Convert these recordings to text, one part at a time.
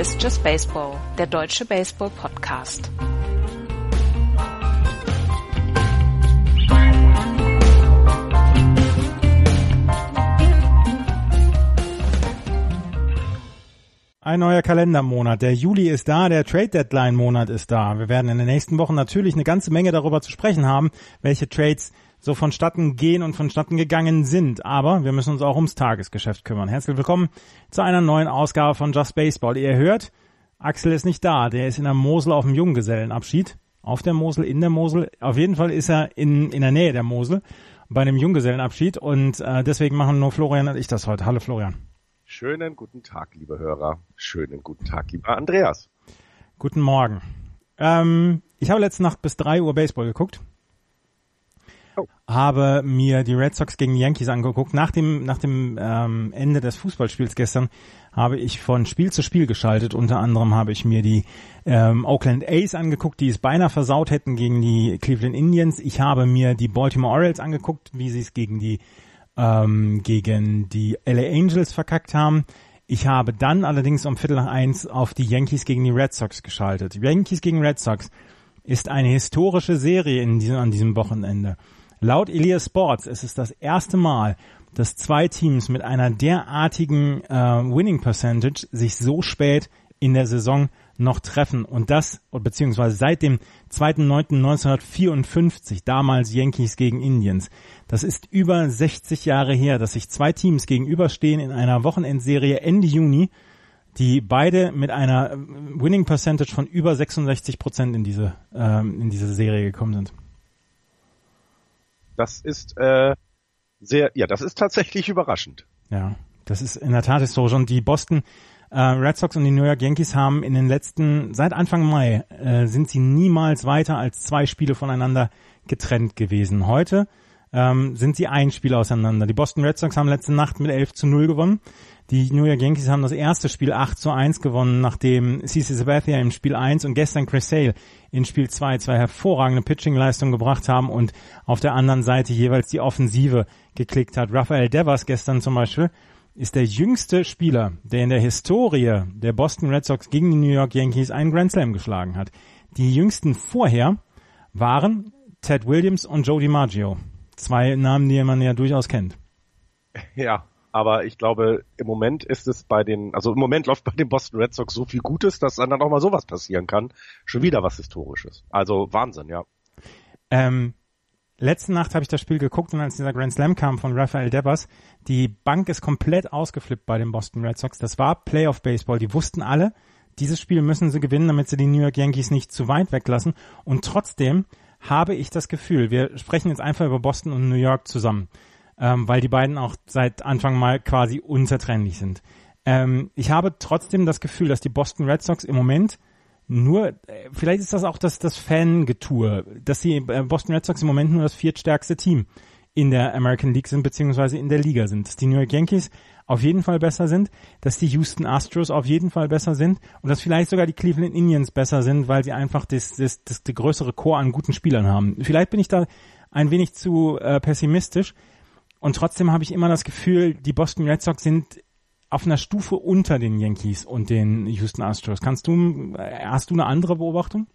Ist Just Baseball, der deutsche Baseball-Podcast. Ein neuer Kalendermonat. Der Juli ist da, der Trade Deadline Monat ist da. Wir werden in den nächsten Wochen natürlich eine ganze Menge darüber zu sprechen haben, welche Trades so vonstatten gehen und vonstatten gegangen sind. Aber wir müssen uns auch ums Tagesgeschäft kümmern. Herzlich willkommen zu einer neuen Ausgabe von Just Baseball. Ihr hört, Axel ist nicht da. Der ist in der Mosel auf dem Junggesellenabschied. Auf der Mosel, in der Mosel. Auf jeden Fall ist er in, in der Nähe der Mosel bei einem Junggesellenabschied. Und äh, deswegen machen nur Florian und ich das heute. Hallo Florian. Schönen guten Tag, liebe Hörer. Schönen guten Tag, lieber Andreas. Guten Morgen. Ähm, ich habe letzte Nacht bis drei Uhr Baseball geguckt oh. habe mir die Red Sox gegen die Yankees angeguckt. Nach dem, nach dem ähm, Ende des Fußballspiels gestern habe ich von Spiel zu Spiel geschaltet. Unter anderem habe ich mir die ähm, Oakland A's angeguckt, die es beinahe versaut hätten gegen die Cleveland Indians. Ich habe mir die Baltimore Orioles angeguckt, wie sie es gegen die ähm, gegen die LA Angels verkackt haben. Ich habe dann allerdings um Viertel nach eins auf die Yankees gegen die Red Sox geschaltet. Yankees gegen Red Sox ist eine historische Serie in diesem, an diesem Wochenende. Laut Elias Sports ist es das erste Mal, dass zwei Teams mit einer derartigen äh, Winning Percentage sich so spät in der Saison noch treffen und das beziehungsweise seit dem 2.9.1954, damals Yankees gegen Indians. Das ist über 60 Jahre her, dass sich zwei Teams gegenüberstehen in einer Wochenendserie Ende Juni, die beide mit einer Winning Percentage von über 66 Prozent in diese ähm, in diese Serie gekommen sind. Das ist äh, sehr, ja, das ist tatsächlich überraschend. Ja, das ist in der Tat historisch. Und die Boston äh, Red Sox und die New York Yankees haben in den letzten, seit Anfang Mai, äh, sind sie niemals weiter als zwei Spiele voneinander getrennt gewesen. Heute ähm, sind sie ein Spiel auseinander. Die Boston Red Sox haben letzte Nacht mit 11 zu 0 gewonnen. Die New York Yankees haben das erste Spiel 8 zu 1 gewonnen, nachdem CC Sabathia im Spiel 1 und gestern Chris Sale in Spiel 2 zwei hervorragende Pitching-Leistungen gebracht haben und auf der anderen Seite jeweils die Offensive geklickt hat. Rafael Devers gestern zum Beispiel ist der jüngste Spieler, der in der Historie der Boston Red Sox gegen die New York Yankees einen Grand Slam geschlagen hat. Die jüngsten vorher waren Ted Williams und Joe DiMaggio. Zwei Namen, die man ja durchaus kennt. Ja, aber ich glaube, im Moment ist es bei den, also im Moment läuft bei den Boston Red Sox so viel Gutes, dass dann auch mal sowas passieren kann. Schon wieder was Historisches. Also Wahnsinn, ja. Ähm, letzte Nacht habe ich das Spiel geguckt und als dieser Grand Slam kam von Rafael Devers, die Bank ist komplett ausgeflippt bei den Boston Red Sox. Das war Playoff Baseball. Die wussten alle, dieses Spiel müssen sie gewinnen, damit sie die New York Yankees nicht zu weit weglassen. Und trotzdem habe ich das Gefühl, wir sprechen jetzt einfach über Boston und New York zusammen ähm, weil die beiden auch seit Anfang mal quasi unzertrennlich sind. Ähm, ich habe trotzdem das Gefühl, dass die Boston Red Sox im Moment nur, äh, vielleicht ist das auch das, das Fangetue, dass die äh, Boston Red Sox im Moment nur das viertstärkste Team in der American League sind, beziehungsweise in der Liga sind. Die New York Yankees auf jeden Fall besser sind, dass die Houston Astros auf jeden Fall besser sind und dass vielleicht sogar die Cleveland Indians besser sind, weil sie einfach das, das, das, das größere Chor an guten Spielern haben. Vielleicht bin ich da ein wenig zu äh, pessimistisch, und trotzdem habe ich immer das Gefühl, die Boston Red Sox sind auf einer Stufe unter den Yankees und den Houston Astros. Kannst du, äh, hast du eine andere Beobachtung?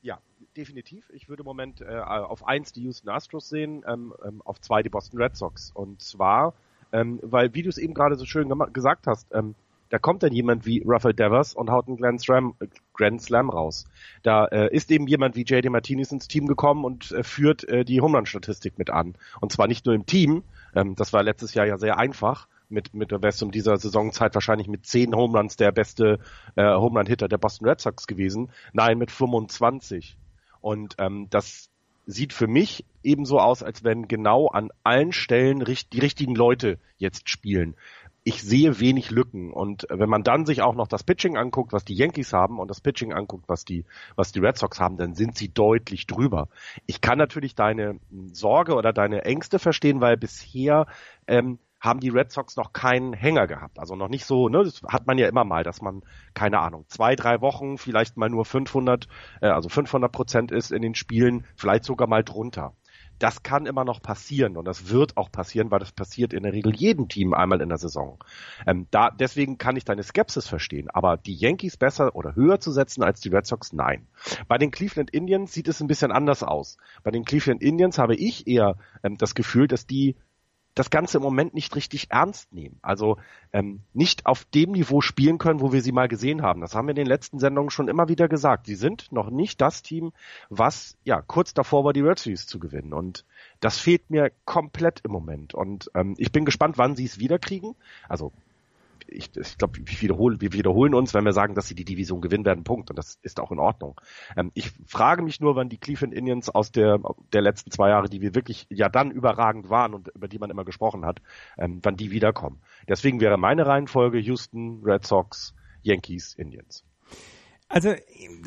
Ja, definitiv. Ich würde im Moment äh, auf eins die Houston Astros sehen, ähm, ähm, auf zwei die Boston Red Sox. Und zwar, ähm, weil, wie du es eben gerade so schön gesagt hast, ähm, da kommt dann jemand wie Rafael Devers und haut einen Grand Slam, äh, Grand Slam raus. Da äh, ist eben jemand wie JD Martinez ins Team gekommen und äh, führt äh, die Home Run Statistik mit an. Und zwar nicht nur im Team, ähm, das war letztes Jahr ja sehr einfach, mit, mit der West um dieser Saisonzeit wahrscheinlich mit zehn Home der beste äh, Home Run Hitter der Boston Red Sox gewesen. Nein, mit 25. Und ähm, das sieht für mich ebenso aus, als wenn genau an allen Stellen die richtigen Leute jetzt spielen ich sehe wenig Lücken. Und wenn man dann sich auch noch das Pitching anguckt, was die Yankees haben und das Pitching anguckt, was die, was die Red Sox haben, dann sind sie deutlich drüber. Ich kann natürlich deine Sorge oder deine Ängste verstehen, weil bisher ähm, haben die Red Sox noch keinen Hänger gehabt. Also noch nicht so, ne, das hat man ja immer mal, dass man, keine Ahnung, zwei, drei Wochen vielleicht mal nur 500, äh, also 500 Prozent ist in den Spielen, vielleicht sogar mal drunter das kann immer noch passieren und das wird auch passieren, weil das passiert in der Regel jedem Team einmal in der Saison. Ähm, da, deswegen kann ich deine Skepsis verstehen, aber die Yankees besser oder höher zu setzen als die Red Sox, nein. Bei den Cleveland Indians sieht es ein bisschen anders aus. Bei den Cleveland Indians habe ich eher ähm, das Gefühl, dass die das Ganze im Moment nicht richtig ernst nehmen. Also ähm, nicht auf dem Niveau spielen können, wo wir sie mal gesehen haben. Das haben wir in den letzten Sendungen schon immer wieder gesagt. Sie sind noch nicht das Team, was ja kurz davor war, die Red Series zu gewinnen. Und das fehlt mir komplett im Moment. Und ähm, ich bin gespannt, wann sie es wiederkriegen. Also ich, ich glaube, wir wiederholen, wir wiederholen uns, wenn wir sagen, dass sie die Division gewinnen werden, Punkt. Und das ist auch in Ordnung. Ähm, ich frage mich nur, wann die Cleveland Indians aus der, der letzten zwei Jahre, die wir wirklich ja dann überragend waren und über die man immer gesprochen hat, ähm, wann die wiederkommen. Deswegen wäre meine Reihenfolge Houston, Red Sox, Yankees, Indians. Also,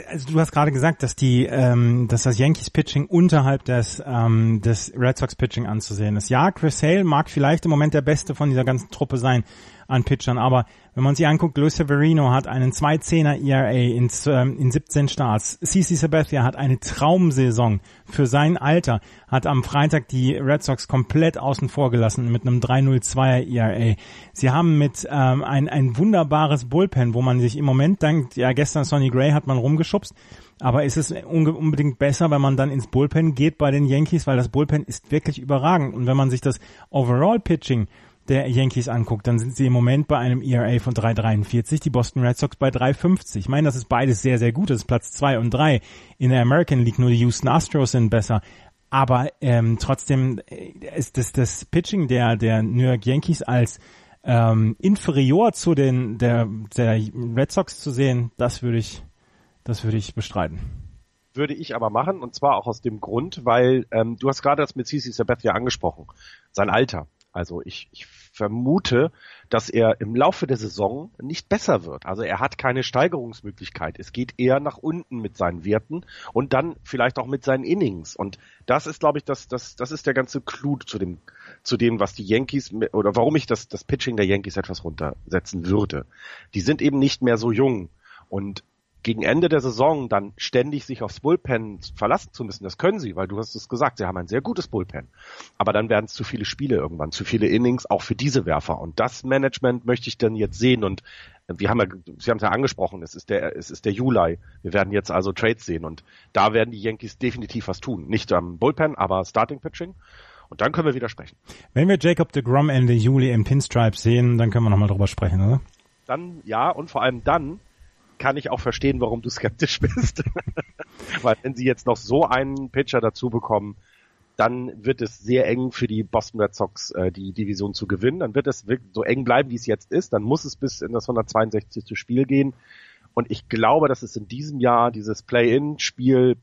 also du hast gerade gesagt, dass die, ähm, dass das Yankees Pitching unterhalb des ähm, des Red Sox Pitching anzusehen ist. Ja, Chris Hale mag vielleicht im Moment der Beste von dieser ganzen Truppe sein, an Pitchern. Aber wenn man sich anguckt, Luis Severino hat einen 2-10er ERA in, ähm, in 17 Starts. CC Sabathia hat eine Traumsaison für sein Alter, hat am Freitag die Red Sox komplett außen vor gelassen mit einem 3-0-2er ERA. Sie haben mit ähm, ein, ein wunderbares Bullpen, wo man sich im Moment denkt, ja gestern Sonny Gray hat man rumgeschubst, aber ist es unbedingt besser, wenn man dann ins Bullpen geht bei den Yankees, weil das Bullpen ist wirklich überragend. Und wenn man sich das Overall Pitching der Yankees anguckt, dann sind sie im Moment bei einem ERA von 3,43, die Boston Red Sox bei 3,50. Ich meine, das ist beides sehr, sehr gut. Das ist Platz 2 und 3. In der American League nur die Houston Astros sind besser. Aber ähm, trotzdem ist das, das Pitching der, der New York Yankees als ähm, inferior zu den der, der Red Sox zu sehen, das würde ich, das würde ich bestreiten würde ich aber machen und zwar auch aus dem Grund, weil ähm, du hast gerade das mit CC Sabathia angesprochen, sein Alter. Also ich, ich vermute, dass er im Laufe der Saison nicht besser wird. Also er hat keine Steigerungsmöglichkeit. Es geht eher nach unten mit seinen Werten und dann vielleicht auch mit seinen Innings. Und das ist, glaube ich, das, das, das ist der ganze Clou zu dem, zu dem, was die Yankees oder warum ich das, das Pitching der Yankees etwas runtersetzen würde. Die sind eben nicht mehr so jung. Und gegen Ende der Saison dann ständig sich aufs Bullpen verlassen zu müssen, das können sie, weil du hast es gesagt, sie haben ein sehr gutes Bullpen. Aber dann werden es zu viele Spiele irgendwann, zu viele Innings, auch für diese Werfer. Und das Management möchte ich dann jetzt sehen. Und wir haben ja, Sie haben es ja angesprochen, es ist der, es ist der Juli. Wir werden jetzt also Trades sehen. Und da werden die Yankees definitiv was tun. Nicht am Bullpen, aber Starting Pitching. Und dann können wir wieder sprechen. Wenn wir Jacob de Grom Ende Juli im Pinstripe sehen, dann können wir nochmal drüber sprechen, oder? Dann, ja, und vor allem dann, kann ich auch verstehen, warum du skeptisch bist. Weil wenn sie jetzt noch so einen Pitcher dazu bekommen, dann wird es sehr eng für die Boston Red Sox, äh, die Division zu gewinnen. Dann wird es so eng bleiben, wie es jetzt ist. Dann muss es bis in das 162. Spiel gehen. Und ich glaube, dass es in diesem Jahr dieses Play-in-Spiel,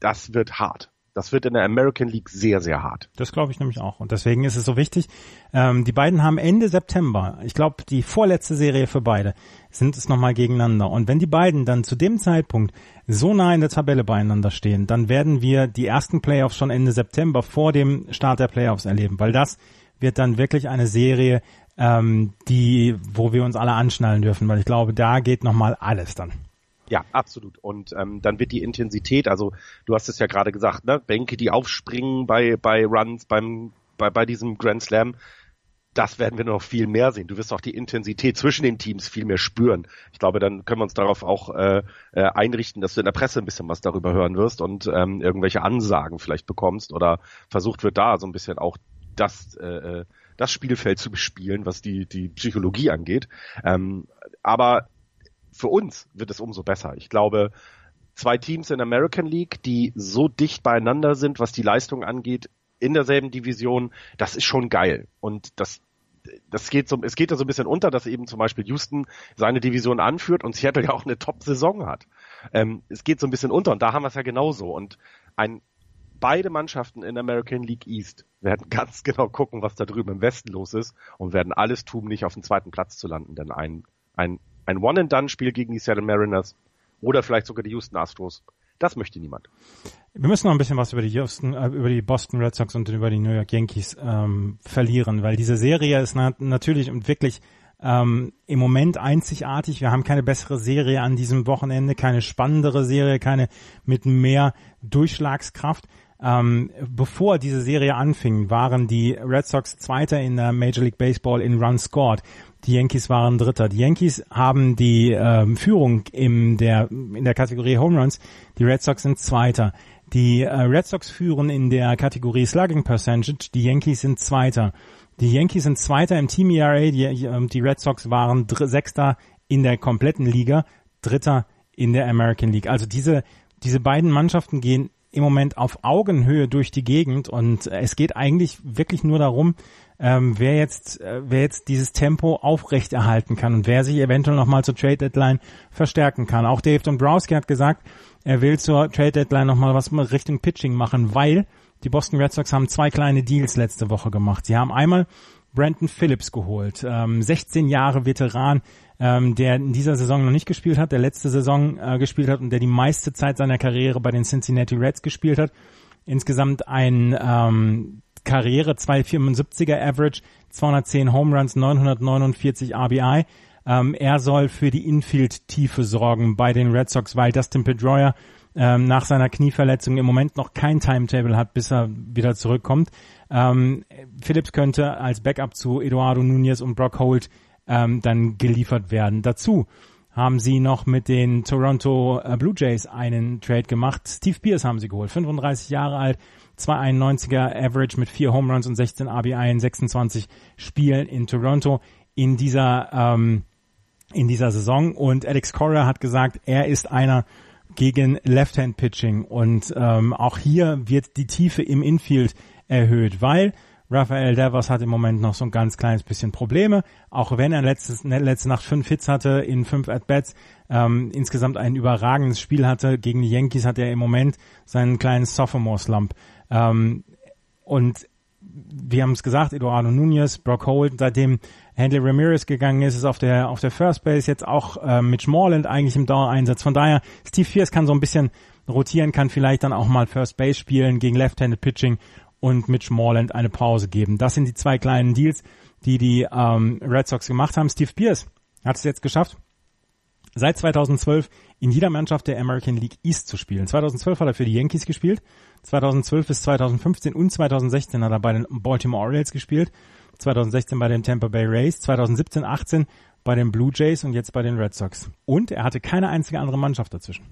das wird hart. Das wird in der American League sehr, sehr hart. Das glaube ich nämlich auch. Und deswegen ist es so wichtig. Ähm, die beiden haben Ende September, ich glaube, die vorletzte Serie für beide, sind es nochmal gegeneinander. Und wenn die beiden dann zu dem Zeitpunkt so nah in der Tabelle beieinander stehen, dann werden wir die ersten Playoffs schon Ende September vor dem Start der Playoffs erleben, weil das wird dann wirklich eine Serie, ähm, die, wo wir uns alle anschnallen dürfen, weil ich glaube, da geht nochmal alles dann. Ja, absolut. Und ähm, dann wird die Intensität, also du hast es ja gerade gesagt, ne, Bänke, die aufspringen bei bei Runs, beim bei bei diesem Grand Slam, das werden wir noch viel mehr sehen. Du wirst auch die Intensität zwischen den Teams viel mehr spüren. Ich glaube, dann können wir uns darauf auch äh, äh, einrichten, dass du in der Presse ein bisschen was darüber hören wirst und ähm, irgendwelche Ansagen vielleicht bekommst oder versucht wird da so ein bisschen auch das äh, äh das Spielfeld zu bespielen, was die die Psychologie angeht. Ähm, aber für uns wird es umso besser. Ich glaube, zwei Teams in American League, die so dicht beieinander sind, was die Leistung angeht, in derselben Division, das ist schon geil. Und das, das geht so, es geht ja so ein bisschen unter, dass eben zum Beispiel Houston seine Division anführt und Seattle ja auch eine Top-Saison hat. Ähm, es geht so ein bisschen unter und da haben wir es ja genauso. Und ein, beide Mannschaften in American League East werden ganz genau gucken, was da drüben im Westen los ist und werden alles tun, nicht auf den zweiten Platz zu landen, denn ein, ein ein One-and-Done-Spiel gegen die Seattle Mariners oder vielleicht sogar die Houston Astros. Das möchte niemand. Wir müssen noch ein bisschen was über die Houston, äh, über die Boston Red Sox und über die New York Yankees ähm, verlieren, weil diese Serie ist na natürlich und wirklich ähm, im Moment einzigartig. Wir haben keine bessere Serie an diesem Wochenende, keine spannendere Serie, keine mit mehr Durchschlagskraft. Ähm, bevor diese Serie anfing, waren die Red Sox Zweiter in der Major League Baseball in Runs scored. Die Yankees waren Dritter. Die Yankees haben die ähm, Führung in der, in der Kategorie Home Runs. Die Red Sox sind Zweiter. Die äh, Red Sox führen in der Kategorie Slugging Percentage. Die Yankees sind Zweiter. Die Yankees sind Zweiter im Team ERA. Die, ähm, die Red Sox waren Sechster in der kompletten Liga, Dritter in der American League. Also diese, diese beiden Mannschaften gehen im Moment auf Augenhöhe durch die Gegend und es geht eigentlich wirklich nur darum, ähm, wer jetzt äh, wer jetzt dieses Tempo aufrechterhalten kann und wer sich eventuell nochmal zur Trade Deadline verstärken kann. Auch Dave Dombrowski hat gesagt, er will zur Trade Deadline nochmal was Richtung Pitching machen, weil die Boston Red Sox haben zwei kleine Deals letzte Woche gemacht. Sie haben einmal Brandon Phillips geholt, ähm, 16 Jahre Veteran, ähm, der in dieser Saison noch nicht gespielt hat, der letzte Saison äh, gespielt hat und der die meiste Zeit seiner Karriere bei den Cincinnati Reds gespielt hat. Insgesamt ein ähm, Karriere 275er Average, 210 Home Runs, 949 RBI. Ähm, er soll für die Infield-Tiefe sorgen bei den Red Sox, weil Dustin Pedroia ähm, nach seiner Knieverletzung im Moment noch kein Timetable hat, bis er wieder zurückkommt. Ähm, Phillips könnte als Backup zu Eduardo Nunez und Brock Holt ähm, dann geliefert werden. Dazu haben sie noch mit den Toronto äh, Blue Jays einen Trade gemacht. Steve Pierce haben sie geholt, 35 Jahre alt, 291er Average mit 4 Home Runs und 16 RBI in 26 Spielen in Toronto in dieser ähm, in dieser Saison und Alex Cora hat gesagt, er ist einer gegen Left-Hand-Pitching und ähm, auch hier wird die Tiefe im Infield erhöht, weil Rafael Devers hat im Moment noch so ein ganz kleines bisschen Probleme, auch wenn er letztes, ne, letzte Nacht fünf Hits hatte in fünf At-Bats, ähm, insgesamt ein überragendes Spiel hatte. Gegen die Yankees hat er im Moment seinen kleinen Sophomore-Slump. Ähm, und wir haben es gesagt, Eduardo Nunez, Brock Holt, seitdem Handley Ramirez gegangen ist, ist auf der auf der First Base jetzt auch äh, Mitch Morland eigentlich im Dauereinsatz. Von daher, Steve Fierce kann so ein bisschen rotieren, kann vielleicht dann auch mal First Base spielen gegen Left-Handed Pitching und Mitch Morland eine Pause geben. Das sind die zwei kleinen Deals, die die ähm, Red Sox gemacht haben. Steve Pierce hat es jetzt geschafft, seit 2012 in jeder Mannschaft der American League East zu spielen. 2012 hat er für die Yankees gespielt, 2012 bis 2015 und 2016 hat er bei den Baltimore Orioles gespielt, 2016 bei den Tampa Bay Rays, 2017, 18 bei den Blue Jays und jetzt bei den Red Sox. Und er hatte keine einzige andere Mannschaft dazwischen.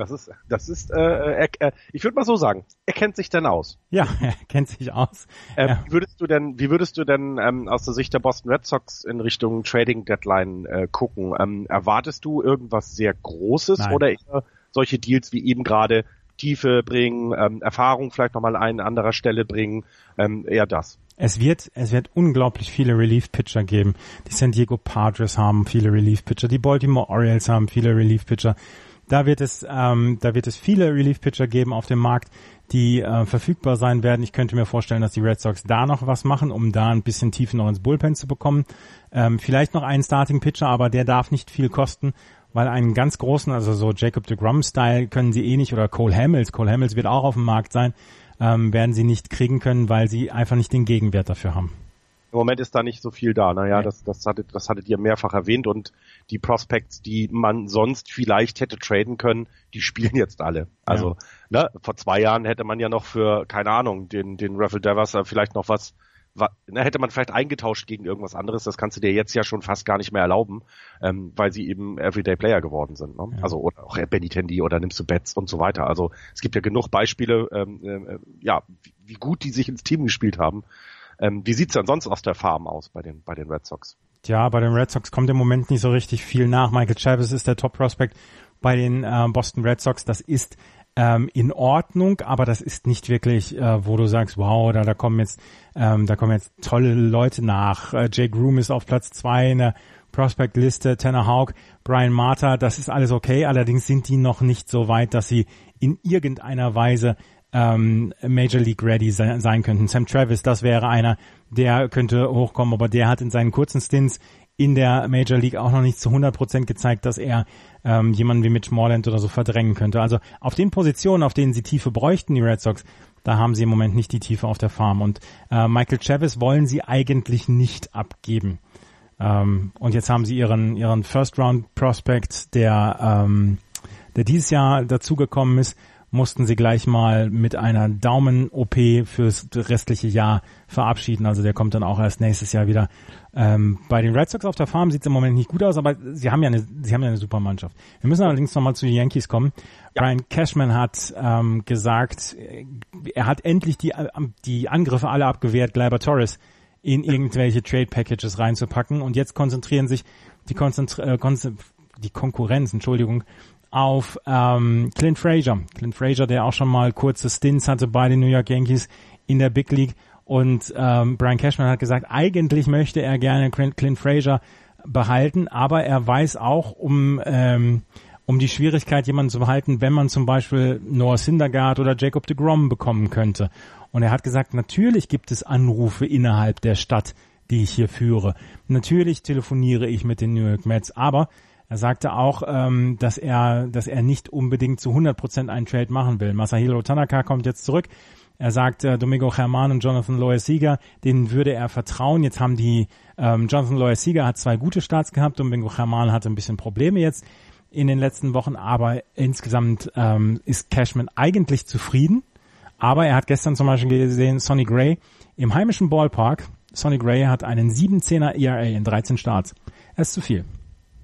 Das ist, das ist, äh, er, äh, ich würde mal so sagen, er kennt sich denn aus. Ja, er kennt sich aus. Ähm, ja. Wie würdest du denn, wie würdest du denn ähm, aus der Sicht der Boston Red Sox in Richtung Trading Deadline äh, gucken? Ähm, erwartest du irgendwas sehr Großes Nein. oder eher solche Deals wie eben gerade Tiefe bringen, ähm, Erfahrung vielleicht nochmal an anderer Stelle bringen, ähm, eher das? Es wird, es wird unglaublich viele Relief-Pitcher geben. Die San Diego Padres haben viele Relief-Pitcher, die Baltimore Orioles haben viele Relief-Pitcher. Da wird es, ähm, da wird es viele Relief-Pitcher geben auf dem Markt, die äh, verfügbar sein werden. Ich könnte mir vorstellen, dass die Red Sox da noch was machen, um da ein bisschen Tiefe noch ins Bullpen zu bekommen. Ähm, vielleicht noch einen Starting-Pitcher, aber der darf nicht viel kosten, weil einen ganz großen, also so Jacob de Grum-Style können sie eh nicht oder Cole Hamels, Cole Hamels wird auch auf dem Markt sein, ähm, werden sie nicht kriegen können, weil sie einfach nicht den Gegenwert dafür haben. Im Moment ist da nicht so viel da. Naja, Nee. das, das, hattet, das hattet ihr mehrfach erwähnt und die Prospects, die man sonst vielleicht hätte traden können, die spielen jetzt alle. Also, ne, vor zwei Jahren hätte man ja noch für, keine Ahnung, den, den Raffle Devers äh, vielleicht noch was, wa, ne, hätte man vielleicht eingetauscht gegen irgendwas anderes. Das kannst du dir jetzt ja schon fast gar nicht mehr erlauben, ähm, weil sie eben Everyday Player geworden sind. Ne? Ja. Also, oder auch Benny Tandy oder nimmst du Betts und so weiter. Also, es gibt ja genug Beispiele, ähm, äh, ja, wie, wie gut die sich ins Team gespielt haben. Ähm, wie sieht's denn sonst aus der Farm aus bei den, bei den Red Sox? Tja, bei den Red Sox kommt im Moment nicht so richtig viel nach. Michael Chavez ist der Top-Prospect bei den äh, Boston Red Sox. Das ist ähm, in Ordnung, aber das ist nicht wirklich, äh, wo du sagst, wow, da, da kommen jetzt, ähm, da kommen jetzt tolle Leute nach. Äh, Jake Groom ist auf Platz zwei in der Prospect-Liste, Tanner Hawk, Brian Marta, das ist alles okay. Allerdings sind die noch nicht so weit, dass sie in irgendeiner Weise ähm, Major League ready sein, sein könnten. Sam Travis, das wäre einer, der könnte hochkommen, aber der hat in seinen kurzen Stints in der Major League auch noch nicht zu 100 Prozent gezeigt, dass er ähm, jemanden wie Mitch Moreland oder so verdrängen könnte. Also auf den Positionen, auf denen sie Tiefe bräuchten, die Red Sox, da haben sie im Moment nicht die Tiefe auf der Farm. Und äh, Michael Chavez wollen sie eigentlich nicht abgeben. Ähm, und jetzt haben sie ihren, ihren First Round Prospect, der, ähm, der dieses Jahr dazugekommen ist, mussten sie gleich mal mit einer Daumen-OP fürs restliche Jahr verabschieden. Also der kommt dann auch erst nächstes Jahr wieder. Ähm, bei den Red Sox auf der Farm sieht es im Moment nicht gut aus, aber sie haben ja eine, sie haben ja eine super Mannschaft. Wir müssen allerdings nochmal zu den Yankees kommen. Ja. Brian Cashman hat ähm, gesagt, er hat endlich die, die Angriffe alle abgewehrt, Gleiber Torres in irgendwelche Trade Packages reinzupacken und jetzt konzentrieren sich die, Konzentri äh, die Konkurrenz, Entschuldigung, auf ähm, Clint Frazier. Clint Frazier, der auch schon mal kurze Stints hatte bei den New York Yankees in der Big League. Und ähm, Brian Cashman hat gesagt, eigentlich möchte er gerne Clint, Frazier behalten, aber er weiß auch um ähm, um die Schwierigkeit, jemanden zu behalten, wenn man zum Beispiel Noah Syndergaard oder Jacob de Grom bekommen könnte. Und er hat gesagt, natürlich gibt es Anrufe innerhalb der Stadt, die ich hier führe. Natürlich telefoniere ich mit den New York Mets, aber er sagte auch, ähm, dass er, dass er nicht unbedingt zu 100 Prozent einen Trade machen will. Masahiro Tanaka kommt jetzt zurück. Er sagt, äh, Domingo Herman und Jonathan Loyer-Sieger, denen würde er vertrauen. Jetzt haben die, ähm, Jonathan Loyer-Sieger hat zwei gute Starts gehabt, Domingo Herman hatte ein bisschen Probleme jetzt in den letzten Wochen, aber insgesamt ähm, ist Cashman eigentlich zufrieden. Aber er hat gestern zum Beispiel gesehen, Sonny Gray im heimischen Ballpark. Sonny Gray hat einen 17er ERA in 13 Starts. Er ist zu viel.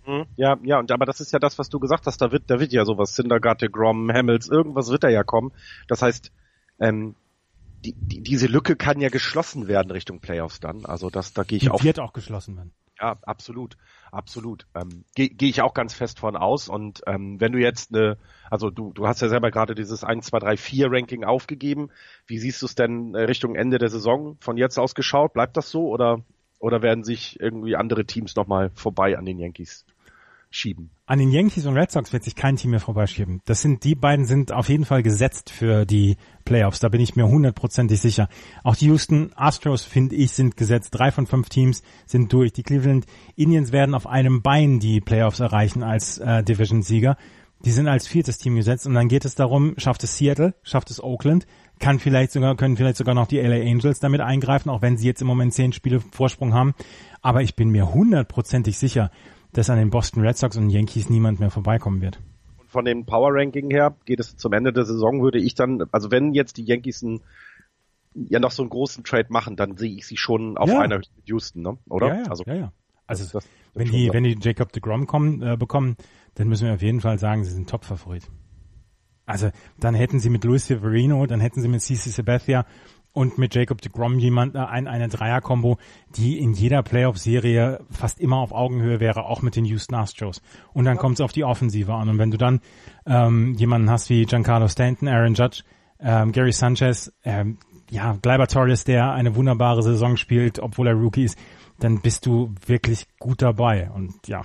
Mhm. Ja, ja, und aber das ist ja das, was du gesagt hast. Da wird, da wird ja sowas, Syndergaard, Grom, Hamels, irgendwas wird da ja kommen. Das heißt, ähm, die, die, diese Lücke kann ja geschlossen werden Richtung Playoffs dann. Also das, da gehe ich die auch. Wird auch geschlossen werden. Ja, absolut, absolut. Ähm, Gehe geh ich auch ganz fest von aus. Und ähm, wenn du jetzt eine, also du, du hast ja selber gerade dieses 1, 2, 3, 4 Ranking aufgegeben. Wie siehst du es denn äh, Richtung Ende der Saison von jetzt aus geschaut? Bleibt das so oder oder werden sich irgendwie andere Teams nochmal vorbei an den Yankees schieben. An den Yankees und Red Sox wird sich kein Team mehr vorbeischieben. Das sind, die beiden sind auf jeden Fall gesetzt für die Playoffs. Da bin ich mir hundertprozentig sicher. Auch die Houston Astros, finde ich, sind gesetzt. Drei von fünf Teams sind durch. Die Cleveland Indians werden auf einem Bein die Playoffs erreichen als äh, Division-Sieger. Die sind als viertes Team gesetzt und dann geht es darum, schafft es Seattle, schafft es Oakland, kann vielleicht sogar, können vielleicht sogar noch die LA Angels damit eingreifen, auch wenn sie jetzt im Moment zehn Spiele Vorsprung haben. Aber ich bin mir hundertprozentig sicher, dass an den Boston Red Sox und Yankees niemand mehr vorbeikommen wird. Und von dem Power Ranking her geht es zum Ende der Saison, würde ich dann, also wenn jetzt die Yankees ein, ja noch so einen großen Trade machen, dann sehe ich sie schon auf ja. einer Houston, ne? oder? Ja, ja, also, ja, ja. Also das, das wenn die, wenn die Jacob de Grom kommen, äh, bekommen, dann müssen wir auf jeden Fall sagen, sie sind Top-Favorit. Also dann hätten sie mit Luis Severino, dann hätten sie mit CC Sabathia und mit Jacob de Grom jemand, äh, ein, eine Dreier-Kombo, die in jeder Playoff-Serie fast immer auf Augenhöhe wäre, auch mit den Houston Astros. Und dann kommt es auf die Offensive an. Und wenn du dann ähm, jemanden hast wie Giancarlo Stanton, Aaron Judge, ähm, Gary Sanchez, ähm, ja, Gleiber Torres, der eine wunderbare Saison spielt, obwohl er Rookie ist, dann bist du wirklich gut dabei. Und ja,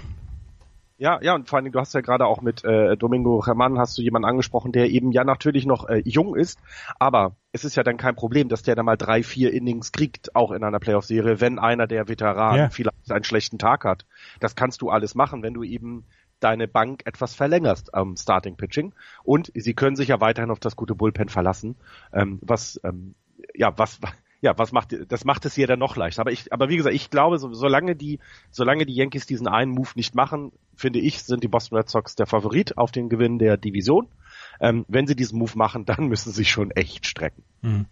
ja, ja, und vor allen Dingen, du hast ja gerade auch mit äh, Domingo Herman hast du jemanden angesprochen, der eben ja natürlich noch äh, jung ist, aber es ist ja dann kein Problem, dass der dann mal drei, vier Innings kriegt, auch in einer Playoff-Serie, wenn einer der Veteranen ja. vielleicht einen schlechten Tag hat. Das kannst du alles machen, wenn du eben deine Bank etwas verlängerst am Starting Pitching. Und sie können sich ja weiterhin auf das gute Bullpen verlassen, ähm, was ähm, ja was ja, was macht, das macht es hier dann noch leichter. Aber ich, aber wie gesagt, ich glaube, so, solange die, solange die Yankees diesen einen Move nicht machen, finde ich, sind die Boston Red Sox der Favorit auf den Gewinn der Division. Ähm, wenn sie diesen Move machen, dann müssen sie schon echt strecken. Mhm.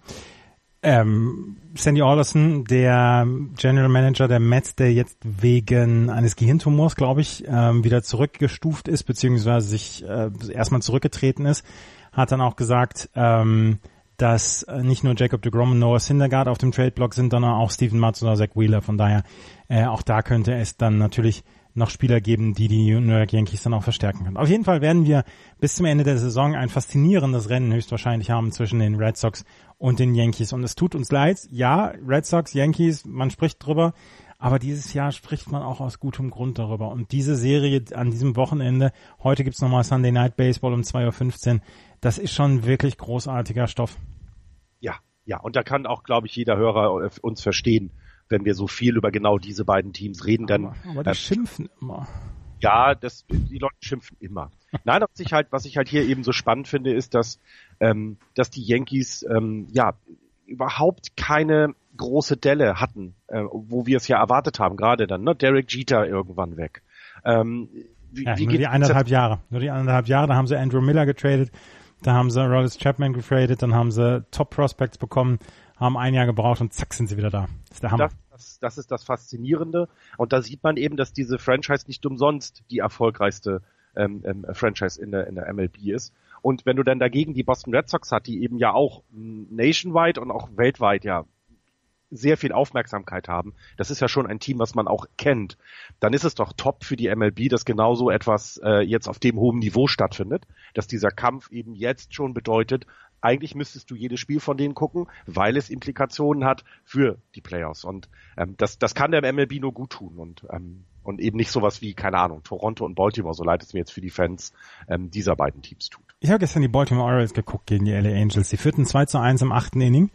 Ähm, Sandy Alderson, der General Manager der Mets, der jetzt wegen eines Gehirntumors, glaube ich, ähm, wieder zurückgestuft ist, beziehungsweise sich äh, erstmal zurückgetreten ist, hat dann auch gesagt, ähm, dass äh, nicht nur Jacob de Grom und Noah Syndergaard auf dem Trade-Block sind, sondern auch Stephen Matz oder Zach Wheeler. Von daher, äh, auch da könnte es dann natürlich noch Spieler geben, die die New York Yankees dann auch verstärken können. Auf jeden Fall werden wir bis zum Ende der Saison ein faszinierendes Rennen höchstwahrscheinlich haben zwischen den Red Sox und den Yankees. Und es tut uns leid, ja, Red Sox, Yankees, man spricht drüber, aber dieses Jahr spricht man auch aus gutem Grund darüber. Und diese Serie an diesem Wochenende, heute gibt's nochmal Sunday Night Baseball um 2.15 Uhr, das ist schon wirklich großartiger Stoff. Ja, ja, und da kann auch, glaube ich, jeder Hörer äh, uns verstehen, wenn wir so viel über genau diese beiden Teams reden, dann. Aber, aber die äh, schimpfen immer. Ja, das, die Leute schimpfen immer. Nein, was ich halt, was ich halt hier eben so spannend finde, ist, dass, ähm, dass die Yankees ähm, ja überhaupt keine große Delle hatten, äh, wo wir es ja erwartet haben, gerade dann, ne? Derek Jeter irgendwann weg. Ähm, wie, ja, wie nur die eineinhalb Jahre. Nur die eineinhalb Jahre, da haben sie Andrew Miller getradet, Da haben sie Rollis Chapman getradet, dann haben sie Top Prospects bekommen, haben ein Jahr gebraucht und zack sind sie wieder da. Das ist der Hammer. Das, das, das ist das Faszinierende. Und da sieht man eben, dass diese Franchise nicht umsonst die erfolgreichste ähm, ähm, Franchise in der, in der MLB ist. Und wenn du dann dagegen die Boston Red Sox hat, die eben ja auch nationwide und auch weltweit ja sehr viel Aufmerksamkeit haben, das ist ja schon ein Team, was man auch kennt, dann ist es doch top für die MLB, dass genauso etwas äh, jetzt auf dem hohen Niveau stattfindet, dass dieser Kampf eben jetzt schon bedeutet, eigentlich müsstest du jedes Spiel von denen gucken, weil es Implikationen hat für die Playoffs. Und ähm, das, das kann der MLB nur gut tun und, ähm, und eben nicht sowas wie, keine Ahnung, Toronto und Baltimore, so leid es mir jetzt für die Fans ähm, dieser beiden Teams tut. Ich habe gestern die Baltimore Orioles geguckt gegen die LA Angels. Sie führten 2 zu 1 im achten Inning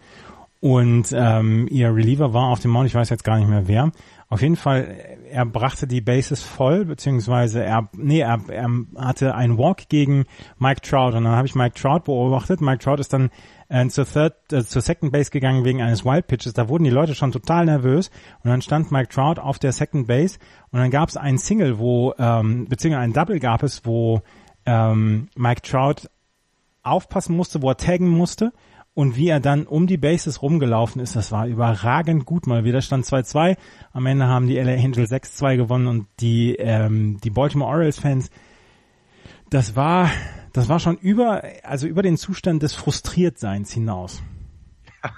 und ähm, ihr Reliever war auf dem Mount, ich weiß jetzt gar nicht mehr wer. Auf jeden Fall, er brachte die Bases voll, beziehungsweise er, nee, er, er hatte einen Walk gegen Mike Trout und dann habe ich Mike Trout beobachtet. Mike Trout ist dann äh, zur Third, äh, zur Second Base gegangen wegen eines Wild Pitches. Da wurden die Leute schon total nervös und dann stand Mike Trout auf der Second Base und dann gab es einen Single, wo ähm, beziehungsweise einen Double gab es, wo ähm, Mike Trout aufpassen musste, wo er taggen musste und wie er dann um die Bases rumgelaufen ist, das war überragend gut mal wieder. Stand 2-2. Am Ende haben die LA Angels 6-2 gewonnen und die, ähm, die Baltimore Orioles Fans, das war, das war schon über, also über den Zustand des Frustriertseins hinaus.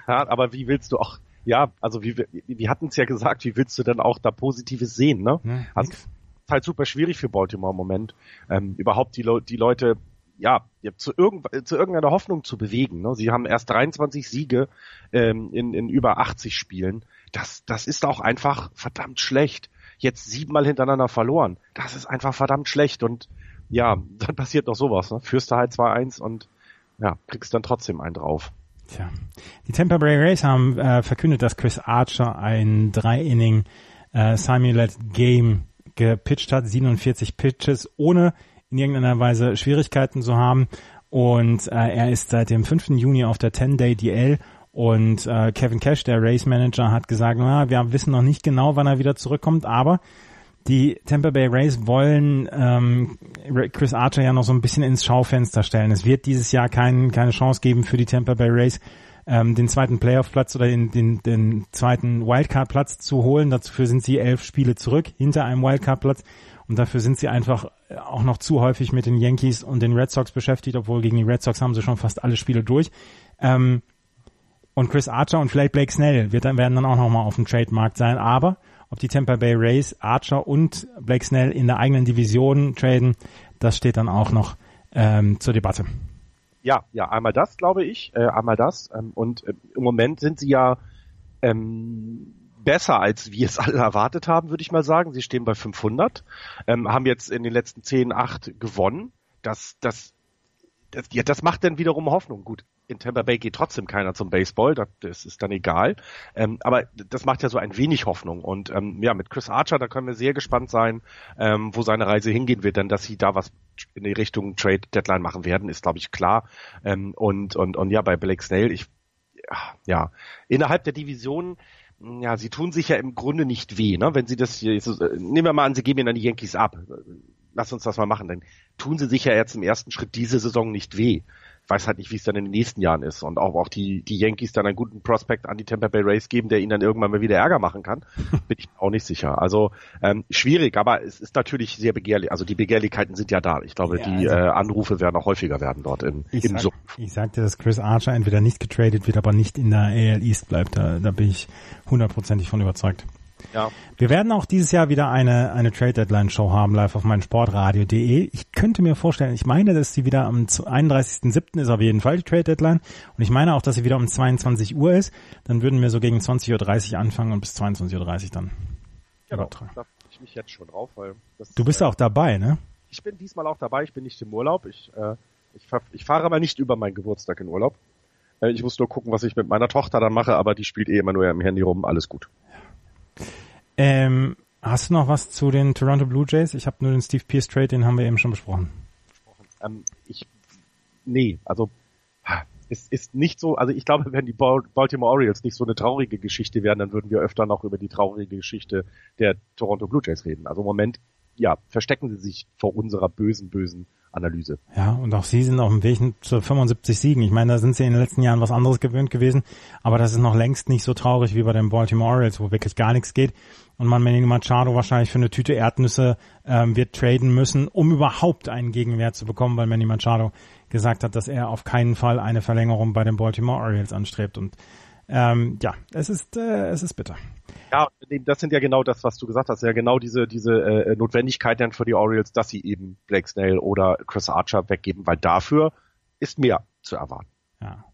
Ja, aber wie willst du auch, ja, also wie, wir hatten es ja gesagt, wie willst du denn auch da Positives sehen, ne? Ja, also, ist halt super schwierig für Baltimore im Moment, ähm, überhaupt die, Le die Leute ja, zu, irgend, zu irgendeiner Hoffnung zu bewegen. Ne? Sie haben erst 23 Siege ähm, in, in über 80 Spielen. Das, das ist auch einfach verdammt schlecht. Jetzt siebenmal hintereinander verloren. Das ist einfach verdammt schlecht. Und ja, dann passiert noch sowas. Ne? Führst du halt 2-1 und ja, kriegst dann trotzdem einen drauf. Tja. Die Tampa Bay Rays haben äh, verkündet, dass Chris Archer ein drei-Inning äh, Simulate Game gepitcht hat, 47 Pitches, ohne in irgendeiner Weise Schwierigkeiten zu haben. Und äh, er ist seit dem 5. Juni auf der 10-Day DL und äh, Kevin Cash, der Race Manager, hat gesagt, na, wir wissen noch nicht genau, wann er wieder zurückkommt, aber die Tampa Bay Rays wollen ähm, Chris Archer ja noch so ein bisschen ins Schaufenster stellen. Es wird dieses Jahr kein, keine Chance geben für die Tampa Bay Rays, ähm, den zweiten Playoff-Platz oder den, den, den zweiten Wildcard-Platz zu holen. Dafür sind sie elf Spiele zurück hinter einem Wildcard-Platz. Und dafür sind sie einfach auch noch zu häufig mit den Yankees und den Red Sox beschäftigt, obwohl gegen die Red Sox haben sie schon fast alle Spiele durch. Ähm, und Chris Archer und vielleicht Blake Snell wird dann, werden dann auch nochmal auf dem Trademarkt sein. Aber ob die Tampa Bay Rays Archer und Blake Snell in der eigenen Division traden, das steht dann auch noch ähm, zur Debatte. Ja, ja, einmal das, glaube ich, äh, einmal das. Ähm, und äh, im Moment sind sie ja ähm, besser, als wir es alle erwartet haben, würde ich mal sagen. Sie stehen bei 500, ähm, haben jetzt in den letzten 10, 8 gewonnen. Das, das, das, ja, das macht dann wiederum Hoffnung. Gut, in Tampa Bay geht trotzdem keiner zum Baseball, das ist dann egal. Ähm, aber das macht ja so ein wenig Hoffnung. Und ähm, ja, mit Chris Archer, da können wir sehr gespannt sein, ähm, wo seine Reise hingehen wird. Denn dass sie da was in die Richtung Trade Deadline machen werden, ist, glaube ich, klar. Ähm, und, und, und ja, bei Blake Snell, ich ja, innerhalb der Division ja, sie tun sich ja im Grunde nicht weh, ne? Wenn sie das hier, äh, nehmen wir mal an, sie geben ihn an die Yankees ab. Lass uns das mal machen, dann tun sie sich ja jetzt im ersten Schritt diese Saison nicht weh. Ich weiß halt nicht, wie es dann in den nächsten Jahren ist und auch, auch die, die Yankees dann einen guten Prospect an die Tampa Bay Rays geben, der ihnen dann irgendwann mal wieder Ärger machen kann, bin ich auch nicht sicher. Also ähm, schwierig, aber es ist natürlich sehr begehrlich. Also die Begehrlichkeiten sind ja da. Ich glaube, ja, die also, äh, Anrufe werden auch häufiger werden dort in, ich im sag, Sumpf. Ich sagte, dass Chris Archer entweder nicht getradet wird, aber nicht in der AL East bleibt. Da, da bin ich hundertprozentig von überzeugt. Ja. Wir werden auch dieses Jahr wieder eine, eine Trade Deadline Show haben, live auf meinsportradio.de. Ich könnte mir vorstellen, ich meine, dass sie wieder am 31.07. ist auf jeden Fall die Trade Deadline. Und ich meine auch, dass sie wieder um 22 Uhr ist. Dann würden wir so gegen 20.30 Uhr anfangen und bis 22.30 Uhr dann genau, übertragen. Da ich mich jetzt schon drauf, weil Du bist äh, auch dabei, ne? Ich bin diesmal auch dabei, ich bin nicht im Urlaub. Ich, äh, ich, fahr, ich fahre aber nicht über meinen Geburtstag in Urlaub. Äh, ich muss nur gucken, was ich mit meiner Tochter dann mache, aber die spielt eh immer nur im Handy rum, alles gut. Ähm, hast du noch was zu den Toronto Blue Jays? Ich habe nur den Steve Pierce Trade, den haben wir eben schon besprochen. Ähm, ich, nee, also es ist nicht so, also ich glaube, wenn die Baltimore Orioles nicht so eine traurige Geschichte wären, dann würden wir öfter noch über die traurige Geschichte der Toronto Blue Jays reden. Also im Moment, ja, verstecken sie sich vor unserer bösen, bösen Analyse. Ja, und auch sie sind auf dem Weg zu 75 Siegen. Ich meine, da sind sie in den letzten Jahren was anderes gewöhnt gewesen, aber das ist noch längst nicht so traurig wie bei den Baltimore Orioles, wo wirklich gar nichts geht und man Manny Machado wahrscheinlich für eine Tüte Erdnüsse ähm, wird traden müssen, um überhaupt einen Gegenwert zu bekommen, weil Manny Machado gesagt hat, dass er auf keinen Fall eine Verlängerung bei den Baltimore Orioles anstrebt und ähm, ja, es ist äh, es ist bitter. Ja, das sind ja genau das, was du gesagt hast, ja genau diese diese äh, Notwendigkeit dann für die Orioles, dass sie eben Blake Snell oder Chris Archer weggeben, weil dafür ist mehr zu erwarten. Ja.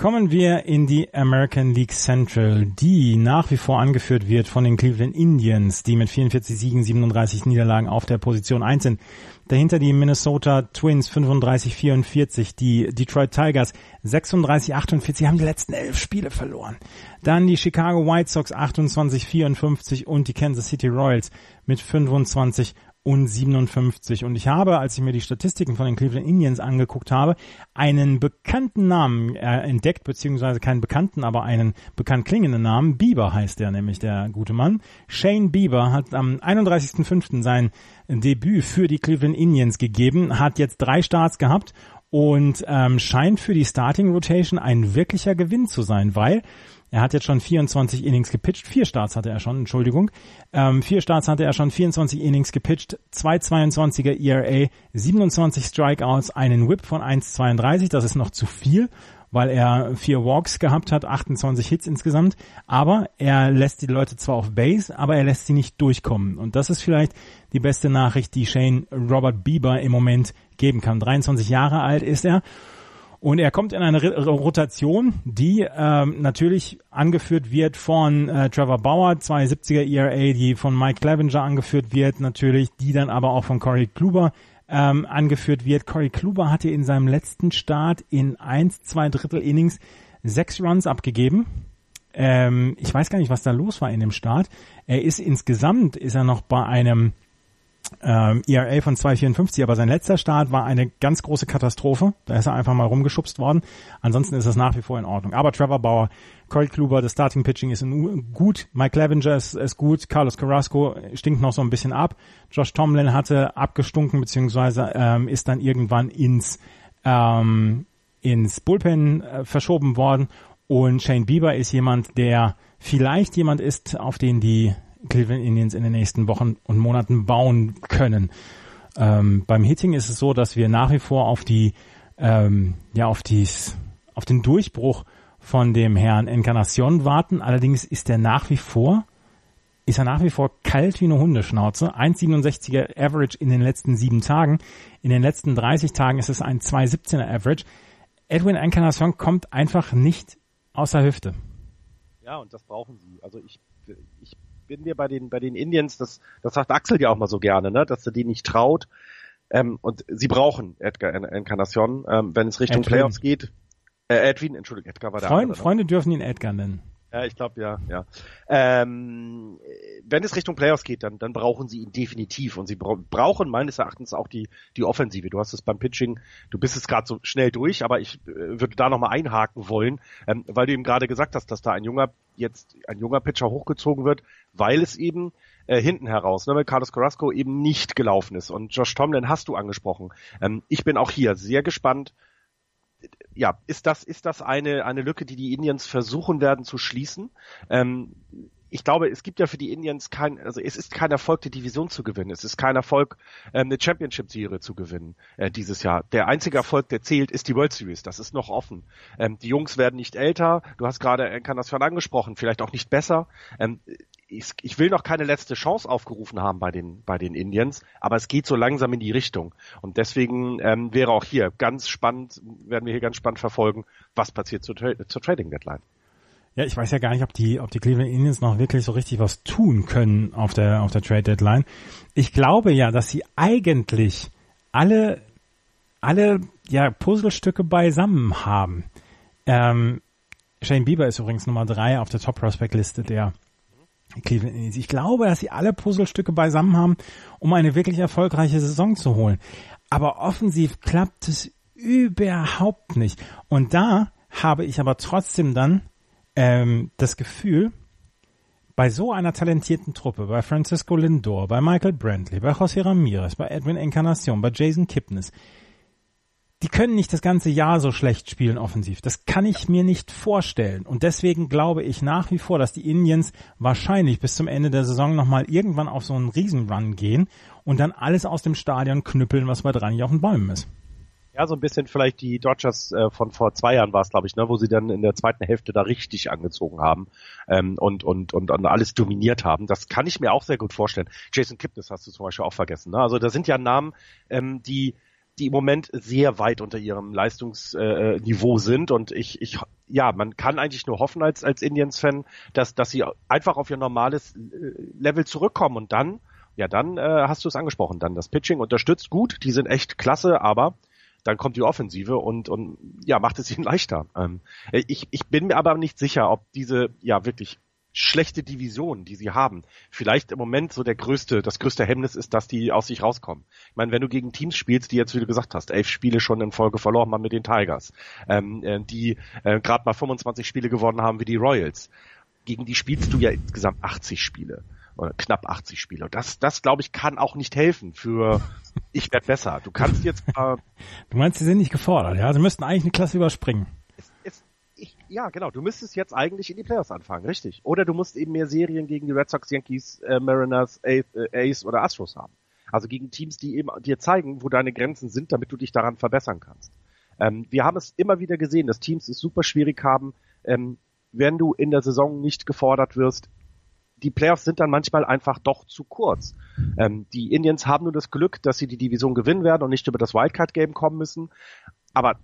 Kommen wir in die American League Central, die nach wie vor angeführt wird von den Cleveland Indians, die mit 44 Siegen, 37 Niederlagen auf der Position 1 sind. Dahinter die Minnesota Twins 35-44, die Detroit Tigers 36-48, haben die letzten elf Spiele verloren. Dann die Chicago White Sox 28-54 und die Kansas City Royals mit 25 und 57. Und ich habe, als ich mir die Statistiken von den Cleveland Indians angeguckt habe, einen bekannten Namen äh, entdeckt, beziehungsweise keinen bekannten, aber einen bekannt klingenden Namen. Bieber heißt der nämlich, der gute Mann. Shane Bieber hat am 31.05. sein Debüt für die Cleveland Indians gegeben, hat jetzt drei Starts gehabt und ähm, scheint für die Starting Rotation ein wirklicher Gewinn zu sein, weil er hat jetzt schon 24 Innings gepitcht, vier Starts hatte er schon, Entschuldigung. Ähm, vier Starts hatte er schon, 24 Innings gepitcht, 2,22er ERA, 27 Strikeouts, einen Whip von 1,32, das ist noch zu viel, weil er vier Walks gehabt hat, 28 Hits insgesamt. Aber er lässt die Leute zwar auf Base, aber er lässt sie nicht durchkommen. Und das ist vielleicht die beste Nachricht, die Shane Robert Bieber im Moment geben kann. 23 Jahre alt ist er und er kommt in eine Rotation, die ähm, natürlich angeführt wird von äh, Trevor Bauer, 270er ERA, die von Mike Clevenger angeführt wird, natürlich, die dann aber auch von Corey Kluber ähm, angeführt wird. Corey Kluber hatte in seinem letzten Start in 1, 2 Drittel Innings sechs Runs abgegeben. Ähm, ich weiß gar nicht, was da los war in dem Start. Er ist insgesamt, ist er noch bei einem ähm, ERA von 2,54, aber sein letzter Start war eine ganz große Katastrophe. Da ist er einfach mal rumgeschubst worden. Ansonsten ist das nach wie vor in Ordnung. Aber Trevor Bauer, Corey Kluber, das Starting Pitching ist gut. Mike Clevenger ist, ist gut. Carlos Carrasco stinkt noch so ein bisschen ab. Josh Tomlin hatte abgestunken, beziehungsweise ähm, ist dann irgendwann ins, ähm, ins Bullpen äh, verschoben worden. Und Shane Bieber ist jemand, der vielleicht jemand ist, auf den die Cleveland Indians in den nächsten Wochen und Monaten bauen können. Ähm, beim Hitting ist es so, dass wir nach wie vor auf die, ähm, ja, auf dies, auf den Durchbruch von dem Herrn Encarnacion warten. Allerdings ist er nach wie vor, ist er nach wie vor kalt wie eine Hundeschnauze. 1,67er Average in den letzten sieben Tagen. In den letzten 30 Tagen ist es ein 2,17er Average. Edwin Encarnacion kommt einfach nicht aus der Hüfte. Ja, und das brauchen sie. Also ich, ich bin mir bei den, bei den Indians, das, das sagt Axel ja auch mal so gerne, ne, dass er die nicht traut. Ähm, und sie brauchen Edgar Encarnacion, ähm, wenn es Richtung Edwin. Playoffs geht. Äh, Edwin, Entschuldigung, Edgar war der Freund, andere, ne? Freunde dürfen ihn Edgar nennen. Ja, ich glaube ja, ja. Ähm, wenn es Richtung Playoffs geht, dann, dann brauchen sie ihn definitiv und sie bra brauchen meines Erachtens auch die die Offensive. Du hast es beim Pitching, du bist es gerade so schnell durch, aber ich äh, würde da nochmal einhaken wollen, ähm, weil du eben gerade gesagt hast, dass da ein junger jetzt ein junger Pitcher hochgezogen wird, weil es eben äh, hinten heraus, ne, weil Carlos Carrasco eben nicht gelaufen ist und Josh Tomlin hast du angesprochen. Ähm, ich bin auch hier sehr gespannt, ja, ist das, ist das eine, eine Lücke, die die Indians versuchen werden zu schließen? Ähm, ich glaube, es gibt ja für die Indians kein, also es ist kein Erfolg, die Division zu gewinnen. Es ist kein Erfolg, ähm, eine Championship-Serie zu gewinnen äh, dieses Jahr. Der einzige Erfolg, der zählt, ist die World Series. Das ist noch offen. Ähm, die Jungs werden nicht älter. Du hast gerade Encarnacion angesprochen, vielleicht auch nicht besser. Ähm, ich, ich will noch keine letzte Chance aufgerufen haben bei den, bei den Indians, aber es geht so langsam in die Richtung. Und deswegen ähm, wäre auch hier ganz spannend, werden wir hier ganz spannend verfolgen, was passiert zur, zur Trading Deadline. Ja, ich weiß ja gar nicht, ob die, ob die Cleveland Indians noch wirklich so richtig was tun können auf der, auf der Trade Deadline. Ich glaube ja, dass sie eigentlich alle, alle, ja, Puzzlestücke beisammen haben. Ähm, Shane Bieber ist übrigens Nummer drei auf der Top Prospect Liste der Cleveland. Ich glaube, dass sie alle Puzzlestücke beisammen haben, um eine wirklich erfolgreiche Saison zu holen. Aber offensiv klappt es überhaupt nicht. Und da habe ich aber trotzdem dann ähm, das Gefühl, bei so einer talentierten Truppe, bei Francisco Lindor, bei Michael Brantley, bei José Ramirez, bei Edwin Encarnacion, bei Jason Kipnis, die können nicht das ganze Jahr so schlecht spielen offensiv. Das kann ich mir nicht vorstellen. Und deswegen glaube ich nach wie vor, dass die Indians wahrscheinlich bis zum Ende der Saison nochmal irgendwann auf so einen Riesenrun gehen und dann alles aus dem Stadion knüppeln, was bei dran auf den Bäumen ist. Ja, so ein bisschen vielleicht die Dodgers äh, von vor zwei Jahren war es, glaube ich, ne, wo sie dann in der zweiten Hälfte da richtig angezogen haben ähm, und, und, und, und alles dominiert haben. Das kann ich mir auch sehr gut vorstellen. Jason Kipnis hast du zum Beispiel auch vergessen. Ne? Also da sind ja Namen, ähm, die die im Moment sehr weit unter ihrem Leistungsniveau äh, sind. Und ich, ich, ja, man kann eigentlich nur hoffen als, als Indians-Fan, dass, dass sie einfach auf ihr normales äh, Level zurückkommen. Und dann, ja, dann äh, hast du es angesprochen, dann das Pitching unterstützt gut, die sind echt klasse, aber dann kommt die Offensive und, und ja, macht es ihnen leichter. Ähm, ich, ich bin mir aber nicht sicher, ob diese ja wirklich schlechte Division, die sie haben, vielleicht im Moment so der größte, das größte Hemmnis ist, dass die aus sich rauskommen. Ich meine, wenn du gegen Teams spielst, die jetzt, wie du gesagt hast, elf Spiele schon in Folge verloren haben mit den Tigers, ähm, äh, die äh, gerade mal 25 Spiele gewonnen haben wie die Royals, gegen die spielst du ja insgesamt 80 Spiele oder knapp 80 Spiele. Das, das glaube ich, kann auch nicht helfen für ich werde besser. Du kannst jetzt. Äh, du meinst, sie sind nicht gefordert, ja? Sie müssten eigentlich eine Klasse überspringen. Ja, genau. Du müsstest jetzt eigentlich in die Playoffs anfangen, richtig? Oder du musst eben mehr Serien gegen die Red Sox, Yankees, äh, Mariners, Ace, äh, Ace oder Astros haben. Also gegen Teams, die eben dir zeigen, wo deine Grenzen sind, damit du dich daran verbessern kannst. Ähm, wir haben es immer wieder gesehen, dass Teams es super schwierig haben, ähm, wenn du in der Saison nicht gefordert wirst, die Playoffs sind dann manchmal einfach doch zu kurz. Ähm, die Indians haben nur das Glück, dass sie die Division gewinnen werden und nicht über das Wildcard-Game kommen müssen. Aber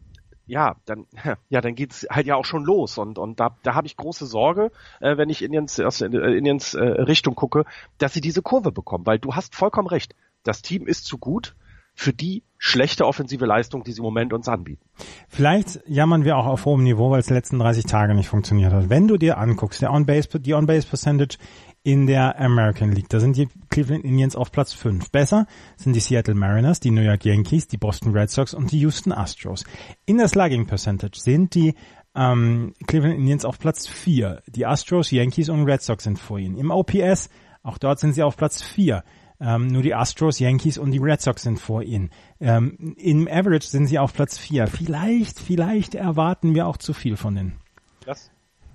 ja, dann ja, dann geht's halt ja auch schon los und und da da habe ich große Sorge, äh, wenn ich Indians aus äh, Indians äh, Richtung gucke, dass sie diese Kurve bekommen, weil du hast vollkommen recht. Das Team ist zu gut für die schlechte offensive Leistung, die sie im Moment uns anbieten. Vielleicht jammern wir auch auf hohem Niveau, weil es die letzten 30 Tage nicht funktioniert hat. Wenn du dir anguckst, der On-Base, die On-Base Percentage in der American League. Da sind die Cleveland Indians auf Platz 5. Besser sind die Seattle Mariners, die New York Yankees, die Boston Red Sox und die Houston Astros. In der Slugging Percentage sind die ähm, Cleveland Indians auf Platz 4. Die Astros, Yankees und Red Sox sind vor ihnen. Im OPS, auch dort sind sie auf Platz 4. Ähm, nur die Astros, Yankees und die Red Sox sind vor ihnen. Ähm, Im Average sind sie auf Platz 4. Vielleicht, vielleicht erwarten wir auch zu viel von denen. Das,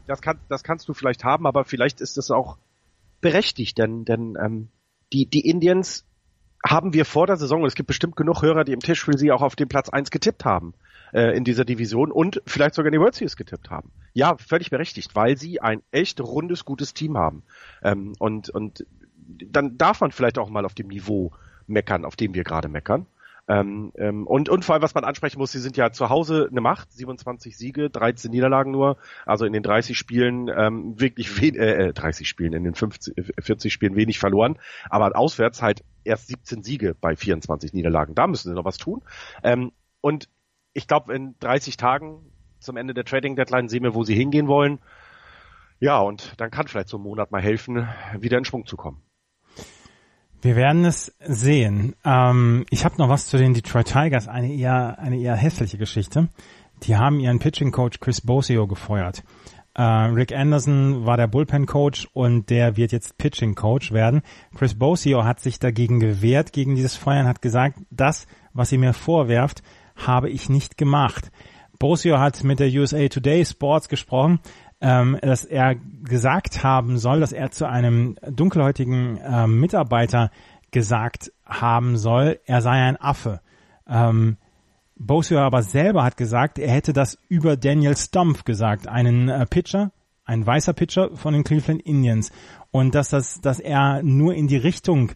das, kann, das kannst du vielleicht haben, aber vielleicht ist es auch berechtigt, denn, denn ähm, die, die Indians haben wir vor der Saison, und es gibt bestimmt genug Hörer, die im Tisch für sie auch auf den Platz eins getippt haben äh, in dieser Division und vielleicht sogar in die World Series getippt haben. Ja, völlig berechtigt, weil sie ein echt rundes, gutes Team haben. Ähm, und, und dann darf man vielleicht auch mal auf dem Niveau meckern, auf dem wir gerade meckern. Ähm, ähm, und, und vor allem, was man ansprechen muss, sie sind ja zu Hause eine Macht, 27 Siege, 13 Niederlagen nur, also in den 30 Spielen ähm, wirklich wen, äh, 30 äh, Spielen, in den 50, 40 äh, Spielen wenig verloren, aber auswärts halt erst 17 Siege bei 24 Niederlagen. Da müssen sie noch was tun. Ähm, und ich glaube, in 30 Tagen zum Ende der Trading Deadline sehen wir, wo sie hingehen wollen. Ja, und dann kann vielleicht so ein Monat mal helfen, wieder in Schwung zu kommen. Wir werden es sehen. Ähm, ich habe noch was zu den Detroit Tigers, eine eher, eine eher hässliche Geschichte. Die haben ihren Pitching Coach Chris Bosio gefeuert. Äh, Rick Anderson war der Bullpen Coach und der wird jetzt Pitching Coach werden. Chris Bosio hat sich dagegen gewehrt, gegen dieses Feuern, hat gesagt, das, was ihr mir vorwerft, habe ich nicht gemacht. Bosio hat mit der USA Today Sports gesprochen ähm, dass er gesagt haben soll, dass er zu einem dunkelhäutigen äh, Mitarbeiter gesagt haben soll, er sei ein Affe. Ähm, Bosio aber selber hat gesagt, er hätte das über Daniel Stumpf gesagt, einen äh, Pitcher, ein weißer Pitcher von den Cleveland Indians. Und dass das, dass er nur in die Richtung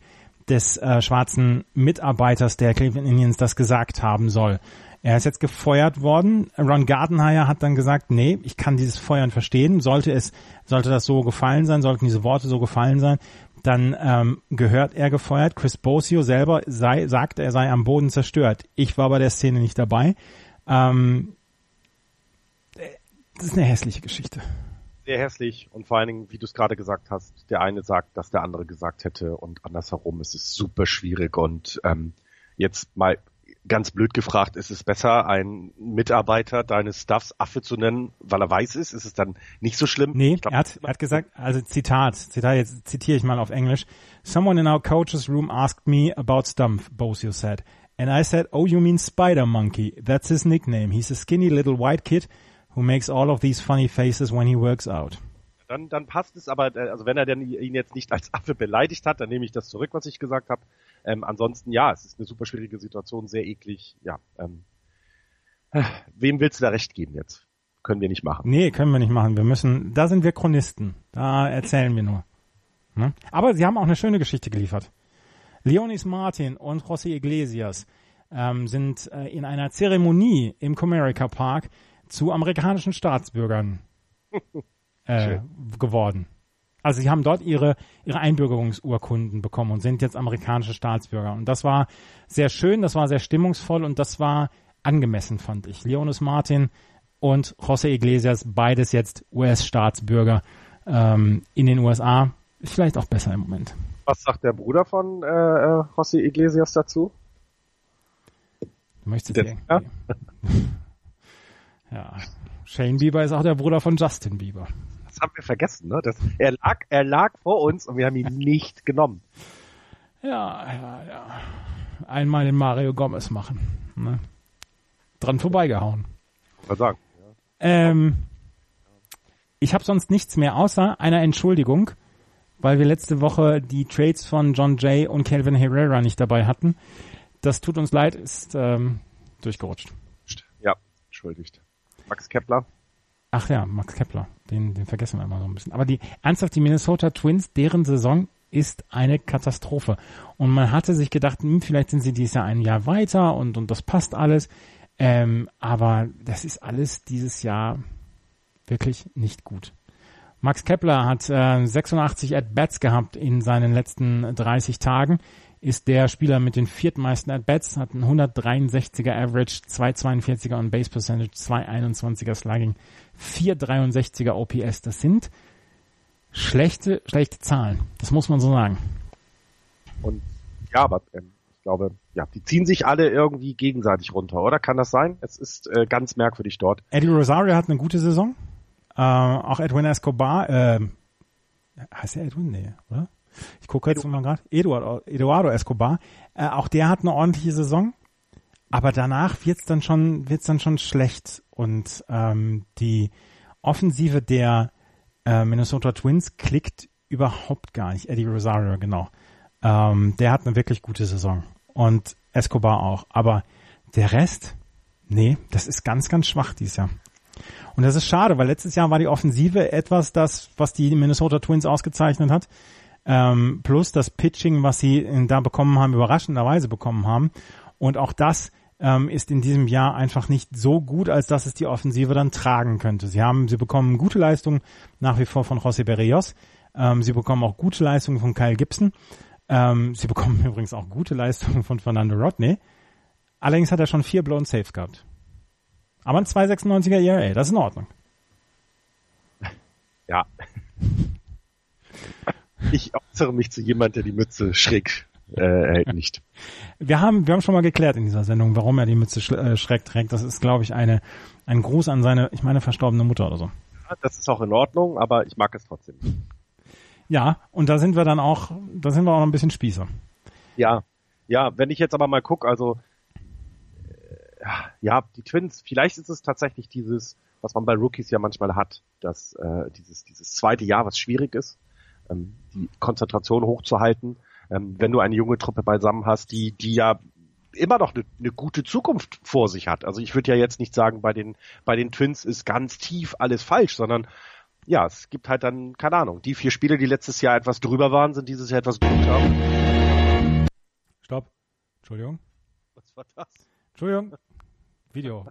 des äh, schwarzen Mitarbeiters der Cleveland Indians das gesagt haben soll. Er ist jetzt gefeuert worden. Ron Gardenhire hat dann gesagt, nee, ich kann dieses Feuern verstehen. Sollte es, sollte das so gefallen sein, sollten diese Worte so gefallen sein, dann ähm, gehört er gefeuert. Chris Bosio selber sei, sagt, er sei am Boden zerstört. Ich war bei der Szene nicht dabei. Ähm, das ist eine hässliche Geschichte. Sehr hässlich und vor allen Dingen, wie du es gerade gesagt hast, der eine sagt, dass der andere gesagt hätte und andersherum ist es super schwierig und ähm, jetzt mal ganz blöd gefragt, ist es besser, einen Mitarbeiter deines Staffs Affe zu nennen, weil er weiß ist? Ist es dann nicht so schlimm? Nee, glaub, er, hat, er hat gesagt, also Zitat, Zitat, jetzt zitiere ich mal auf Englisch. Someone in our coach's room asked me about Stumpf, Bosio said. And I said, oh, you mean Spider Monkey. That's his nickname. He's a skinny little white kid who makes all of these funny faces when he works out. Dann, dann passt es, aber äh, also wenn er denn ihn jetzt nicht als Affe beleidigt hat, dann nehme ich das zurück, was ich gesagt habe. Ähm, ansonsten ja, es ist eine super schwierige Situation, sehr eklig. Ja, ähm, wem willst du da recht geben jetzt? Können wir nicht machen. Nee, können wir nicht machen. Wir müssen, da sind wir Chronisten. Da erzählen wir nur. Ne? Aber sie haben auch eine schöne Geschichte geliefert. Leonis Martin und José Iglesias ähm, sind äh, in einer Zeremonie im Comerica Park zu amerikanischen Staatsbürgern äh, geworden. Also sie haben dort ihre, ihre Einbürgerungsurkunden bekommen und sind jetzt amerikanische Staatsbürger. Und das war sehr schön, das war sehr stimmungsvoll und das war angemessen, fand ich. Leonis Martin und José Iglesias, beides jetzt US-Staatsbürger ähm, in den USA. Ist vielleicht auch besser im Moment. Was sagt der Bruder von äh, äh José Iglesias dazu? Du möchtest jetzt ja? ja. Shane Bieber ist auch der Bruder von Justin Bieber das haben wir vergessen, ne? Das, er lag, er lag vor uns und wir haben ihn nicht genommen. Ja, ja, ja. Einmal den Mario Gomez machen. Ne? Dran vorbeigehauen. Was sagen? Ähm, ich habe sonst nichts mehr außer einer Entschuldigung, weil wir letzte Woche die Trades von John Jay und Calvin Herrera nicht dabei hatten. Das tut uns leid, ist ähm, durchgerutscht. Ja, entschuldigt. Max Kepler. Ach ja, Max Kepler, den, den vergessen wir immer so ein bisschen. Aber die ernsthaft, die Minnesota Twins, deren Saison ist eine Katastrophe. Und man hatte sich gedacht, hm, vielleicht sind sie dieses Jahr ein Jahr weiter und, und das passt alles. Ähm, aber das ist alles dieses Jahr wirklich nicht gut. Max Kepler hat äh, 86 At-Bats gehabt in seinen letzten 30 Tagen ist der Spieler mit den viertmeisten At-Bats, hat einen 163er Average, 242er on Base Percentage, 221er Slugging, 463er OPS. Das sind schlechte, schlechte Zahlen. Das muss man so sagen. Und ja, aber ähm, ich glaube, ja, die ziehen sich alle irgendwie gegenseitig runter, oder? Kann das sein? Es ist äh, ganz merkwürdig dort. Eddie Rosario hat eine gute Saison. Äh, auch Edwin Escobar, äh, heißt er Edwin? Nee, oder? Ich gucke jetzt mal gerade. Eduardo, Eduardo Escobar. Äh, auch der hat eine ordentliche Saison. Aber danach wird's dann schon, wird's dann schon schlecht. Und ähm, die Offensive der äh, Minnesota Twins klickt überhaupt gar nicht. Eddie Rosario, genau. Ähm, der hat eine wirklich gute Saison. Und Escobar auch. Aber der Rest, nee, das ist ganz, ganz schwach dieses Jahr. Und das ist schade, weil letztes Jahr war die Offensive etwas, das, was die Minnesota Twins ausgezeichnet hat ähm, plus das Pitching, was sie da bekommen haben, überraschenderweise bekommen haben. Und auch das ähm, ist in diesem Jahr einfach nicht so gut, als dass es die Offensive dann tragen könnte. Sie haben, sie bekommen gute Leistungen nach wie vor von José Berrios. Ähm, sie bekommen auch gute Leistungen von Kyle Gibson. Ähm, sie bekommen übrigens auch gute Leistungen von Fernando Rodney. Allerdings hat er schon vier Blown Saves gehabt. Aber ein 2,96er ERA, das ist in Ordnung. Ja. Ich äußere mich zu jemand, der die Mütze schräg äh, hält nicht. Wir haben, wir haben schon mal geklärt in dieser Sendung, warum er die Mütze sch äh, schräg trägt. Das ist, glaube ich, eine, ein Gruß an seine, ich meine, verstorbene Mutter oder so. Ja, das ist auch in Ordnung, aber ich mag es trotzdem. Ja, und da sind wir dann auch, da sind wir auch noch ein bisschen Spießer. Ja, ja, wenn ich jetzt aber mal gucke, also äh, ja, die Twins, vielleicht ist es tatsächlich dieses, was man bei Rookies ja manchmal hat, dass äh, dieses, dieses zweite Jahr, was schwierig ist ähm, die Konzentration hochzuhalten. Ähm, wenn du eine junge Truppe beisammen hast, die, die ja immer noch eine, eine gute Zukunft vor sich hat. Also ich würde ja jetzt nicht sagen, bei den, bei den Twins ist ganz tief alles falsch, sondern ja, es gibt halt dann, keine Ahnung, die vier Spiele, die letztes Jahr etwas drüber waren, sind dieses Jahr etwas drunter. Stopp. Entschuldigung. Was war das? Entschuldigung. Video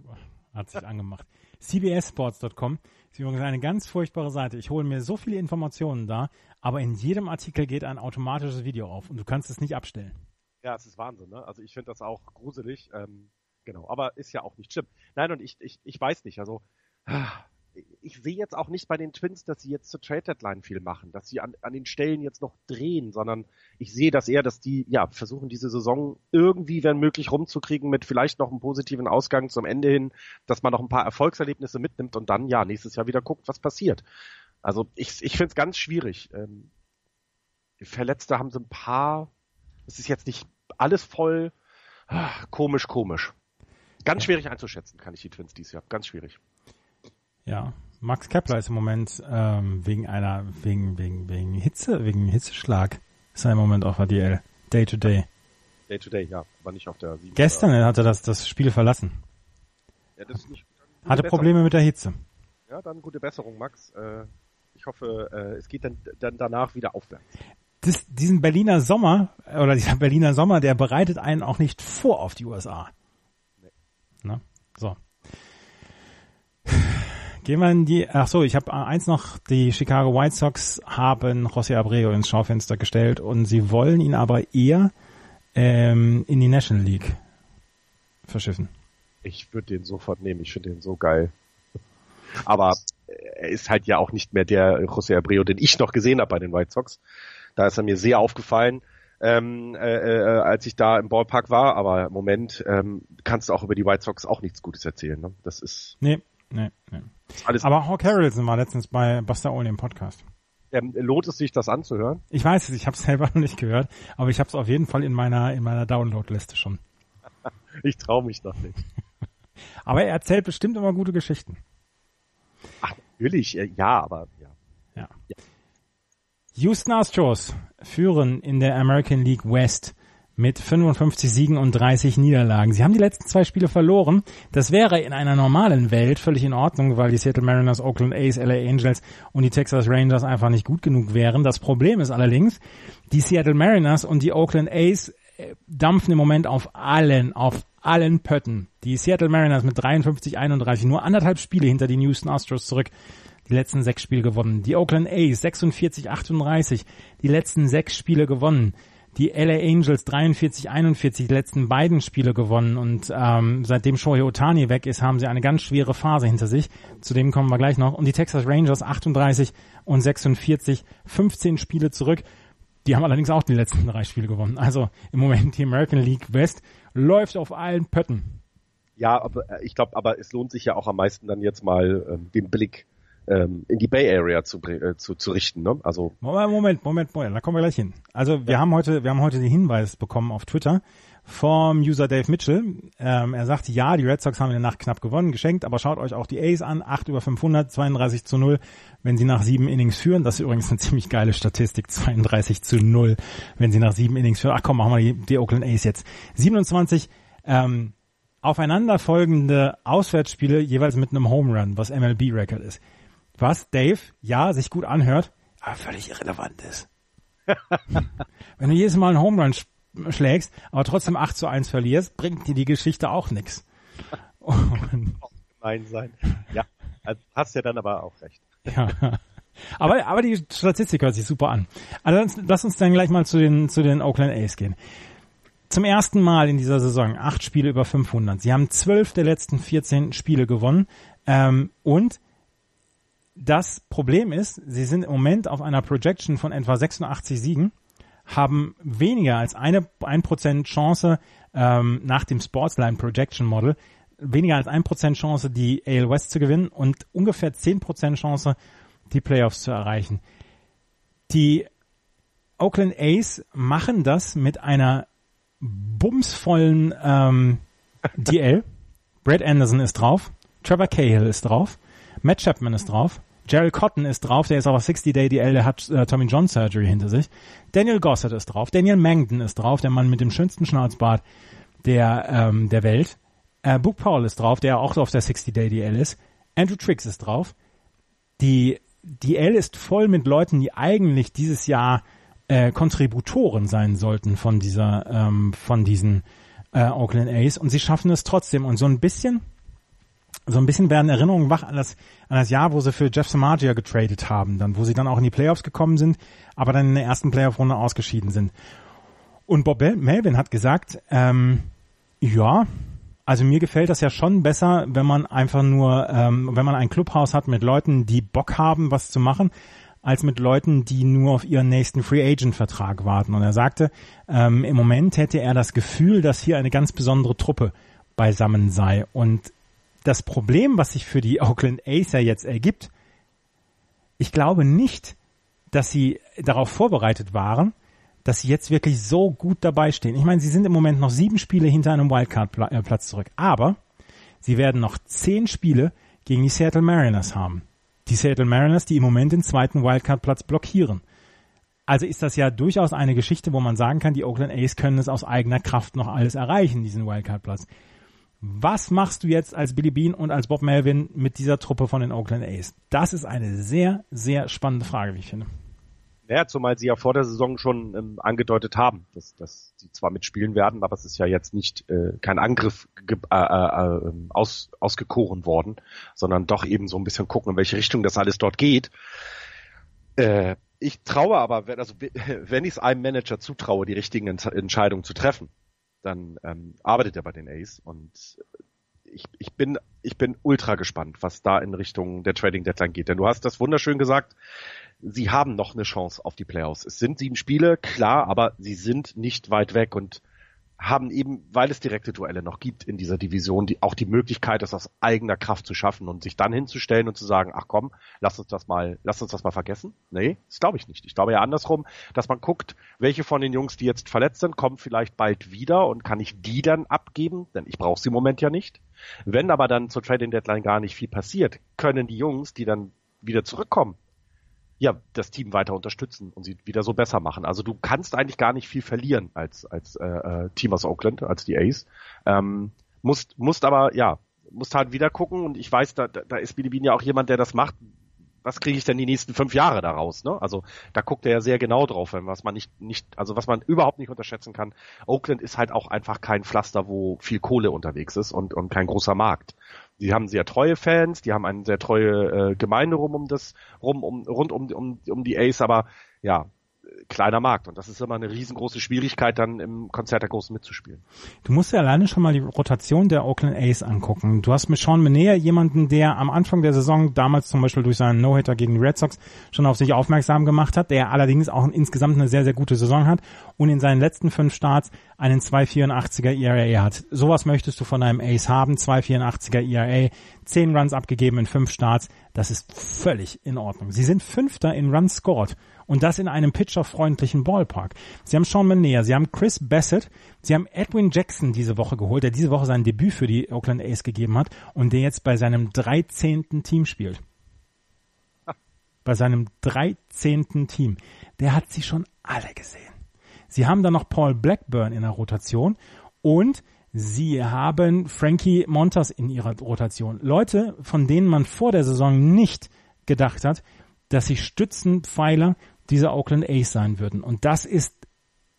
hat sich angemacht. CBSSports.com ist übrigens eine ganz furchtbare Seite. Ich hole mir so viele Informationen da, aber in jedem Artikel geht ein automatisches Video auf und du kannst es nicht abstellen. Ja, es ist Wahnsinn, ne? Also ich finde das auch gruselig. Ähm, genau, aber ist ja auch nicht schlimm. Nein, und ich, ich, ich weiß nicht, also ich sehe jetzt auch nicht bei den Twins, dass sie jetzt zur Trade Deadline viel machen, dass sie an, an den Stellen jetzt noch drehen, sondern ich sehe das eher, dass die ja versuchen diese Saison irgendwie, wenn möglich, rumzukriegen mit vielleicht noch einem positiven Ausgang zum Ende hin, dass man noch ein paar Erfolgserlebnisse mitnimmt und dann ja nächstes Jahr wieder guckt, was passiert. Also ich, ich finde es ganz schwierig. Ähm, Verletzte haben sie ein paar. Es ist jetzt nicht alles voll. Ah, komisch, komisch. Ganz schwierig einzuschätzen, kann ich die Twins dieses Jahr. Ganz schwierig. Ja, Max Kepler ist im Moment ähm, wegen einer, wegen, wegen, wegen Hitze, wegen Hitzeschlag, ist er im Moment auf ADL. Day to day. Day to day, ja, aber nicht auf der 7. Gestern hat er das, das Spiel verlassen. Ja, das ist nicht, Hatte Probleme mit der Hitze. Ja, dann gute Besserung, Max. Äh, ich hoffe, äh, es geht dann, dann danach wieder aufwärts. Das, diesen Berliner Sommer, oder dieser Berliner Sommer, der bereitet einen auch nicht vor auf die USA. Nee. Na, so. Gehen wir in die, ach so, ich habe eins noch, die Chicago White Sox haben José Abreu ins Schaufenster gestellt und sie wollen ihn aber eher ähm, in die National League verschiffen. Ich würde den sofort nehmen, ich finde den so geil. Aber er ist halt ja auch nicht mehr der José Abreu, den ich noch gesehen habe bei den White Sox. Da ist er mir sehr aufgefallen, ähm, äh, äh, als ich da im Ballpark war. Aber im Moment ähm, kannst du auch über die White Sox auch nichts Gutes erzählen. Ne? Das ist... Nee, nee, nee. Alles Aber Hawk Harrelson war letztens bei Buster Olney im Podcast. Ähm, lohnt es sich, das anzuhören? Ich weiß es, ich habe es selber noch nicht gehört, aber ich habe es auf jeden Fall in meiner in meiner Download-Liste schon. ich traue mich noch nicht. aber er erzählt bestimmt immer gute Geschichten. Ach, natürlich, äh, ja, aber ja. ja. ja. Houston Astros führen in der American League West mit 55 Siegen und 30 Niederlagen. Sie haben die letzten zwei Spiele verloren. Das wäre in einer normalen Welt völlig in Ordnung, weil die Seattle Mariners, Oakland A's, LA Angels und die Texas Rangers einfach nicht gut genug wären. Das Problem ist allerdings, die Seattle Mariners und die Oakland A's äh, dampfen im Moment auf allen, auf allen Pötten. Die Seattle Mariners mit 53, 31, nur anderthalb Spiele hinter den Houston Astros zurück die letzten sechs Spiele gewonnen. Die Oakland A's 46, 38, die letzten sechs Spiele gewonnen die LA Angels 43-41 die letzten beiden Spiele gewonnen und ähm, seitdem Shohei Otani weg ist, haben sie eine ganz schwere Phase hinter sich. Zu dem kommen wir gleich noch. Und die Texas Rangers 38 und 46, 15 Spiele zurück. Die haben allerdings auch die letzten drei Spiele gewonnen. Also im Moment die American League West läuft auf allen Pötten. Ja, aber äh, ich glaube, aber es lohnt sich ja auch am meisten dann jetzt mal ähm, den Blick ähm, in die Bay Area zu, äh, zu, zu richten. Ne? Also Moment, Moment, Moment, Moment, da kommen wir gleich hin. Also wir ja. haben heute, wir haben heute den Hinweis bekommen auf Twitter vom User Dave Mitchell. Ähm, er sagt, ja, die Red Sox haben in der Nacht knapp gewonnen, geschenkt, aber schaut euch auch die A's an, 8 über 500, 32 zu 0, wenn sie nach sieben Innings führen. Das ist übrigens eine ziemlich geile Statistik, 32 zu 0, wenn sie nach sieben Innings führen. Ach komm, machen wir die, die Oakland A's jetzt. 27 ähm, aufeinanderfolgende Auswärtsspiele jeweils mit einem Home Run, was MLB-Record ist was Dave, ja, sich gut anhört, aber völlig irrelevant ist. Wenn du jedes Mal einen Home Run sch schlägst, aber trotzdem 8 zu 1 verlierst, bringt dir die Geschichte auch nichts. Gemein sein. Ja, also hast ja dann aber auch recht. Ja. Aber, aber die Statistik hört sich super an. Also lass uns dann gleich mal zu den, zu den Oakland A's gehen. Zum ersten Mal in dieser Saison acht Spiele über 500. Sie haben zwölf der letzten 14 Spiele gewonnen ähm, und das Problem ist, sie sind im Moment auf einer Projection von etwa 86 Siegen, haben weniger als eine, ein Prozent Chance ähm, nach dem Sportsline Projection Model, weniger als ein Prozent Chance, die AL West zu gewinnen und ungefähr zehn Prozent Chance, die Playoffs zu erreichen. Die Oakland A's machen das mit einer bumsvollen ähm, DL. Brad Anderson ist drauf, Trevor Cahill ist drauf, Matt Chapman ist drauf. Gerald Cotton ist drauf, der ist aber 60 Day DL, der hat äh, Tommy John Surgery hinter sich. Daniel Gossett ist drauf. Daniel Mangton ist drauf, der Mann mit dem schönsten Schnauzbart der, ähm, der Welt. Äh, Book Powell ist drauf, der auch auf der 60 Day DL ist. Andrew Triggs ist drauf. Die DL ist voll mit Leuten, die eigentlich dieses Jahr äh, Kontributoren sein sollten von dieser, ähm, von diesen äh, Oakland A's und sie schaffen es trotzdem und so ein bisschen so ein bisschen werden Erinnerungen wach an das, an das Jahr, wo sie für Jeff Samagia getradet haben, dann, wo sie dann auch in die Playoffs gekommen sind, aber dann in der ersten Playoff-Runde ausgeschieden sind. Und Bob Melvin hat gesagt, ähm, ja, Also mir gefällt das ja schon besser, wenn man einfach nur, ähm, wenn man ein Clubhaus hat mit Leuten, die Bock haben, was zu machen, als mit Leuten, die nur auf ihren nächsten Free Agent Vertrag warten. Und er sagte, ähm, im Moment hätte er das Gefühl, dass hier eine ganz besondere Truppe beisammen sei. Und das Problem, was sich für die Oakland ja jetzt ergibt, ich glaube nicht, dass sie darauf vorbereitet waren, dass sie jetzt wirklich so gut dabei stehen. Ich meine, sie sind im Moment noch sieben Spiele hinter einem Wildcard-Platz zurück, aber sie werden noch zehn Spiele gegen die Seattle Mariners haben. Die Seattle Mariners, die im Moment den zweiten Wildcard-Platz blockieren. Also ist das ja durchaus eine Geschichte, wo man sagen kann, die Oakland A's können es aus eigener Kraft noch alles erreichen, diesen Wildcard-Platz. Was machst du jetzt als Billy Bean und als Bob Melvin mit dieser Truppe von den Oakland A's? Das ist eine sehr, sehr spannende Frage, wie ich finde. Naja, zumal sie ja vor der Saison schon ähm, angedeutet haben, dass, dass sie zwar mitspielen werden, aber es ist ja jetzt nicht äh, kein Angriff äh, äh, ähm, aus, ausgekoren worden, sondern doch eben so ein bisschen gucken, in welche Richtung das alles dort geht. Äh, ich traue aber, also wenn ich es einem Manager zutraue, die richtigen Entscheidungen zu treffen, dann ähm, arbeitet er bei den Ace und ich, ich bin ich bin ultra gespannt, was da in Richtung der Trading Deadline geht. Denn du hast das wunderschön gesagt, sie haben noch eine Chance auf die Playoffs. Es sind sieben Spiele, klar, aber sie sind nicht weit weg und haben eben, weil es direkte Duelle noch gibt in dieser Division, die, auch die Möglichkeit, das aus eigener Kraft zu schaffen und sich dann hinzustellen und zu sagen, ach komm, lass uns das mal, lass uns das mal vergessen. Nee, das glaube ich nicht. Ich glaube ja andersrum, dass man guckt, welche von den Jungs, die jetzt verletzt sind, kommen vielleicht bald wieder und kann ich die dann abgeben, denn ich brauche sie im Moment ja nicht. Wenn aber dann zur Trading Deadline gar nicht viel passiert, können die Jungs, die dann wieder zurückkommen, ja, das Team weiter unterstützen und sie wieder so besser machen. Also du kannst eigentlich gar nicht viel verlieren als, als äh, äh, Team aus Oakland, als die Ace. Ähm, musst, musst aber, ja, musst halt wieder gucken und ich weiß, da, da ist Billy Bean ja auch jemand, der das macht. Was kriege ich denn die nächsten fünf Jahre daraus? Ne? Also da guckt er ja sehr genau drauf, was man nicht, nicht, also was man überhaupt nicht unterschätzen kann. Oakland ist halt auch einfach kein Pflaster, wo viel Kohle unterwegs ist und, und kein großer Markt. Die haben sehr treue Fans, die haben eine sehr treue äh, Gemeinde rum um das, rum um, rund um, um, um die Ace, aber ja, kleiner Markt und das ist immer eine riesengroße Schwierigkeit, dann im Konzert der Großen mitzuspielen. Du musst ja alleine schon mal die Rotation der Oakland A's angucken. Du hast mit Sean Menea jemanden, der am Anfang der Saison damals zum Beispiel durch seinen No-Hitter gegen die Red Sox schon auf sich aufmerksam gemacht hat, der allerdings auch insgesamt eine sehr, sehr gute Saison hat und in seinen letzten fünf Starts einen 2,84er ERA hat. Sowas möchtest du von einem Ace haben, 2,84er ERA, 10 Runs abgegeben in fünf Starts, das ist völlig in Ordnung. Sie sind Fünfter in Runs scored und das in einem pitcherfreundlichen Ballpark. Sie haben Sean Manea, sie haben Chris Bassett, sie haben Edwin Jackson diese Woche geholt, der diese Woche sein Debüt für die Oakland A's gegeben hat und der jetzt bei seinem 13. Team spielt. Bei seinem 13. Team. Der hat sie schon alle gesehen. Sie haben dann noch Paul Blackburn in der Rotation und Sie haben Frankie Montas in ihrer Rotation. Leute, von denen man vor der Saison nicht gedacht hat, dass sie Stützenpfeiler dieser Oakland A's sein würden. Und das ist,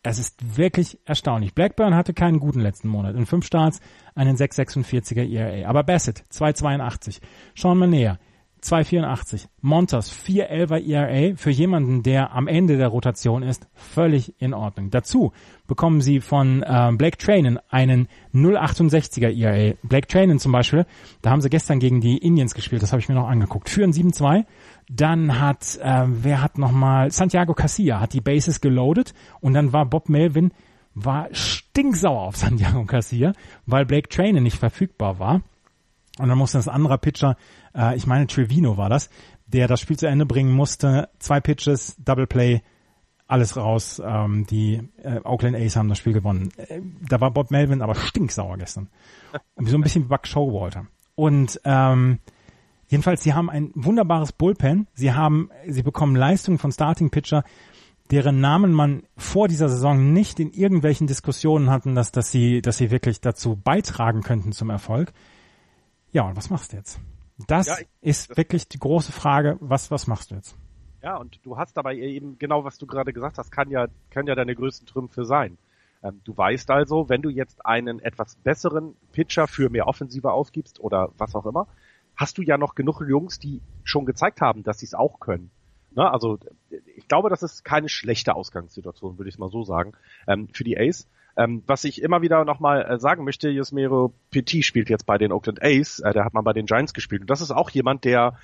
es ist wirklich erstaunlich. Blackburn hatte keinen guten letzten Monat. In fünf Starts einen 6,46er ERA. Aber Bassett, 2,82. Sean Manea, 2,84. Montas, 4,11er ERA für jemanden, der am Ende der Rotation ist, völlig in Ordnung. Dazu bekommen sie von äh, Blake Trainen einen 0,68er ERA. Blake Trainen zum Beispiel, da haben sie gestern gegen die Indians gespielt, das habe ich mir noch angeguckt. Führen 7-2 dann hat, äh, wer hat nochmal, Santiago Casilla hat die Bases geloadet und dann war Bob Melvin, war stinksauer auf Santiago Casilla, weil Blake Trainer nicht verfügbar war. Und dann musste das andere Pitcher, äh, ich meine Trevino war das, der das Spiel zu Ende bringen musste. Zwei Pitches, Double Play, alles raus. Ähm, die äh, Oakland A's haben das Spiel gewonnen. Äh, da war Bob Melvin aber stinksauer gestern. So ein bisschen wie Buck Showalter. Und ähm, Jedenfalls, sie haben ein wunderbares Bullpen. Sie haben, sie bekommen Leistungen von Starting Pitcher, deren Namen man vor dieser Saison nicht in irgendwelchen Diskussionen hatten, dass, dass sie, dass sie wirklich dazu beitragen könnten zum Erfolg. Ja, und was machst du jetzt? Das ja, ich, ist das wirklich die große Frage. Was, was machst du jetzt? Ja, und du hast dabei eben genau, was du gerade gesagt hast, kann ja, kann ja deine größten Trümpfe sein. Ähm, du weißt also, wenn du jetzt einen etwas besseren Pitcher für mehr Offensive aufgibst oder was auch immer, hast du ja noch genug Jungs, die schon gezeigt haben, dass sie es auch können. Ne? Also ich glaube, das ist keine schlechte Ausgangssituation, würde ich mal so sagen, ähm, für die Ace. Ähm, was ich immer wieder nochmal äh, sagen möchte, Yusmero Petit spielt jetzt bei den Oakland A's, äh, der hat mal bei den Giants gespielt. Und das ist auch jemand, der,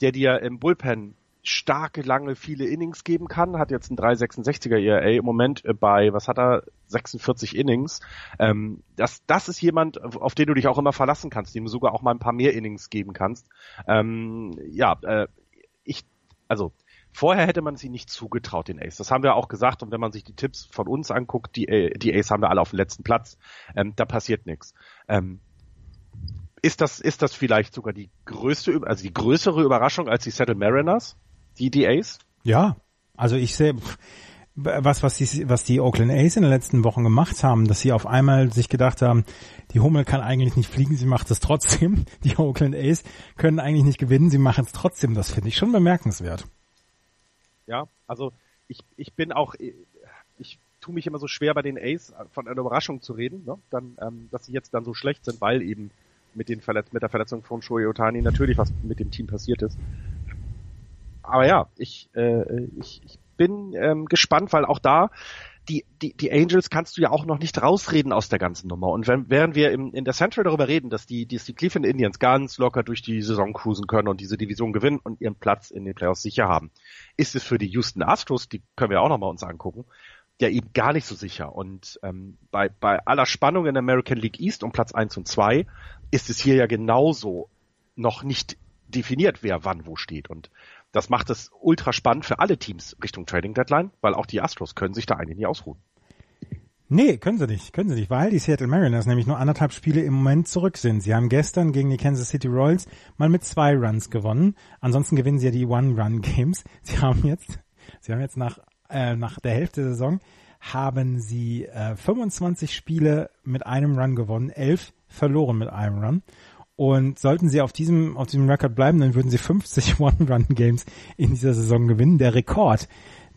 der dir im Bullpen starke, lange, viele Innings geben kann, hat jetzt ein 3,66er ERA im Moment äh, bei, was hat er, 46 Innings. Ähm, das, das ist jemand, auf den du dich auch immer verlassen kannst, dem du sogar auch mal ein paar mehr Innings geben kannst. Ähm, ja, äh, ich, also vorher hätte man sie nicht zugetraut, den Ace. Das haben wir auch gesagt und wenn man sich die Tipps von uns anguckt, die, äh, die Ace haben wir alle auf dem letzten Platz, ähm, da passiert nichts. Ähm, ist das, ist das vielleicht sogar die größte, also die größere Überraschung als die Settle Mariners? Die, die Ace? Ja, also ich sehe, was, was die, was die Oakland A's in den letzten Wochen gemacht haben, dass sie auf einmal sich gedacht haben, die Hummel kann eigentlich nicht fliegen, sie macht es trotzdem. Die Oakland A's können eigentlich nicht gewinnen, sie machen es trotzdem. Das finde ich schon bemerkenswert. Ja, also ich, ich bin auch, ich tue mich immer so schwer bei den A's von einer Überraschung zu reden, ne? dann, ähm, dass sie jetzt dann so schlecht sind, weil eben mit den Verletz mit der Verletzung von Shohei Otani natürlich was mit dem Team passiert ist. Aber ja, ich, äh, ich, ich bin ähm, gespannt, weil auch da die, die, die Angels kannst du ja auch noch nicht rausreden aus der ganzen Nummer. Und wenn, während wir im, in der Central darüber reden, dass die, dass die Cleveland Indians ganz locker durch die Saison cruisen können und diese Division gewinnen und ihren Platz in den Playoffs sicher haben, ist es für die Houston Astros, die können wir auch nochmal uns angucken, ja eben gar nicht so sicher. Und ähm, bei, bei aller Spannung in der American League East um Platz eins und zwei ist es hier ja genauso noch nicht definiert, wer wann wo steht. Und das macht es ultra spannend für alle Teams Richtung Trading Deadline, weil auch die Astros können sich da eigentlich nie ausruhen. Nee, können sie nicht, können sie nicht, weil die Seattle Mariners nämlich nur anderthalb Spiele im Moment zurück sind. Sie haben gestern gegen die Kansas City Royals mal mit zwei Runs gewonnen. Ansonsten gewinnen sie ja die One-Run-Games. Sie haben jetzt, sie haben jetzt nach, äh, nach der Hälfte der Saison haben sie äh, 25 Spiele mit einem Run gewonnen, elf verloren mit einem Run. Und sollten sie auf diesem, auf diesem Rekord bleiben, dann würden sie 50 One-Run-Games in dieser Saison gewinnen. Der Rekord,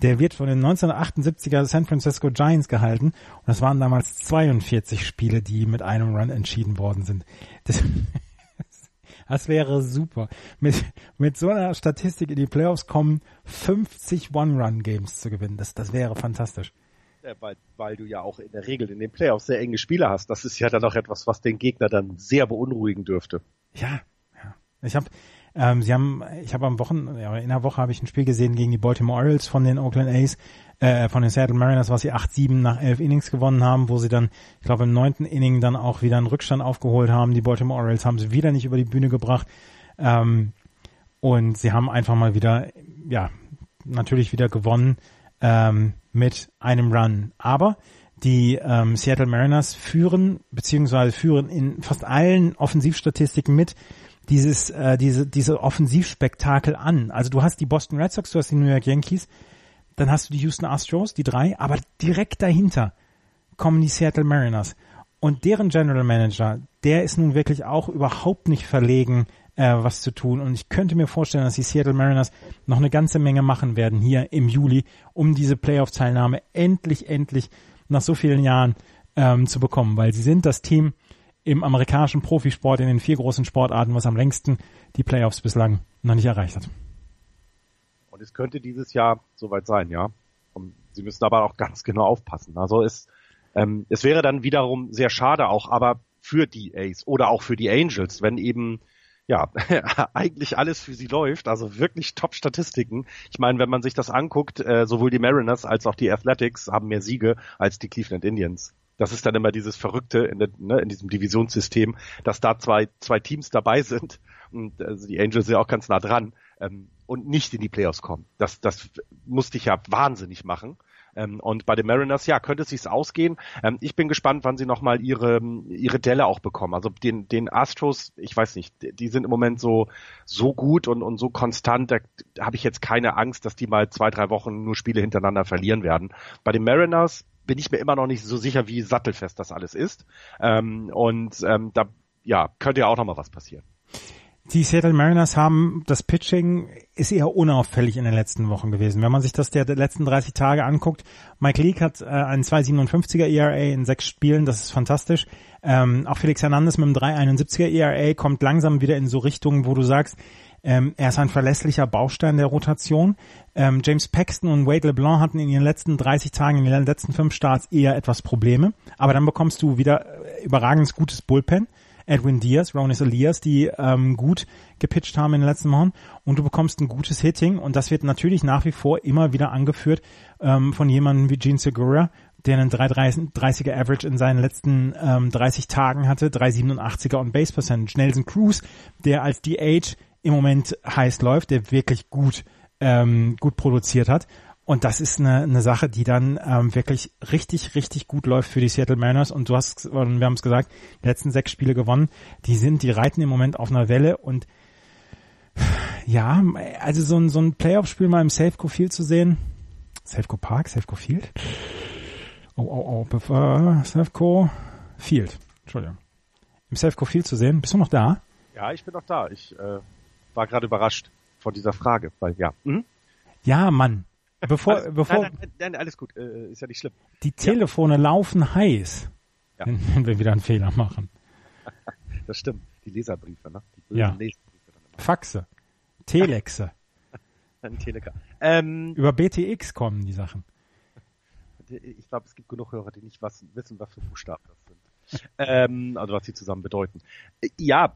der wird von den 1978er San Francisco Giants gehalten. Und das waren damals 42 Spiele, die mit einem Run entschieden worden sind. Das, das wäre super. Mit, mit so einer Statistik in die Playoffs kommen, 50 One-Run-Games zu gewinnen. Das, das wäre fantastisch weil, weil du ja auch in der Regel in den Playoffs sehr enge Spiele hast. Das ist ja dann auch etwas, was den Gegner dann sehr beunruhigen dürfte. Ja, ja. Ich habe, ähm, sie haben, ich habe am Wochen, ja, in der Woche habe ich ein Spiel gesehen gegen die Baltimore Orioles von den Oakland A's, äh, von den Seattle Mariners, was sie 8-7 nach 11 Innings gewonnen haben, wo sie dann, ich glaube im neunten Inning dann auch wieder einen Rückstand aufgeholt haben. Die Baltimore Orioles haben sie wieder nicht über die Bühne gebracht. Ähm, und sie haben einfach mal wieder, ja, natürlich wieder gewonnen ähm, mit einem Run. Aber die ähm, Seattle Mariners führen, beziehungsweise führen in fast allen Offensivstatistiken mit dieses, äh, diese, diese Offensivspektakel an. Also du hast die Boston Red Sox, du hast die New York Yankees, dann hast du die Houston Astros, die drei, aber direkt dahinter kommen die Seattle Mariners. Und deren General Manager, der ist nun wirklich auch überhaupt nicht verlegen, äh, was zu tun. Und ich könnte mir vorstellen, dass die Seattle Mariners noch eine ganze Menge machen werden hier im Juli, um diese Playoff-Teilnahme endlich, endlich nach so vielen Jahren ähm, zu bekommen, weil sie sind das Team im amerikanischen Profisport in den vier großen Sportarten, was am längsten die Playoffs bislang noch nicht erreicht hat. Und es könnte dieses Jahr soweit sein, ja. Und sie müssen aber auch ganz genau aufpassen. Also es, ähm, es wäre dann wiederum sehr schade auch, aber für die Ace oder auch für die Angels, wenn eben ja, eigentlich alles für sie läuft, also wirklich Top-Statistiken. Ich meine, wenn man sich das anguckt, äh, sowohl die Mariners als auch die Athletics haben mehr Siege als die Cleveland Indians. Das ist dann immer dieses Verrückte in, der, ne, in diesem Divisionssystem, dass da zwei, zwei Teams dabei sind und also die Angels sind ja auch ganz nah dran ähm, und nicht in die Playoffs kommen. Das, das musste ich ja wahnsinnig machen. Ähm, und bei den Mariners, ja, könnte es sich ausgehen. Ähm, ich bin gespannt, wann sie nochmal ihre, ihre Delle auch bekommen. Also den, den Astros, ich weiß nicht, die sind im Moment so, so gut und, und so konstant, da habe ich jetzt keine Angst, dass die mal zwei, drei Wochen nur Spiele hintereinander verlieren werden. Bei den Mariners bin ich mir immer noch nicht so sicher, wie sattelfest das alles ist. Ähm, und ähm, da ja, könnte ja auch nochmal was passieren. Die Seattle Mariners haben, das Pitching ist eher unauffällig in den letzten Wochen gewesen. Wenn man sich das der, letzten 30 Tage anguckt, Mike Leake hat äh, einen 2,57er ERA in sechs Spielen, das ist fantastisch. Ähm, auch Felix Hernandez mit einem 3,71er ERA kommt langsam wieder in so Richtungen, wo du sagst, ähm, er ist ein verlässlicher Baustein der Rotation. Ähm, James Paxton und Wade LeBlanc hatten in ihren letzten 30 Tagen, in den letzten fünf Starts eher etwas Probleme. Aber dann bekommst du wieder äh, überragend gutes Bullpen. Edwin Diaz, Ronis Elias, die ähm, gut gepitcht haben in den letzten Wochen und du bekommst ein gutes Hitting und das wird natürlich nach wie vor immer wieder angeführt ähm, von jemandem wie Gene Segura, der einen 330er Average in seinen letzten ähm, 30 Tagen hatte, 387er on Base Percentage. Nelson Cruz, der als DH im Moment heiß läuft, der wirklich gut ähm, gut produziert hat. Und das ist eine, eine Sache, die dann ähm, wirklich richtig, richtig gut läuft für die Seattle Mariners. Und du hast, wir haben es gesagt, die letzten sechs Spiele gewonnen. Die sind, die reiten im Moment auf einer Welle und ja, also so ein, so ein Playoff-Spiel mal im Safeco Field zu sehen. Safeco Park, Safeco Field? Oh, oh, oh, uh, Safeco Field. Entschuldigung. Im Safeco Field zu sehen. Bist du noch da? Ja, ich bin noch da. Ich äh, war gerade überrascht von dieser Frage, weil ja. Mhm. Ja, Mann. Bevor, alles, bevor, nein, nein, nein, alles gut, äh, ist ja nicht schlimm. Die Telefone ja. laufen heiß, ja. wenn wir wieder einen Fehler machen. das stimmt. Die Leserbriefe, ne? Die ja. Leserbriefe Faxe, Telexe. Ein Teleker. Ähm, Über BTX kommen die Sachen. Ich glaube, es gibt genug Hörer, die nicht was, wissen, was für Buchstaben das sind. ähm, also was sie zusammen bedeuten. Ja,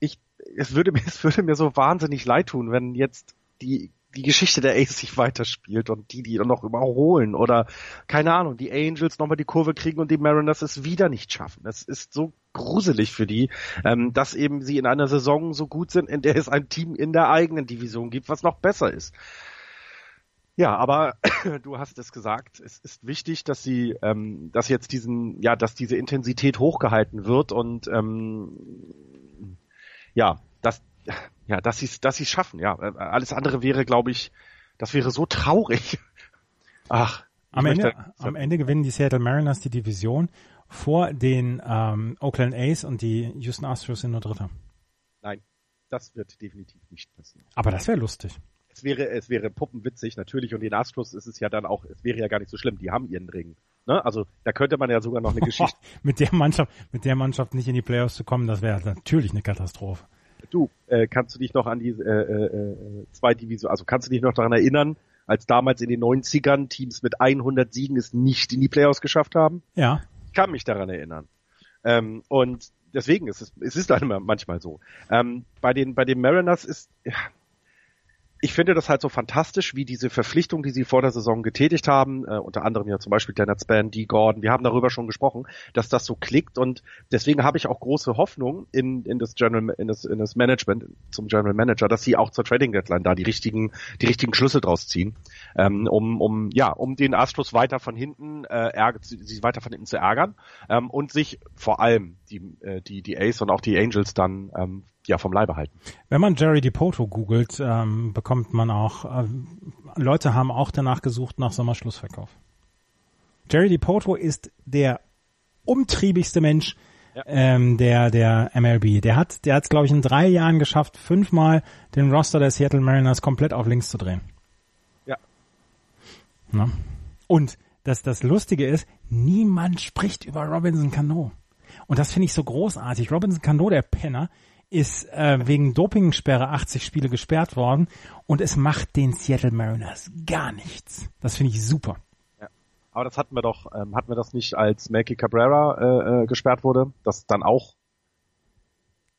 ich, es würde mir, es würde mir so wahnsinnig leid tun, wenn jetzt die die Geschichte der Ace sich weiterspielt und die, die dann noch überholen oder keine Ahnung, die Angels nochmal die Kurve kriegen und die Mariners es wieder nicht schaffen. Es ist so gruselig für die, ähm, dass eben sie in einer Saison so gut sind, in der es ein Team in der eigenen Division gibt, was noch besser ist. Ja, aber du hast es gesagt, es ist wichtig, dass sie, ähm, dass jetzt diesen, ja, dass diese Intensität hochgehalten wird und ähm, ja, ja, dass sie es dass sie's schaffen, ja. Äh, alles andere wäre, glaube ich, das wäre so traurig. Ach. Am Ende, am Ende gewinnen die Seattle Mariners die Division vor den ähm, Oakland A's und die Houston Astros sind nur Dritter. Nein, das wird definitiv nicht passieren. Aber das wäre lustig. Es wäre, es wäre puppenwitzig natürlich und den Astros ist es ja dann auch, es wäre ja gar nicht so schlimm, die haben ihren Ring. Ne? Also da könnte man ja sogar noch eine Geschichte. mit der Mannschaft, mit der Mannschaft nicht in die Playoffs zu kommen, das wäre natürlich eine Katastrophe. Du, äh, kannst du dich noch an die äh, äh, äh, zwei Divisionen, also kannst du dich noch daran erinnern, als damals in den 90ern Teams mit 100 Siegen es nicht in die Playoffs geschafft haben? Ja. Ich kann mich daran erinnern. Ähm, und deswegen ist es, es ist dann manchmal so. Ähm, bei den, bei den Mariners ist, ja, ich finde das halt so fantastisch, wie diese Verpflichtung, die sie vor der Saison getätigt haben, äh, unter anderem ja zum Beispiel Leonard Span, D. Gordon, wir haben darüber schon gesprochen, dass das so klickt und deswegen habe ich auch große Hoffnung in, in das General, in das, in das Management, zum General Manager, dass sie auch zur Trading Deadline da die richtigen, die richtigen Schlüsse draus ziehen, ähm, um, um, ja, um den Astros weiter von hinten, äh, ärger, sie weiter von hinten zu ärgern ähm, und sich vor allem die, äh, die, die Ace und auch die Angels dann ähm, ja vom Leibe halten. Wenn man Jerry DePoto googelt, ähm, bekommt man auch, äh, Leute haben auch danach gesucht nach Sommerschlussverkauf. Jerry DePoto ist der umtriebigste Mensch ja. ähm, der der MLB. Der hat, der hat es glaube ich in drei Jahren geschafft, fünfmal den Roster der Seattle Mariners komplett auf links zu drehen. Ja. Na? Und dass das Lustige ist, niemand spricht über Robinson Cano. Und das finde ich so großartig. Robinson Cano, der Penner, ist äh, wegen Dopingsperre 80 Spiele gesperrt worden und es macht den Seattle Mariners gar nichts. Das finde ich super. Ja. Aber das hatten wir doch, ähm, hatten wir das nicht, als Melky Cabrera äh, äh, gesperrt wurde, dass dann auch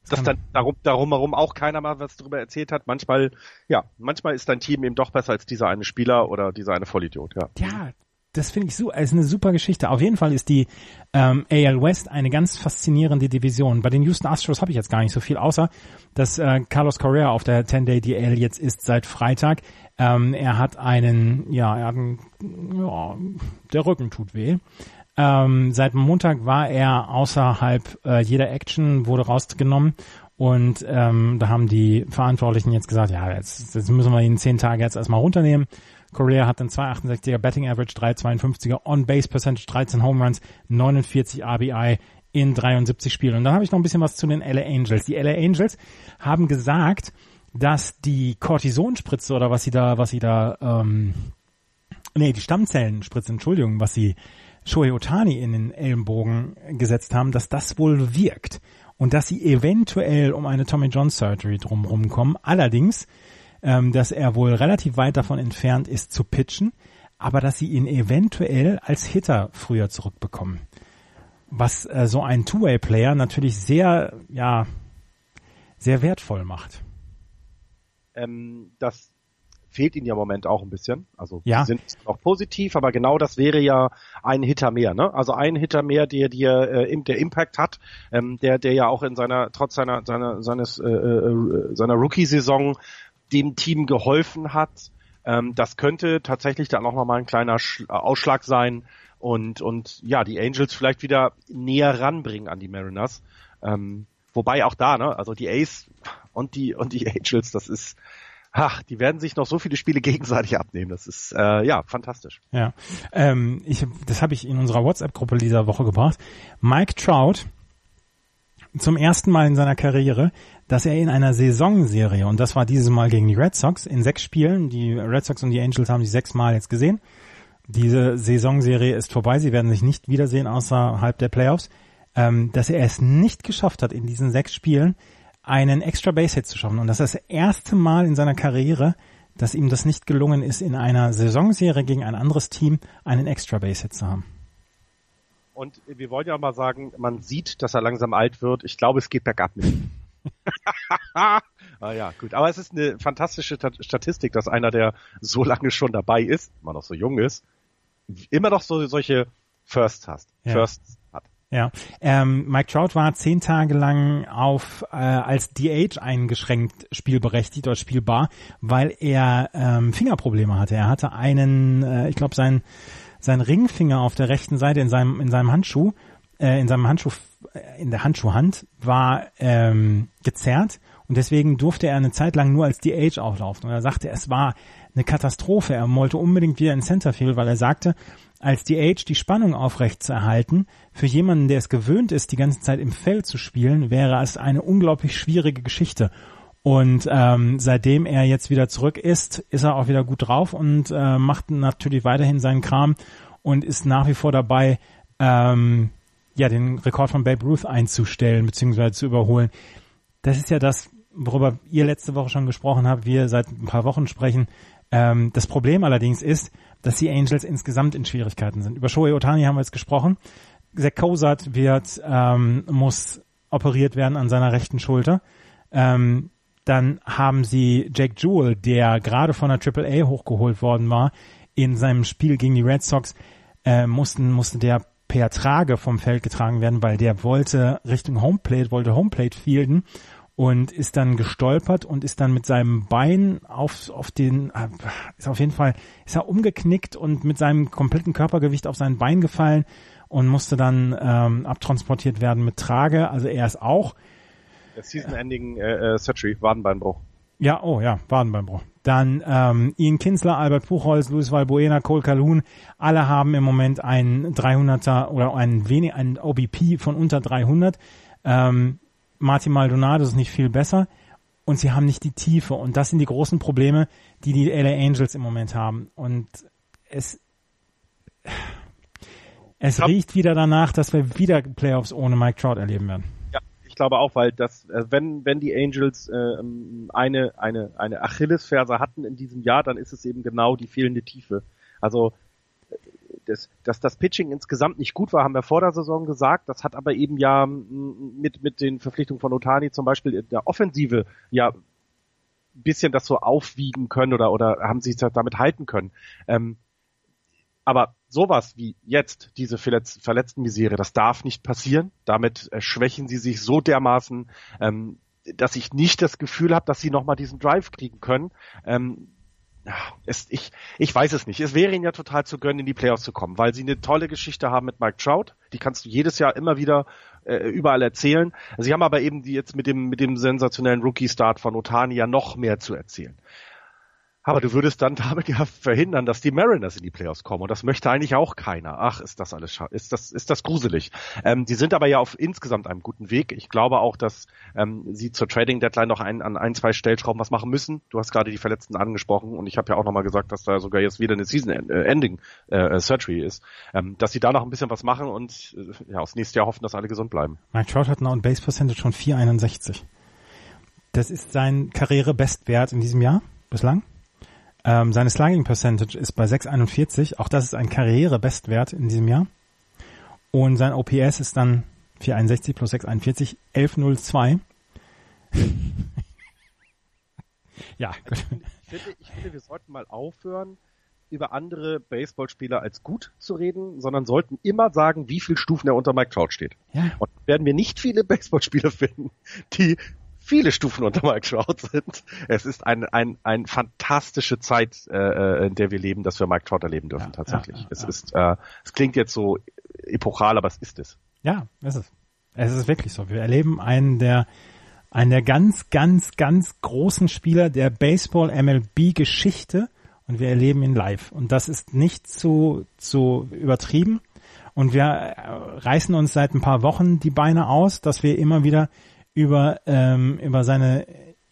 dass dann darum, darum herum auch keiner mal was darüber erzählt hat. Manchmal, ja, manchmal ist dein Team eben doch besser als dieser eine Spieler oder dieser eine Vollidiot, ja. Ja, das finde ich so, ist eine super Geschichte. Auf jeden Fall ist die ähm, AL West eine ganz faszinierende Division. Bei den Houston Astros habe ich jetzt gar nicht so viel, außer dass äh, Carlos Correa auf der 10-Day DL jetzt ist seit Freitag. Ähm, er hat einen, ja, er hat einen, ja, der Rücken tut weh. Ähm, seit Montag war er außerhalb äh, jeder Action, wurde rausgenommen und ähm, da haben die Verantwortlichen jetzt gesagt, ja, jetzt, jetzt müssen wir ihn zehn Tage jetzt erstmal runternehmen. Correa hat einen 268er Betting Average, 352er On-Base Percentage, 13 Home Runs, 49 RBI in 73 Spielen. Und dann habe ich noch ein bisschen was zu den LA Angels. Die LA Angels haben gesagt, dass die Cortisonspritze oder was sie da, was sie da, ähm, nee, die Stammzellenspritze, Entschuldigung, was sie Shohei Otani in den Ellenbogen gesetzt haben, dass das wohl wirkt und dass sie eventuell um eine Tommy John Surgery drumherum kommen. Allerdings, ähm, dass er wohl relativ weit davon entfernt ist zu pitchen, aber dass sie ihn eventuell als Hitter früher zurückbekommen. Was äh, so ein Two-Way-Player natürlich sehr, ja, sehr wertvoll macht. Ähm, das fehlt ihnen ja im Moment auch ein bisschen. Also ja. sind noch positiv, aber genau das wäre ja ein Hitter mehr, ne? Also ein Hitter mehr, der der äh, der Impact hat, ähm, der der ja auch in seiner trotz seiner seiner seines äh, äh, seiner Rookie-Saison dem Team geholfen hat. Ähm, das könnte tatsächlich dann auch nochmal ein kleiner Sch Ausschlag sein und und ja die Angels vielleicht wieder näher ranbringen an die Mariners. Ähm, wobei auch da, ne? Also die Ace und die und die Angels, das ist ach, die werden sich noch so viele Spiele gegenseitig abnehmen. Das ist äh, ja fantastisch. Ja, ähm, ich, das habe ich in unserer WhatsApp-Gruppe dieser Woche gebracht. Mike Trout zum ersten Mal in seiner Karriere, dass er in einer Saisonserie, und das war dieses Mal gegen die Red Sox, in sechs Spielen, die Red Sox und die Angels haben sich sechs Mal jetzt gesehen. Diese Saisonserie ist vorbei, sie werden sich nicht wiedersehen außerhalb der Playoffs, ähm, dass er es nicht geschafft hat, in diesen sechs Spielen einen extra Base Hit zu schaffen. Und das ist das erste Mal in seiner Karriere, dass ihm das nicht gelungen ist, in einer Saisonserie gegen ein anderes Team einen extra Base Hit zu haben. Und wir wollen ja mal sagen, man sieht, dass er langsam alt wird. Ich glaube, es geht bergab mit ihm. ah ja, gut. Aber es ist eine fantastische Statistik, dass einer, der so lange schon dabei ist, immer noch so jung ist, immer noch so solche Firsts hast. Ja. Firsts hat. Ja, ähm, Mike Trout war zehn Tage lang auf äh, als DH eingeschränkt spielberechtigt oder spielbar, weil er ähm, Fingerprobleme hatte. Er hatte einen, äh, ich glaube, sein sein Ringfinger auf der rechten Seite in seinem in seinem Handschuh, äh, in seinem Handschuh äh, in der Handschuhhand war ähm, gezerrt und deswegen durfte er eine Zeit lang nur als DH auflaufen. Und er sagte, es war eine Katastrophe. Er wollte unbedingt wieder in Centerfield, weil er sagte, als DH die Spannung aufrecht zu erhalten, für jemanden, der es gewöhnt ist, die ganze Zeit im Feld zu spielen, wäre es eine unglaublich schwierige Geschichte. Und ähm, seitdem er jetzt wieder zurück ist, ist er auch wieder gut drauf und äh, macht natürlich weiterhin seinen Kram und ist nach wie vor dabei, ähm, ja, den Rekord von Babe Ruth einzustellen bzw. zu überholen. Das ist ja das, worüber ihr letzte Woche schon gesprochen habt, wir seit ein paar Wochen sprechen. Ähm, das Problem allerdings ist, dass die Angels insgesamt in Schwierigkeiten sind. Über Shohei Otani haben wir jetzt gesprochen. Zach Kozart wird, ähm, muss operiert werden an seiner rechten Schulter. Ähm, dann haben sie Jake Jewell, der gerade von der AAA hochgeholt worden war, in seinem Spiel gegen die Red Sox, äh, mussten, musste der per Trage vom Feld getragen werden, weil der wollte Richtung Homeplate, wollte Homeplate fielden und ist dann gestolpert und ist dann mit seinem Bein auf, auf den, äh, ist auf jeden Fall, ist er umgeknickt und mit seinem kompletten Körpergewicht auf sein Bein gefallen und musste dann ähm, abtransportiert werden mit Trage. Also er ist auch. Season-Ending äh, äh, Surgery, Wadenbeinbruch. Ja, oh ja, Wadenbeinbruch. Dann ähm, Ian Kinsler, Albert Buchholz, Luis Valbuena, Cole Calhoun, alle haben im Moment ein 300er oder ein wenig ein OBP von unter 300. Ähm, Martin Maldonado ist nicht viel besser und sie haben nicht die Tiefe und das sind die großen Probleme, die die LA Angels im Moment haben und es es riecht wieder danach, dass wir wieder Playoffs ohne Mike Trout erleben werden. Glaube auch, weil das, äh, wenn, wenn die Angels äh, eine, eine, eine Achillesferse hatten in diesem Jahr, dann ist es eben genau die fehlende Tiefe. Also das, dass das Pitching insgesamt nicht gut war, haben wir vor der Saison gesagt. Das hat aber eben ja mit, mit den Verpflichtungen von Otani zum Beispiel in der Offensive ja ein bisschen das so aufwiegen können oder, oder haben sich damit halten können. Ähm, aber sowas wie jetzt, diese verletz verletzten Misere, das darf nicht passieren. Damit äh, schwächen sie sich so dermaßen, ähm, dass ich nicht das Gefühl habe, dass sie nochmal diesen Drive kriegen können. Ähm, es, ich, ich weiß es nicht. Es wäre ihnen ja total zu gönnen, in die Playoffs zu kommen, weil sie eine tolle Geschichte haben mit Mike Trout. Die kannst du jedes Jahr immer wieder äh, überall erzählen. Sie haben aber eben die jetzt mit dem, mit dem sensationellen Rookie-Start von Otani ja noch mehr zu erzählen. Aber du würdest dann damit ja verhindern, dass die Mariners in die Playoffs kommen. Und das möchte eigentlich auch keiner. Ach, ist das alles ist das, ist das gruselig. Ähm, die sind aber ja auf insgesamt einem guten Weg. Ich glaube auch, dass ähm, sie zur Trading Deadline noch ein, an ein, zwei Stellschrauben was machen müssen. Du hast gerade die Verletzten angesprochen und ich habe ja auch nochmal gesagt, dass da sogar jetzt wieder eine Season-Ending äh, äh, Surgery ist. Ähm, dass sie da noch ein bisschen was machen und äh, ja, aufs nächste Jahr hoffen, dass alle gesund bleiben. Mike Trout hat einen On-Base-Percentage von 461. Das ist sein Karrierebestwert in diesem Jahr bislang. Ähm, seine Slugging Percentage ist bei 6,41. Auch das ist ein Karrierebestwert in diesem Jahr. Und sein OPS ist dann 461 plus 641, 1102. ja, gut. Ich finde, ich finde, wir sollten mal aufhören, über andere Baseballspieler als gut zu reden, sondern sollten immer sagen, wie viele Stufen er unter Mike Trout steht. Ja. Und werden wir nicht viele Baseballspieler finden, die viele Stufen unter Mike Trout sind. Es ist ein, ein, ein fantastische Zeit, äh, äh, in der wir leben, dass wir Mike Trout erleben dürfen, ja, tatsächlich. Ja, ja, es ist, äh, es klingt jetzt so epochal, aber es ist es. Ja, es ist. Es ist wirklich so. Wir erleben einen der, einen der ganz, ganz, ganz großen Spieler der Baseball-MLB-Geschichte und wir erleben ihn live. Und das ist nicht zu, zu übertrieben. Und wir reißen uns seit ein paar Wochen die Beine aus, dass wir immer wieder über, ähm, über seine,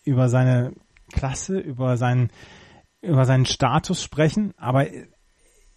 über seine Klasse, über seinen, über seinen Status sprechen, aber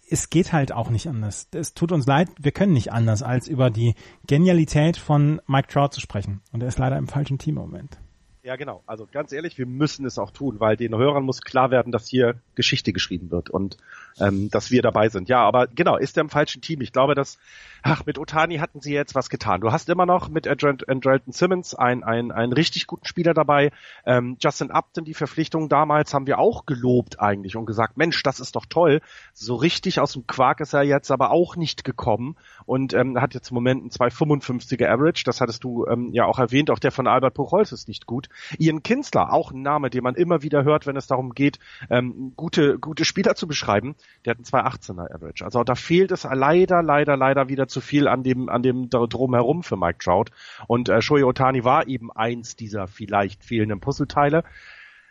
es geht halt auch nicht anders. Es tut uns leid, wir können nicht anders, als über die Genialität von Mike Trout zu sprechen. Und er ist leider im falschen Team im Moment. Ja, genau. Also ganz ehrlich, wir müssen es auch tun, weil den Hörern muss klar werden, dass hier Geschichte geschrieben wird und ähm, dass wir dabei sind. Ja, aber genau, ist er im falschen Team? Ich glaube, dass ach, mit Otani hatten sie jetzt was getan. Du hast immer noch mit Andrelton Simmons einen, einen, einen richtig guten Spieler dabei. Ähm, Justin Upton, die Verpflichtung damals haben wir auch gelobt eigentlich und gesagt, Mensch, das ist doch toll. So richtig aus dem Quark ist er jetzt aber auch nicht gekommen und ähm, hat jetzt im Moment einen 255er Average. Das hattest du ähm, ja auch erwähnt. Auch der von Albert Puchholz ist nicht gut. Ian Kinsler, auch ein Name, den man immer wieder hört, wenn es darum geht, ähm, gute, gute Spieler zu beschreiben. Der hat einen 218er Average. Also da fehlt es leider, leider, leider wieder zu viel an dem, an dem drumherum für Mike Trout. Und äh, Shohei Otani war eben eins dieser vielleicht fehlenden Puzzleteile.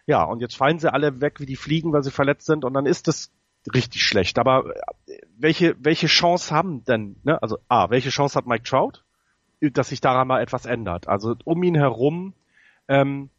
Ja, und jetzt fallen sie alle weg wie die Fliegen, weil sie verletzt sind und dann ist es richtig schlecht. Aber äh, welche, welche Chance haben denn, ne? Also A, welche Chance hat Mike Trout, dass sich daran mal etwas ändert? Also um ihn herum, ähm,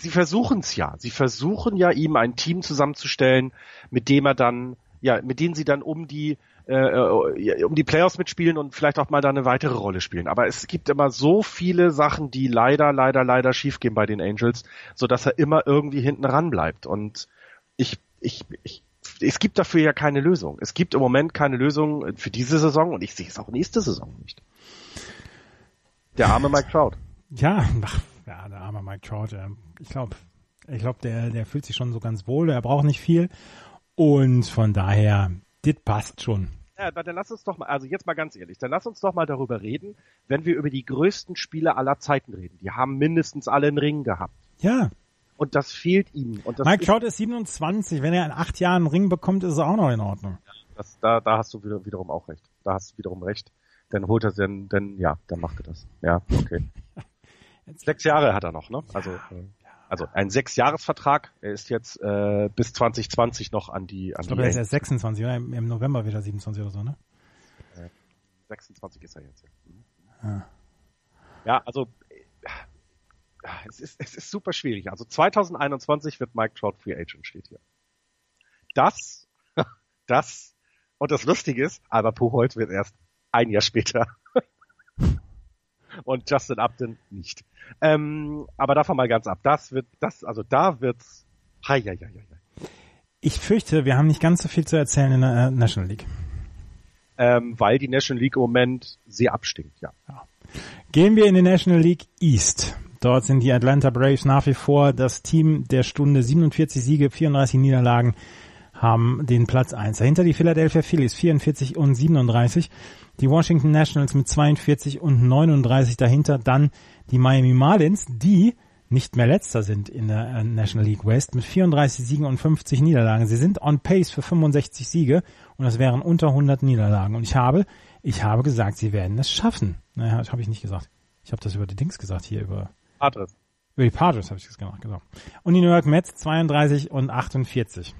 sie versuchen es ja. Sie versuchen ja, ihm ein Team zusammenzustellen, mit dem er dann, ja, mit denen sie dann um die äh, äh um die Playoffs mitspielen und vielleicht auch mal da eine weitere Rolle spielen. Aber es gibt immer so viele Sachen, die leider, leider, leider schiefgehen bei den Angels, so dass er immer irgendwie hinten ran bleibt. Und ich, ich, ich, es gibt dafür ja keine Lösung. Es gibt im Moment keine Lösung für diese Saison und ich sehe es auch nächste Saison nicht. Der arme Mike Trout. Ja, ach, ja, der arme Mike Trout. Ich glaube, ich glaube, der, der fühlt sich schon so ganz wohl. Er braucht nicht viel und von daher, das passt schon. Ja, dann lass uns doch mal, also jetzt mal ganz ehrlich, dann lass uns doch mal darüber reden, wenn wir über die größten Spieler aller Zeiten reden. Die haben mindestens alle einen Ring gehabt. Ja. Und das fehlt ihm. Und das Mike Trout ist 27. Wenn er in acht Jahren einen Ring bekommt, ist er auch noch in Ordnung. Das, da, da hast du wieder, wiederum auch recht. Da hast du wiederum recht. Dann holt er dann, dann, ja, dann macht er das. Ja, okay. Sechs Jahre hat er noch, ne? Also, äh, also ein Sechsjahresvertrag. Er ist jetzt äh, bis 2020 noch an die. An ich glaube, er ist erst 26, oder? Im, November wieder 27 oder so, ne? 26 ist er jetzt. Ja, ah. ja also äh, es ist, es ist super schwierig. Also 2021 wird Mike Trout Free Agent, steht hier. Das, das, und das Lustige ist, Albert Puchholz wird erst ein Jahr später. und Justin Upton nicht. Ähm, aber davon mal ganz ab. Das wird, das, also da wird's, hei, hei, hei, hei. Ich fürchte, wir haben nicht ganz so viel zu erzählen in der äh, National League. Ähm, weil die National League im Moment sehr abstinkt, ja. ja. Gehen wir in die National League East. Dort sind die Atlanta Braves nach wie vor das Team der Stunde 47 Siege, 34 Niederlagen haben den Platz 1. Dahinter die Philadelphia Phillies 44 und 37, die Washington Nationals mit 42 und 39 dahinter, dann die Miami Marlins, die nicht mehr letzter sind in der äh, National League West mit 34 Siegen und 50 Niederlagen. Sie sind on pace für 65 Siege und das wären unter 100 Niederlagen. Und ich habe, ich habe gesagt, sie werden es schaffen. Naja, das habe ich nicht gesagt. Ich habe das über die Dings gesagt hier über Padres. Über die Padres habe ich das gemacht, genau. Und die New York Mets 32 und 48.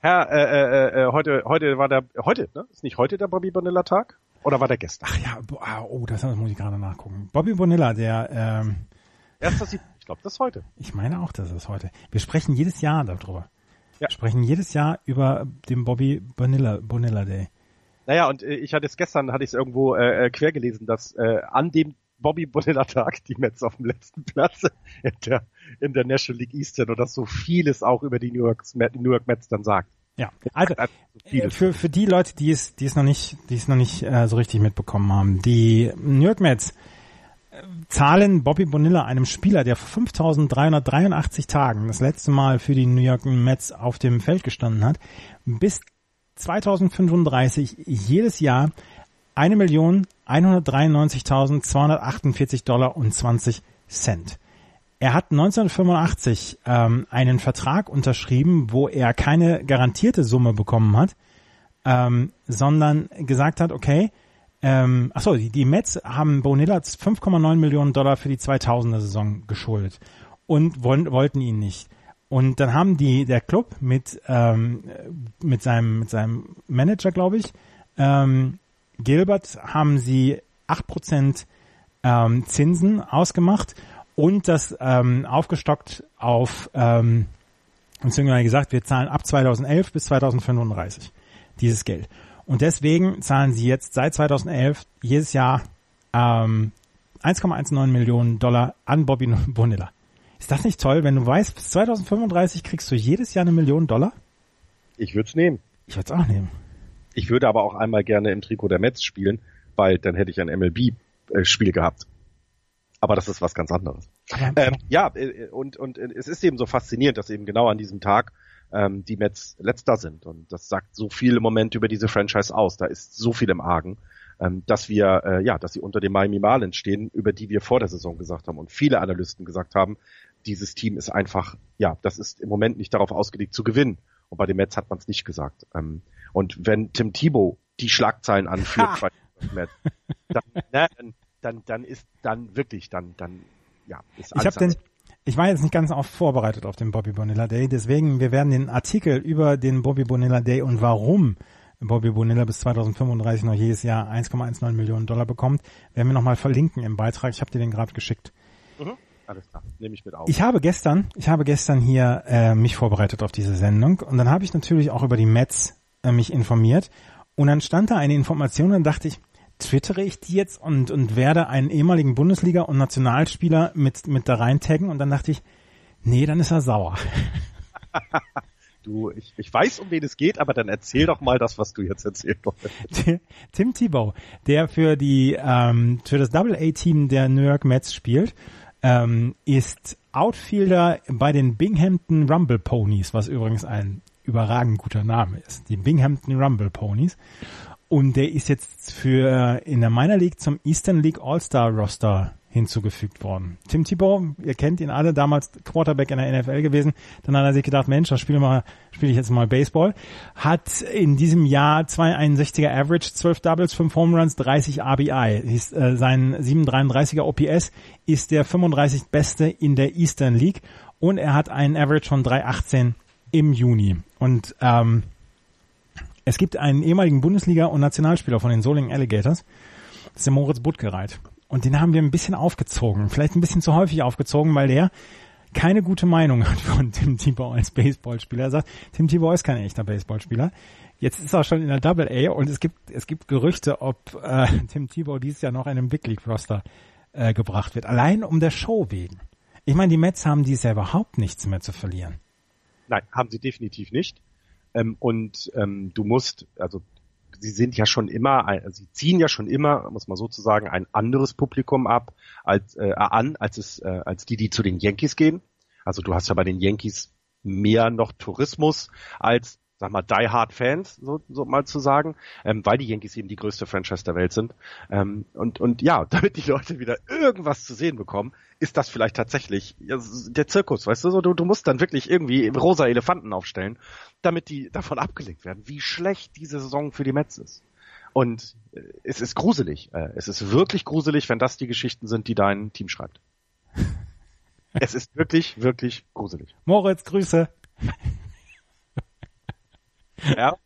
Herr, äh, äh, äh, heute, heute war der, heute, ne? Ist nicht heute der Bobby Bonilla Tag? Oder war der gestern? Ach ja, ah, oh, das muss ich gerade nachgucken. Bobby Bonilla, der, ähm, Erster Sieg, ich glaube, das ist heute. Ich meine auch, das ist heute. Wir sprechen jedes Jahr darüber. Ja. Wir sprechen jedes Jahr über den Bobby Bonilla, Bonilla Day. Naja, und äh, ich hatte es gestern, hatte ich es irgendwo äh, äh, quer gelesen, dass äh, an dem Bobby Bonilla Tag die Mets auf dem letzten Platz in der, in der National League East sind und dass so vieles auch über die New York, New York Mets dann sagt. Ja, also äh, für, für die Leute, die es, die es noch nicht, die es noch nicht äh, so richtig mitbekommen haben, die New York Mets äh, zahlen Bobby Bonilla, einem Spieler, der vor 5.383 Tagen das letzte Mal für die New York Mets auf dem Feld gestanden hat, bis 2035 jedes Jahr 1.193.248 Dollar und 20 Cent. Er hat 1985 ähm, einen Vertrag unterschrieben, wo er keine garantierte Summe bekommen hat, ähm, sondern gesagt hat, okay, ähm, achso, die, die Mets haben Bonilla 5,9 Millionen Dollar für die 2000er Saison geschuldet und wollen, wollten ihn nicht. Und dann haben die der Club mit ähm, mit seinem mit seinem Manager, glaube ich, ähm, Gilbert, haben sie acht Prozent ähm, Zinsen ausgemacht und das ähm, aufgestockt auf, ähm, beziehungsweise gesagt, wir zahlen ab 2011 bis 2035 dieses Geld. Und deswegen zahlen sie jetzt seit 2011 jedes Jahr ähm, 1,19 Millionen Dollar an Bobby Bonilla. Ist das nicht toll, wenn du weißt, bis 2035 kriegst du jedes Jahr eine Million Dollar? Ich würde es nehmen. Ich würde es auch nehmen. Ich würde aber auch einmal gerne im Trikot der Mets spielen, weil dann hätte ich ein MLB-Spiel äh, gehabt. Aber das ist was ganz anderes. Ähm, ja, äh, und, und äh, es ist eben so faszinierend, dass eben genau an diesem Tag ähm, die Mets letzter sind. Und das sagt so viel im Moment über diese Franchise aus. Da ist so viel im Argen, ähm, dass wir, äh, ja, dass sie unter dem Miami Marlins stehen, über die wir vor der Saison gesagt haben und viele Analysten gesagt haben, dieses Team ist einfach, ja, das ist im Moment nicht darauf ausgelegt zu gewinnen. Und bei den Mets hat man es nicht gesagt. Ähm, und wenn Tim Thibault die Schlagzeilen anführt bei den Mets, dann, ne, dann, dann ist dann wirklich, dann, dann, ja, ist alles. Ich habe den, ich war jetzt nicht ganz auf vorbereitet auf den Bobby Bonilla Day, deswegen wir werden den Artikel über den Bobby Bonilla Day und warum Bobby Bonilla bis 2035 noch jedes Jahr 1,19 Millionen Dollar bekommt, werden wir nochmal verlinken im Beitrag. Ich habe dir den gerade geschickt. Mhm. Alles klar, nehme ich mit auf. Ich habe gestern, ich habe gestern hier äh, mich vorbereitet auf diese Sendung und dann habe ich natürlich auch über die Mets äh, mich informiert und dann stand da eine Information und dann dachte ich, twittere ich die jetzt und, und werde einen ehemaligen Bundesliga- und Nationalspieler mit, mit da rein taggen und dann dachte ich, nee, dann ist er sauer. Du, ich, ich weiß, um wen es geht, aber dann erzähl doch mal das, was du jetzt erzählt hast. Tim Tebow, der für die ähm, für das Double A Team der New York Mets spielt, ähm, ist Outfielder bei den Binghamton Rumble Ponies, was übrigens ein überragend guter Name ist. Die Binghamton Rumble Ponies. Und der ist jetzt für in der Minor League zum Eastern League All-Star Roster hinzugefügt worden. Tim Tebow, ihr kennt ihn alle, damals Quarterback in der NFL gewesen. Dann hat er sich gedacht, Mensch, da spiele mal, spiele ich jetzt mal Baseball. Hat in diesem Jahr 261er Average, 12 Doubles, 5 Home Runs, 30 RBI. Ist, äh, sein 733er OPS ist der 35 beste in der Eastern League und er hat einen Average von 318 im Juni. Und ähm, es gibt einen ehemaligen Bundesliga- und Nationalspieler von den Solingen Alligators, das ist der Moritz Buttgereit. Und den haben wir ein bisschen aufgezogen, vielleicht ein bisschen zu häufig aufgezogen, weil der keine gute Meinung hat von Tim Tebow als Baseballspieler. Er sagt, Tim Tebow ist kein echter Baseballspieler. Jetzt ist er schon in der Double A und es gibt es gibt Gerüchte, ob äh, Tim Tebow dieses Jahr noch in einem Big League Roster äh, gebracht wird. Allein um der Show wegen. Ich meine, die Mets haben dieses Jahr überhaupt nichts mehr zu verlieren. Nein, haben sie definitiv nicht. Ähm, und ähm, du musst, also sie sind ja schon immer, ein, sie ziehen ja schon immer, muss man sozusagen, ein anderes Publikum ab als äh, an, als es, äh, als die, die zu den Yankees gehen. Also du hast ja bei den Yankees mehr noch Tourismus als sag mal, die Hard Fans, so, so mal zu sagen, ähm, weil die Yankees eben die größte Franchise der Welt sind. Ähm, und, und ja, damit die Leute wieder irgendwas zu sehen bekommen, ist das vielleicht tatsächlich ja, der Zirkus, weißt du, so, du, du musst dann wirklich irgendwie rosa Elefanten aufstellen, damit die davon abgelenkt werden, wie schlecht diese Saison für die Mets ist. Und äh, es ist gruselig. Äh, es ist wirklich gruselig, wenn das die Geschichten sind, die dein Team schreibt. es ist wirklich, wirklich gruselig. Moritz, Grüße. Ja.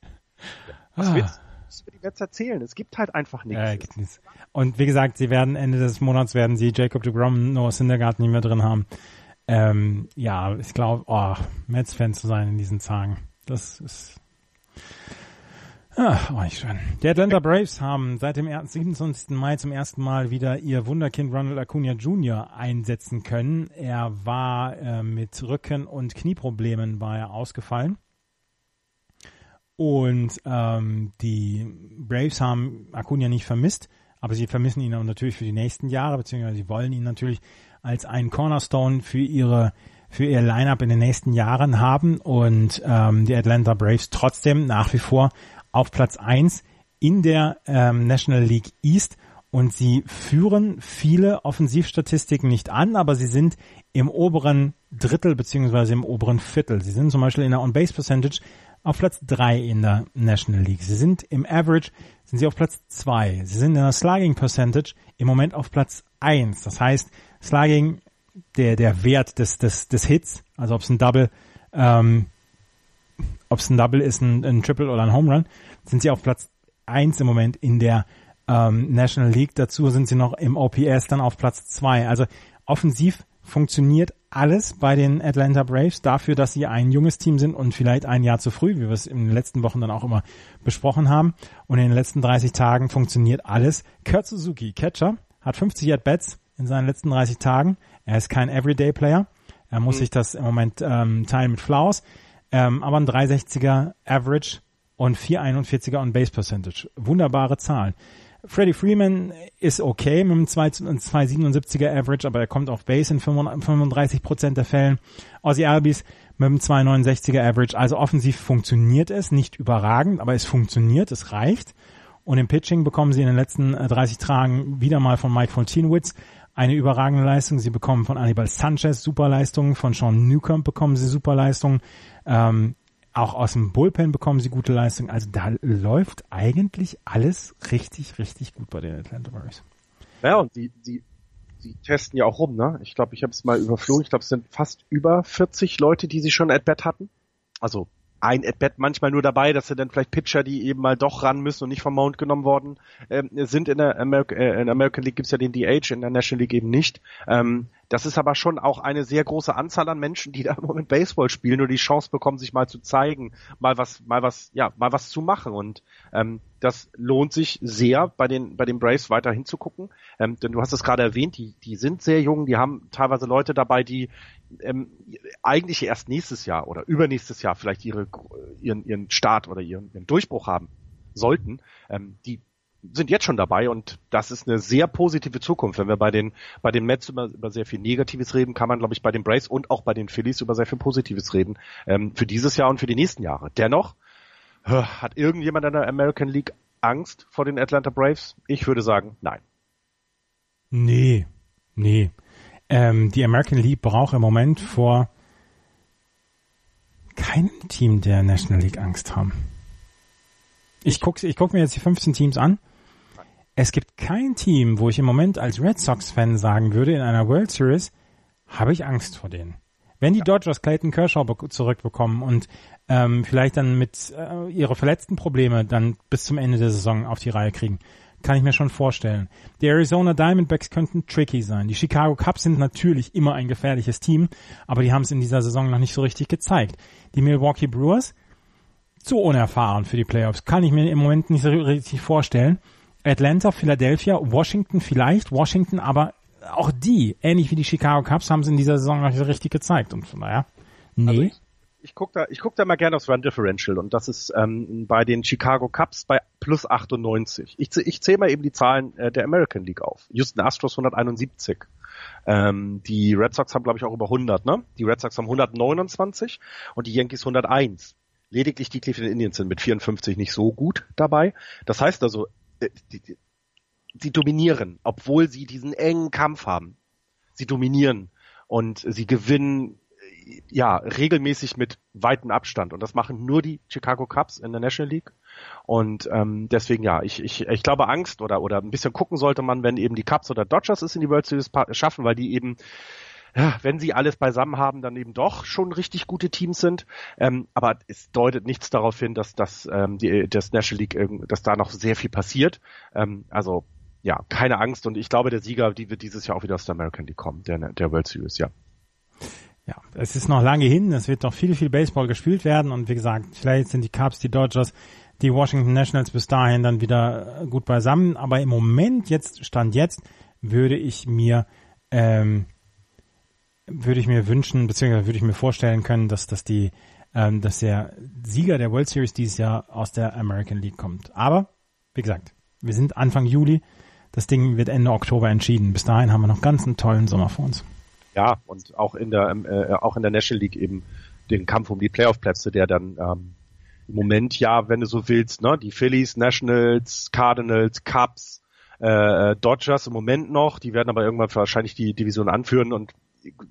Was willst, was willst du jetzt erzählen? Es gibt halt einfach nichts. Ja, gibt nichts. Und wie gesagt, sie werden Ende des Monats werden sie Jacob de Grom, Noah Syndergaard nicht mehr drin haben. Ähm, ja, ich glaube, oh, Mets-Fan zu sein in diesen Tagen, das ist Ach, oh, nicht schön. Die Atlanta Braves haben seit dem 27. Mai zum ersten Mal wieder ihr Wunderkind Ronald Acuna Jr. einsetzen können. Er war äh, mit Rücken- und Knieproblemen war er ausgefallen. Und ähm, die Braves haben Acuna nicht vermisst, aber sie vermissen ihn natürlich für die nächsten Jahre, beziehungsweise sie wollen ihn natürlich als einen Cornerstone für ihre für ihr Lineup in den nächsten Jahren haben und ähm, die Atlanta Braves trotzdem nach wie vor auf Platz eins in der ähm, National League East und sie führen viele Offensivstatistiken nicht an, aber sie sind im oberen Drittel beziehungsweise im oberen Viertel. Sie sind zum Beispiel in der On-Base Percentage auf Platz drei in der National League. Sie sind im Average, sind sie auf Platz zwei. Sie sind in der Slugging Percentage im Moment auf Platz eins. Das heißt, Slugging, der, der Wert des, des, des Hits, also ob es ein Double, ähm, ob es ein Double ist, ein, ein Triple oder ein Home Run, sind sie auf Platz eins im Moment in der ähm, National League. Dazu sind sie noch im OPS dann auf Platz zwei. Also offensiv funktioniert alles bei den Atlanta Braves dafür, dass sie ein junges Team sind und vielleicht ein Jahr zu früh, wie wir es in den letzten Wochen dann auch immer besprochen haben. Und in den letzten 30 Tagen funktioniert alles. Kurt Suzuki, Catcher, hat 50 At-Bats in seinen letzten 30 Tagen. Er ist kein Everyday-Player. Er muss mhm. sich das im Moment ähm, teilen mit Flowers. Ähm, aber ein 360er Average und 441er on Base Percentage. Wunderbare Zahlen. Freddie Freeman ist okay mit einem 277er Average, aber er kommt auf Base in 35% der Fällen. Ozzy Albies mit einem 269er Average. Also offensiv funktioniert es, nicht überragend, aber es funktioniert, es reicht. Und im Pitching bekommen sie in den letzten 30 äh, Tagen wieder mal von Mike Fontinewitz eine überragende Leistung. Sie bekommen von Anibal Sanchez Superleistungen, von Sean Newcomb bekommen sie Superleistungen. Ähm, auch aus dem Bullpen bekommen sie gute Leistungen. Also da läuft eigentlich alles richtig, richtig gut bei den Atlanta Braves. Ja, und die, die, die testen ja auch rum, ne? Ich glaube, ich habe es mal überflogen. Ich glaube, es sind fast über 40 Leute, die sie schon at bat hatten. Also ein At-Bat manchmal nur dabei, dass sie dann vielleicht Pitcher, die eben mal doch ran müssen und nicht vom Mount genommen worden ähm, sind. In der, America, äh, in American League gibt's ja den DH, in der National League eben nicht. Ähm, das ist aber schon auch eine sehr große Anzahl an Menschen, die da im Moment Baseball spielen und die Chance bekommen, sich mal zu zeigen, mal was, mal was, ja, mal was zu machen. Und ähm, das lohnt sich sehr, bei den bei den Braves weiter hinzugucken. Ähm, denn du hast es gerade erwähnt, die die sind sehr jung, die haben teilweise Leute dabei, die ähm, eigentlich erst nächstes Jahr oder übernächstes Jahr vielleicht ihre, ihren, ihren Start oder ihren, ihren Durchbruch haben sollten, ähm, die sind jetzt schon dabei und das ist eine sehr positive Zukunft. Wenn wir bei den bei den Mets über, über sehr viel Negatives reden, kann man, glaube ich, bei den Braves und auch bei den Phillies über sehr viel Positives reden ähm, für dieses Jahr und für die nächsten Jahre. Dennoch hat irgendjemand in der American League Angst vor den Atlanta Braves? Ich würde sagen, nein. Nee, nee ähm, die American League braucht im Moment vor keinem Team der National League Angst haben. Ich gucke ich guck mir jetzt die 15 Teams an. Es gibt kein Team, wo ich im Moment als Red Sox-Fan sagen würde, in einer World Series habe ich Angst vor denen. Wenn die Dodgers Clayton Kershaw zurückbekommen und ähm, vielleicht dann mit äh, ihre verletzten Probleme dann bis zum Ende der Saison auf die Reihe kriegen, kann ich mir schon vorstellen. Die Arizona Diamondbacks könnten tricky sein. Die Chicago Cubs sind natürlich immer ein gefährliches Team, aber die haben es in dieser Saison noch nicht so richtig gezeigt. Die Milwaukee Brewers, zu unerfahren für die Playoffs, kann ich mir im Moment nicht so richtig vorstellen. Atlanta, Philadelphia, Washington vielleicht, Washington, aber auch die, ähnlich wie die Chicago Cubs, haben es in dieser Saison noch nicht richtig gezeigt und von daher, nee. Also ich, gucke da, ich guck da mal gerne aufs Run Differential und das ist ähm, bei den Chicago Cubs bei plus 98. Ich, ich zähle mal eben die Zahlen äh, der American League auf. Houston Astros 171. Ähm, die Red Sox haben glaube ich auch über 100, ne? Die Red Sox haben 129 und die Yankees 101. Lediglich die Cleveland Indians sind mit 54 nicht so gut dabei. Das heißt also, die, die, sie dominieren, obwohl sie diesen engen Kampf haben. Sie dominieren und sie gewinnen ja, regelmäßig mit weitem Abstand. Und das machen nur die Chicago Cubs in der National League. Und ähm, deswegen ja, ich, ich, ich glaube Angst oder, oder ein bisschen gucken sollte man, wenn eben die Cubs oder Dodgers es in die World Series schaffen, weil die eben ja, wenn sie alles beisammen haben, dann eben doch schon richtig gute Teams sind. Ähm, aber es deutet nichts darauf hin, dass das, ähm, die, das National League, dass da noch sehr viel passiert. Ähm, also ja, keine Angst. Und ich glaube, der Sieger, die wird dieses Jahr auch wieder aus der American League kommen, der, der World Series, ja. Ja, es ist noch lange hin, es wird noch viel, viel Baseball gespielt werden und wie gesagt, vielleicht sind die Cubs, die Dodgers, die Washington Nationals bis dahin dann wieder gut beisammen, aber im Moment, jetzt, Stand jetzt, würde ich mir, ähm, würde ich mir wünschen, beziehungsweise würde ich mir vorstellen können, dass, dass die, ähm, dass der Sieger der World Series dieses Jahr aus der American League kommt. Aber, wie gesagt, wir sind Anfang Juli, das Ding wird Ende Oktober entschieden. Bis dahin haben wir noch ganz einen tollen Sommer vor uns. Ja, und auch in der, ähm, äh, auch in der National League eben den Kampf um die Playoff-Plätze, der dann ähm, im Moment ja, wenn du so willst, ne, die Phillies, Nationals, Cardinals, Cubs, äh, äh Dodgers im Moment noch, die werden aber irgendwann wahrscheinlich die Division anführen und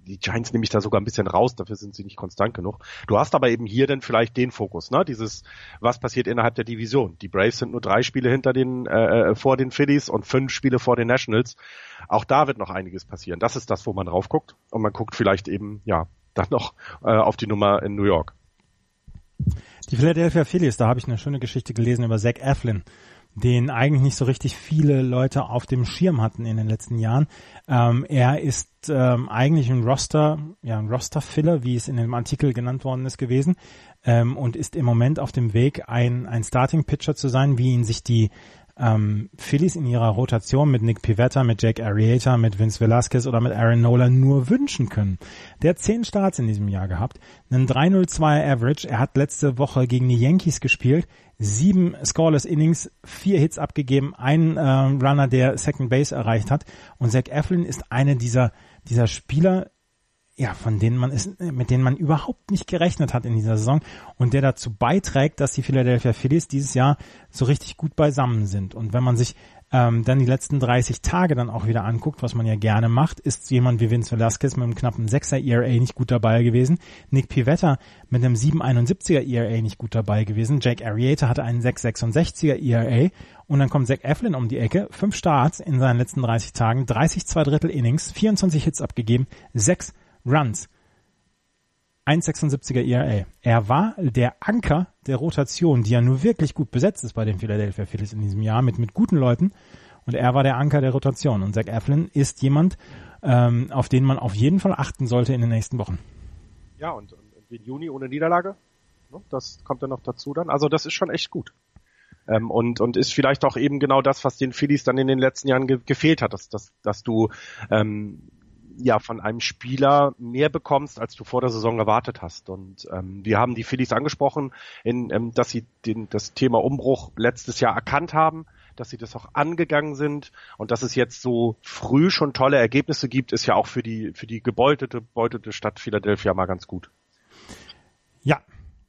die Giants nehme ich da sogar ein bisschen raus, dafür sind sie nicht konstant genug. Du hast aber eben hier dann vielleicht den Fokus, ne? Dieses, was passiert innerhalb der Division. Die Braves sind nur drei Spiele hinter den, äh, äh, vor den Phillies und fünf Spiele vor den Nationals. Auch da wird noch einiges passieren. Das ist das, wo man drauf guckt. Und man guckt vielleicht eben, ja, dann noch äh, auf die Nummer in New York. Die Philadelphia Phillies, da habe ich eine schöne Geschichte gelesen über Zach Eflin den eigentlich nicht so richtig viele Leute auf dem Schirm hatten in den letzten Jahren. Ähm, er ist ähm, eigentlich ein Roster, ja, ein Roster-Filler, wie es in dem Artikel genannt worden ist, gewesen, ähm, und ist im Moment auf dem Weg, ein, ein Starting-Pitcher zu sein, wie ihn sich die ähm, Phillies in ihrer Rotation mit Nick Pivetta, mit Jake Arrieta, mit Vince Velasquez oder mit Aaron Nola nur wünschen können. Der hat zehn Starts in diesem Jahr gehabt, einen 302er Average. Er hat letzte Woche gegen die Yankees gespielt, sieben scoreless Innings, vier Hits abgegeben, einen äh, Runner, der Second Base erreicht hat. Und Zach Eflin ist eine dieser dieser Spieler, ja, von denen man ist, mit denen man überhaupt nicht gerechnet hat in dieser Saison und der dazu beiträgt, dass die Philadelphia Phillies dieses Jahr so richtig gut beisammen sind. Und wenn man sich ähm, dann die letzten 30 Tage dann auch wieder anguckt, was man ja gerne macht, ist jemand wie Vince Velasquez mit einem knappen 6er ERA nicht gut dabei gewesen, Nick Pivetta mit einem 771er ERA nicht gut dabei gewesen, Jake Arrieta hatte einen 666er ERA und dann kommt Zach Eflin um die Ecke, fünf Starts in seinen letzten 30 Tagen, 30 zwei Drittel Innings, 24 Hits abgegeben, sechs Runs. 1,76er ERA. Er war der Anker der Rotation, die ja nur wirklich gut besetzt ist bei den Philadelphia Phillies in diesem Jahr mit, mit guten Leuten. Und er war der Anker der Rotation. Und Zach Eflin ist jemand, ähm, auf den man auf jeden Fall achten sollte in den nächsten Wochen. Ja, und, und den Juni ohne Niederlage, ne, das kommt dann noch dazu dann. Also das ist schon echt gut. Ähm, und, und ist vielleicht auch eben genau das, was den Phillies dann in den letzten Jahren ge gefehlt hat, dass, dass, dass du ähm, ja von einem Spieler mehr bekommst, als du vor der Saison erwartet hast. Und ähm, wir haben die Phillies angesprochen, in, ähm, dass sie den, das Thema Umbruch letztes Jahr erkannt haben, dass sie das auch angegangen sind und dass es jetzt so früh schon tolle Ergebnisse gibt, ist ja auch für die für die gebeutete beutete Stadt Philadelphia mal ganz gut. Ja,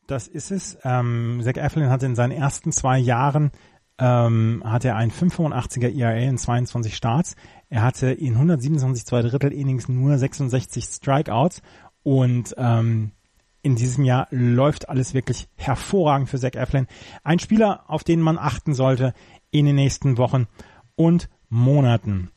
das ist es. Ähm, Zach Eflin hat in seinen ersten zwei Jahren ähm, hatte er ein 585er ERA in 22 Starts. Er hatte in 127 zwei Drittel Innings nur 66 Strikeouts und ähm, in diesem Jahr läuft alles wirklich hervorragend für Zach Eflin. Ein Spieler, auf den man achten sollte in den nächsten Wochen und Monaten.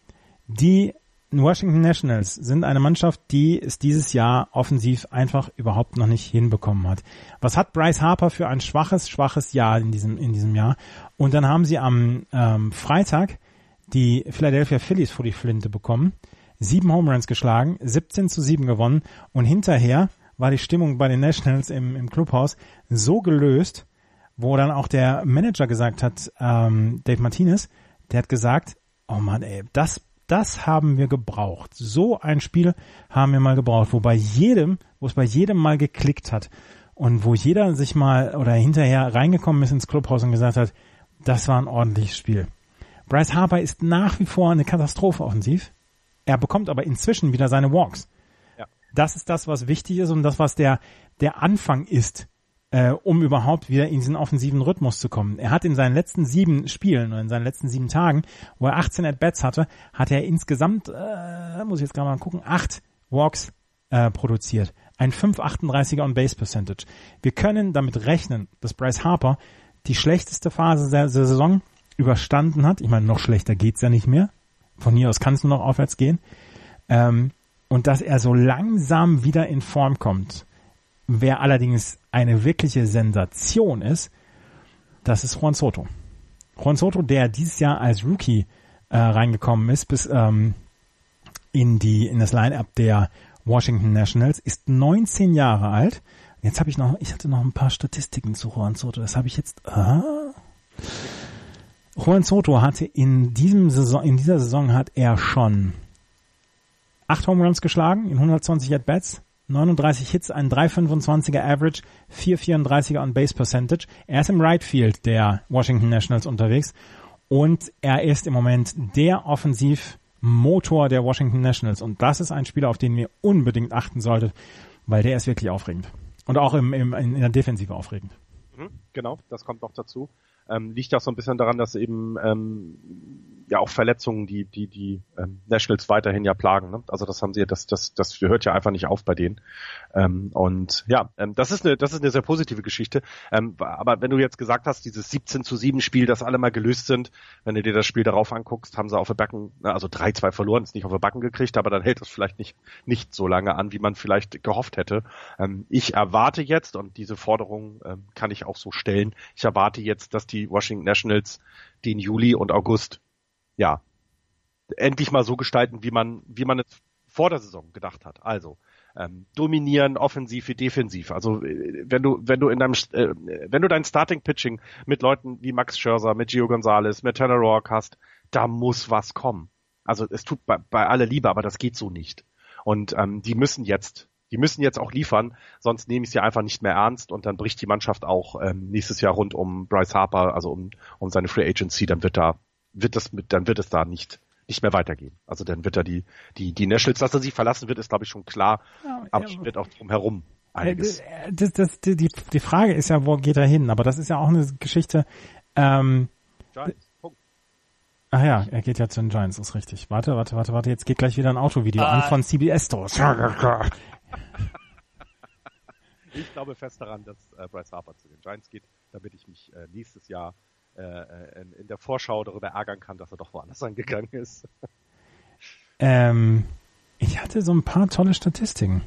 Die Washington Nationals sind eine Mannschaft, die es dieses Jahr offensiv einfach überhaupt noch nicht hinbekommen hat. Was hat Bryce Harper für ein schwaches, schwaches Jahr in diesem, in diesem Jahr? Und dann haben sie am ähm, Freitag die Philadelphia Phillies vor die Flinte bekommen, sieben Home Runs geschlagen, 17 zu 7 gewonnen und hinterher war die Stimmung bei den Nationals im, im Clubhaus so gelöst, wo dann auch der Manager gesagt hat, ähm, Dave Martinez, der hat gesagt, oh man, ey, das das haben wir gebraucht. So ein Spiel haben wir mal gebraucht, wo bei jedem, wo es bei jedem mal geklickt hat und wo jeder sich mal oder hinterher reingekommen ist ins Clubhaus und gesagt hat, das war ein ordentliches Spiel. Bryce Harper ist nach wie vor eine Katastrophe offensiv. Er bekommt aber inzwischen wieder seine Walks. Ja. Das ist das, was wichtig ist und das, was der, der Anfang ist äh, um überhaupt wieder in diesen offensiven Rhythmus zu kommen. Er hat in seinen letzten sieben Spielen oder in seinen letzten sieben Tagen, wo er 18 At-Bats hatte, hat er insgesamt, äh, muss ich jetzt gerade mal gucken, acht Walks äh, produziert. Ein 5,38er On-Base Percentage. Wir können damit rechnen, dass Bryce Harper die schlechteste Phase der, Saison überstanden hat. Ich meine, noch schlechter geht's ja nicht mehr. Von hier aus kann es nur noch aufwärts gehen. Ähm, und dass er so langsam wieder in Form kommt. Wer allerdings eine wirkliche Sensation ist, das ist Juan Soto. Juan Soto, der dieses Jahr als Rookie äh, reingekommen ist, bis ähm, in die in das Line-up der Washington Nationals, ist 19 Jahre alt. Jetzt habe ich noch, ich hatte noch ein paar Statistiken zu Juan Soto. Das habe ich jetzt. Ah. Juan Soto hatte in diesem Saison, in dieser Saison hat er schon acht Home Runs geschlagen in 120 At Bats, 39 Hits, ein 3,25er Average, 4,34er on Base Percentage. Er ist im Right Field der Washington Nationals unterwegs und er ist im Moment der Offensivmotor der Washington Nationals und das ist ein Spieler, auf den ihr unbedingt achten solltet, weil der ist wirklich aufregend und auch im, im, in der Defensive aufregend. Mhm, genau, das kommt noch dazu. Ähm, liegt auch so ein bisschen daran, dass eben ähm, ja auch Verletzungen, die die die ähm, Nationals weiterhin ja plagen. Ne? Also das haben sie, das das das hört ja einfach nicht auf bei denen. Ähm, und ja, ähm, das ist eine das ist eine sehr positive Geschichte. Ähm, aber wenn du jetzt gesagt hast, dieses 17 zu 7 Spiel, das alle mal gelöst sind, wenn du dir das Spiel darauf anguckst, haben sie auf der Backen, also 3-2 verloren, ist nicht auf der Backen gekriegt, aber dann hält das vielleicht nicht nicht so lange an, wie man vielleicht gehofft hätte. Ähm, ich erwarte jetzt und diese Forderung ähm, kann ich auch so stellen. Ich erwarte jetzt, dass die Washington Nationals den Juli und August ja, endlich mal so gestalten, wie man, wie man es vor der Saison gedacht hat. Also ähm, dominieren, offensiv wie defensiv. Also äh, wenn du, wenn du in deinem, äh, wenn du dein Starting Pitching mit Leuten wie Max Scherzer, mit Gio Gonzalez, mit Tanner Rourke hast, da muss was kommen. Also es tut bei, bei aller Liebe, aber das geht so nicht. Und ähm, die müssen jetzt, die müssen jetzt auch liefern, sonst nehme ich sie einfach nicht mehr ernst und dann bricht die Mannschaft auch ähm, nächstes Jahr rund um Bryce Harper, also um, um seine Free Agency, dann wird da wird das mit, dann wird es da nicht nicht mehr weitergehen. Also dann wird er die die die Nationals, dass er sie verlassen wird, ist glaube ich schon klar. Ja, aber ja, wird auch drumherum einiges. Äh, das, das, die, die Frage ist ja, wo geht er hin? Aber das ist ja auch eine Geschichte. Ähm, Giants. Punkt. Ach ja, er geht ja zu den Giants, ist richtig. Warte, warte, warte, warte, jetzt geht gleich wieder ein Autovideo ah. an von CBS Stores. ich glaube fest daran, dass äh, Bryce Harper zu den Giants geht, damit ich mich äh, nächstes Jahr äh, in, in, der Vorschau darüber ärgern kann, dass er doch woanders angegangen ist. Ähm, ich hatte so ein paar tolle Statistiken.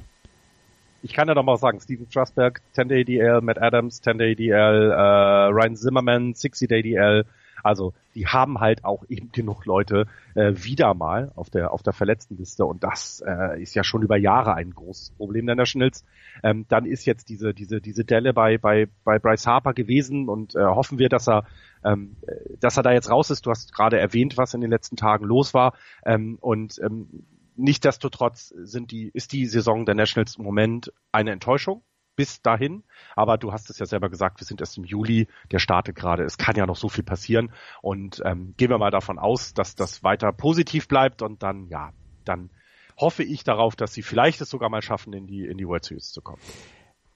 Ich kann ja doch mal sagen, Steven Strasberg, 10-Day DL, Matt Adams, 10-Day DL, äh, Ryan Zimmerman, 60-Day DL, also die haben halt auch eben genug Leute äh, wieder mal auf der auf der Verletztenliste und das äh, ist ja schon über Jahre ein großes Problem der Nationals. Ähm, dann ist jetzt diese diese diese Delle bei bei bei Bryce Harper gewesen und äh, hoffen wir, dass er ähm, dass er da jetzt raus ist. Du hast gerade erwähnt, was in den letzten Tagen los war ähm, und ähm, Nichtsdestotrotz sind die, ist die Saison der Nationals im Moment eine Enttäuschung bis dahin. Aber du hast es ja selber gesagt, wir sind erst im Juli, der startet gerade. Es kann ja noch so viel passieren. Und ähm, gehen wir mal davon aus, dass das weiter positiv bleibt und dann, ja, dann hoffe ich darauf, dass sie vielleicht es sogar mal schaffen, in die, in die World Series zu kommen.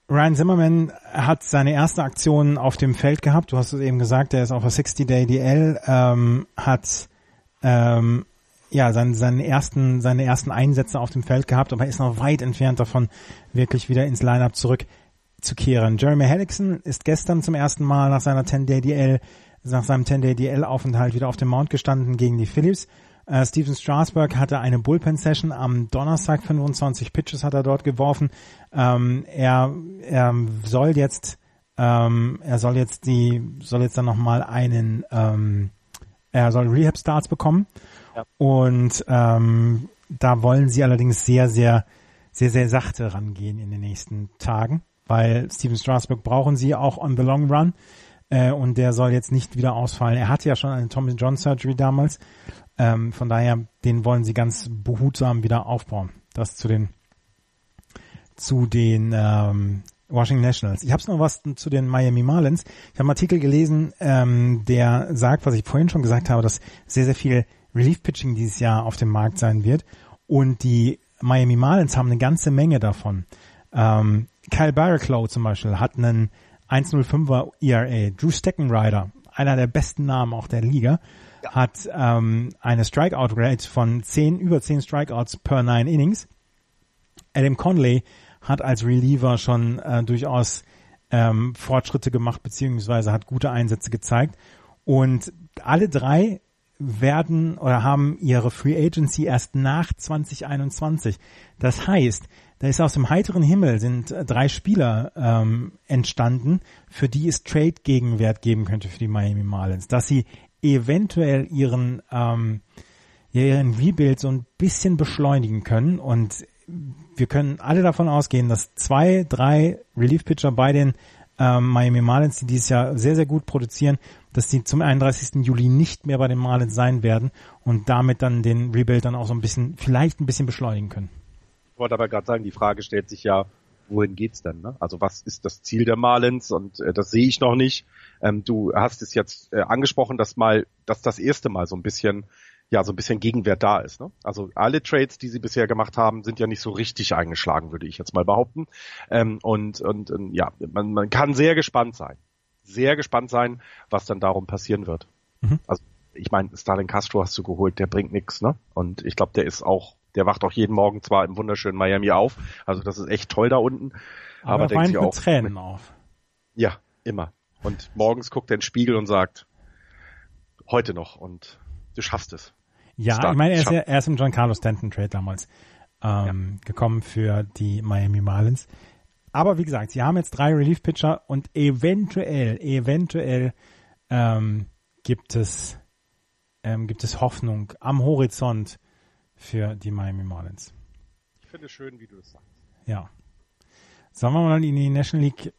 Ryan Zimmerman hat seine erste Aktion auf dem Feld gehabt. Du hast es eben gesagt, er ist auf der 60-Day DL, ähm, hat ähm, ja, seinen, seinen ersten, seine ersten Einsätze auf dem Feld gehabt, aber er ist noch weit entfernt davon, wirklich wieder ins Lineup zurückzukehren. Jeremy Hellickson ist gestern zum ersten Mal nach seiner 10-Day DL, nach seinem 10-Day DL Aufenthalt wieder auf dem Mount gestanden gegen die Phillies. Äh, Steven Strasberg hatte eine Bullpen-Session am Donnerstag, 25 Pitches hat er dort geworfen. Ähm, er, er soll jetzt, ähm, er soll jetzt die, soll jetzt dann nochmal einen, ähm, er soll Rehab-Starts bekommen und ähm, da wollen sie allerdings sehr, sehr, sehr, sehr sachte rangehen in den nächsten Tagen, weil Steven Strasberg brauchen sie auch on the long run. Äh, und der soll jetzt nicht wieder ausfallen. Er hatte ja schon eine Tommy John Surgery damals. Ähm, von daher, den wollen sie ganz behutsam wieder aufbauen. Das zu den zu den ähm, Washington Nationals. Ich habe noch was zu den Miami Marlins. Ich habe einen Artikel gelesen, ähm, der sagt, was ich vorhin schon gesagt habe, dass sehr, sehr viel Relief Pitching dieses Jahr auf dem Markt sein wird. Und die Miami Marlins haben eine ganze Menge davon. Ähm, Kyle Barraclough zum Beispiel hat einen 1,05er ERA. Drew Steckenrider, einer der besten Namen auch der Liga, ja. hat ähm, eine Strikeout Rate von 10, über 10 Strikeouts per 9 Innings. Adam Conley hat als Reliever schon äh, durchaus ähm, Fortschritte gemacht, beziehungsweise hat gute Einsätze gezeigt. Und alle drei werden oder haben ihre Free Agency erst nach 2021. Das heißt, da ist aus dem heiteren Himmel sind drei Spieler ähm, entstanden, für die es Trade-Gegenwert geben könnte für die Miami Marlins, dass sie eventuell ihren ähm, ihren Rebuild so ein bisschen beschleunigen können und wir können alle davon ausgehen, dass zwei, drei Relief-Pitcher bei den ähm, Miami Marlins, die dieses Jahr sehr, sehr gut produzieren, dass die zum 31. Juli nicht mehr bei den Marlins sein werden und damit dann den Rebuild dann auch so ein bisschen, vielleicht ein bisschen beschleunigen können. Ich wollte aber gerade sagen, die Frage stellt sich ja, wohin geht's denn? Ne? Also was ist das Ziel der Marlins? Und äh, das sehe ich noch nicht. Ähm, du hast es jetzt äh, angesprochen, dass mal, dass das erste Mal so ein bisschen ja so ein bisschen Gegenwert da ist. Ne? Also alle Trades, die sie bisher gemacht haben, sind ja nicht so richtig eingeschlagen, würde ich jetzt mal behaupten. Ähm, und und, und ja, man, man kann sehr gespannt sein, sehr gespannt sein, was dann darum passieren wird. Mhm. Also ich meine, Stalin Castro hast du geholt, der bringt nix, ne? Und ich glaube, der ist auch, der wacht auch jeden Morgen zwar im wunderschönen Miami auf, also das ist echt toll da unten, aber, aber denkt sich auch Tränen auf. Ja, immer. Und morgens guckt er in den Spiegel und sagt, heute noch und du schaffst es. Ja, Start. ich meine, er ist, ja, er ist im Giancarlo Stanton Trade damals ähm, ja. gekommen für die Miami Marlins. Aber wie gesagt, sie haben jetzt drei Relief Pitcher und eventuell, eventuell ähm, gibt es ähm, gibt es Hoffnung am Horizont für die Miami Marlins. Ich finde es schön, wie du es sagst. Ja. Sollen wir mal in die National League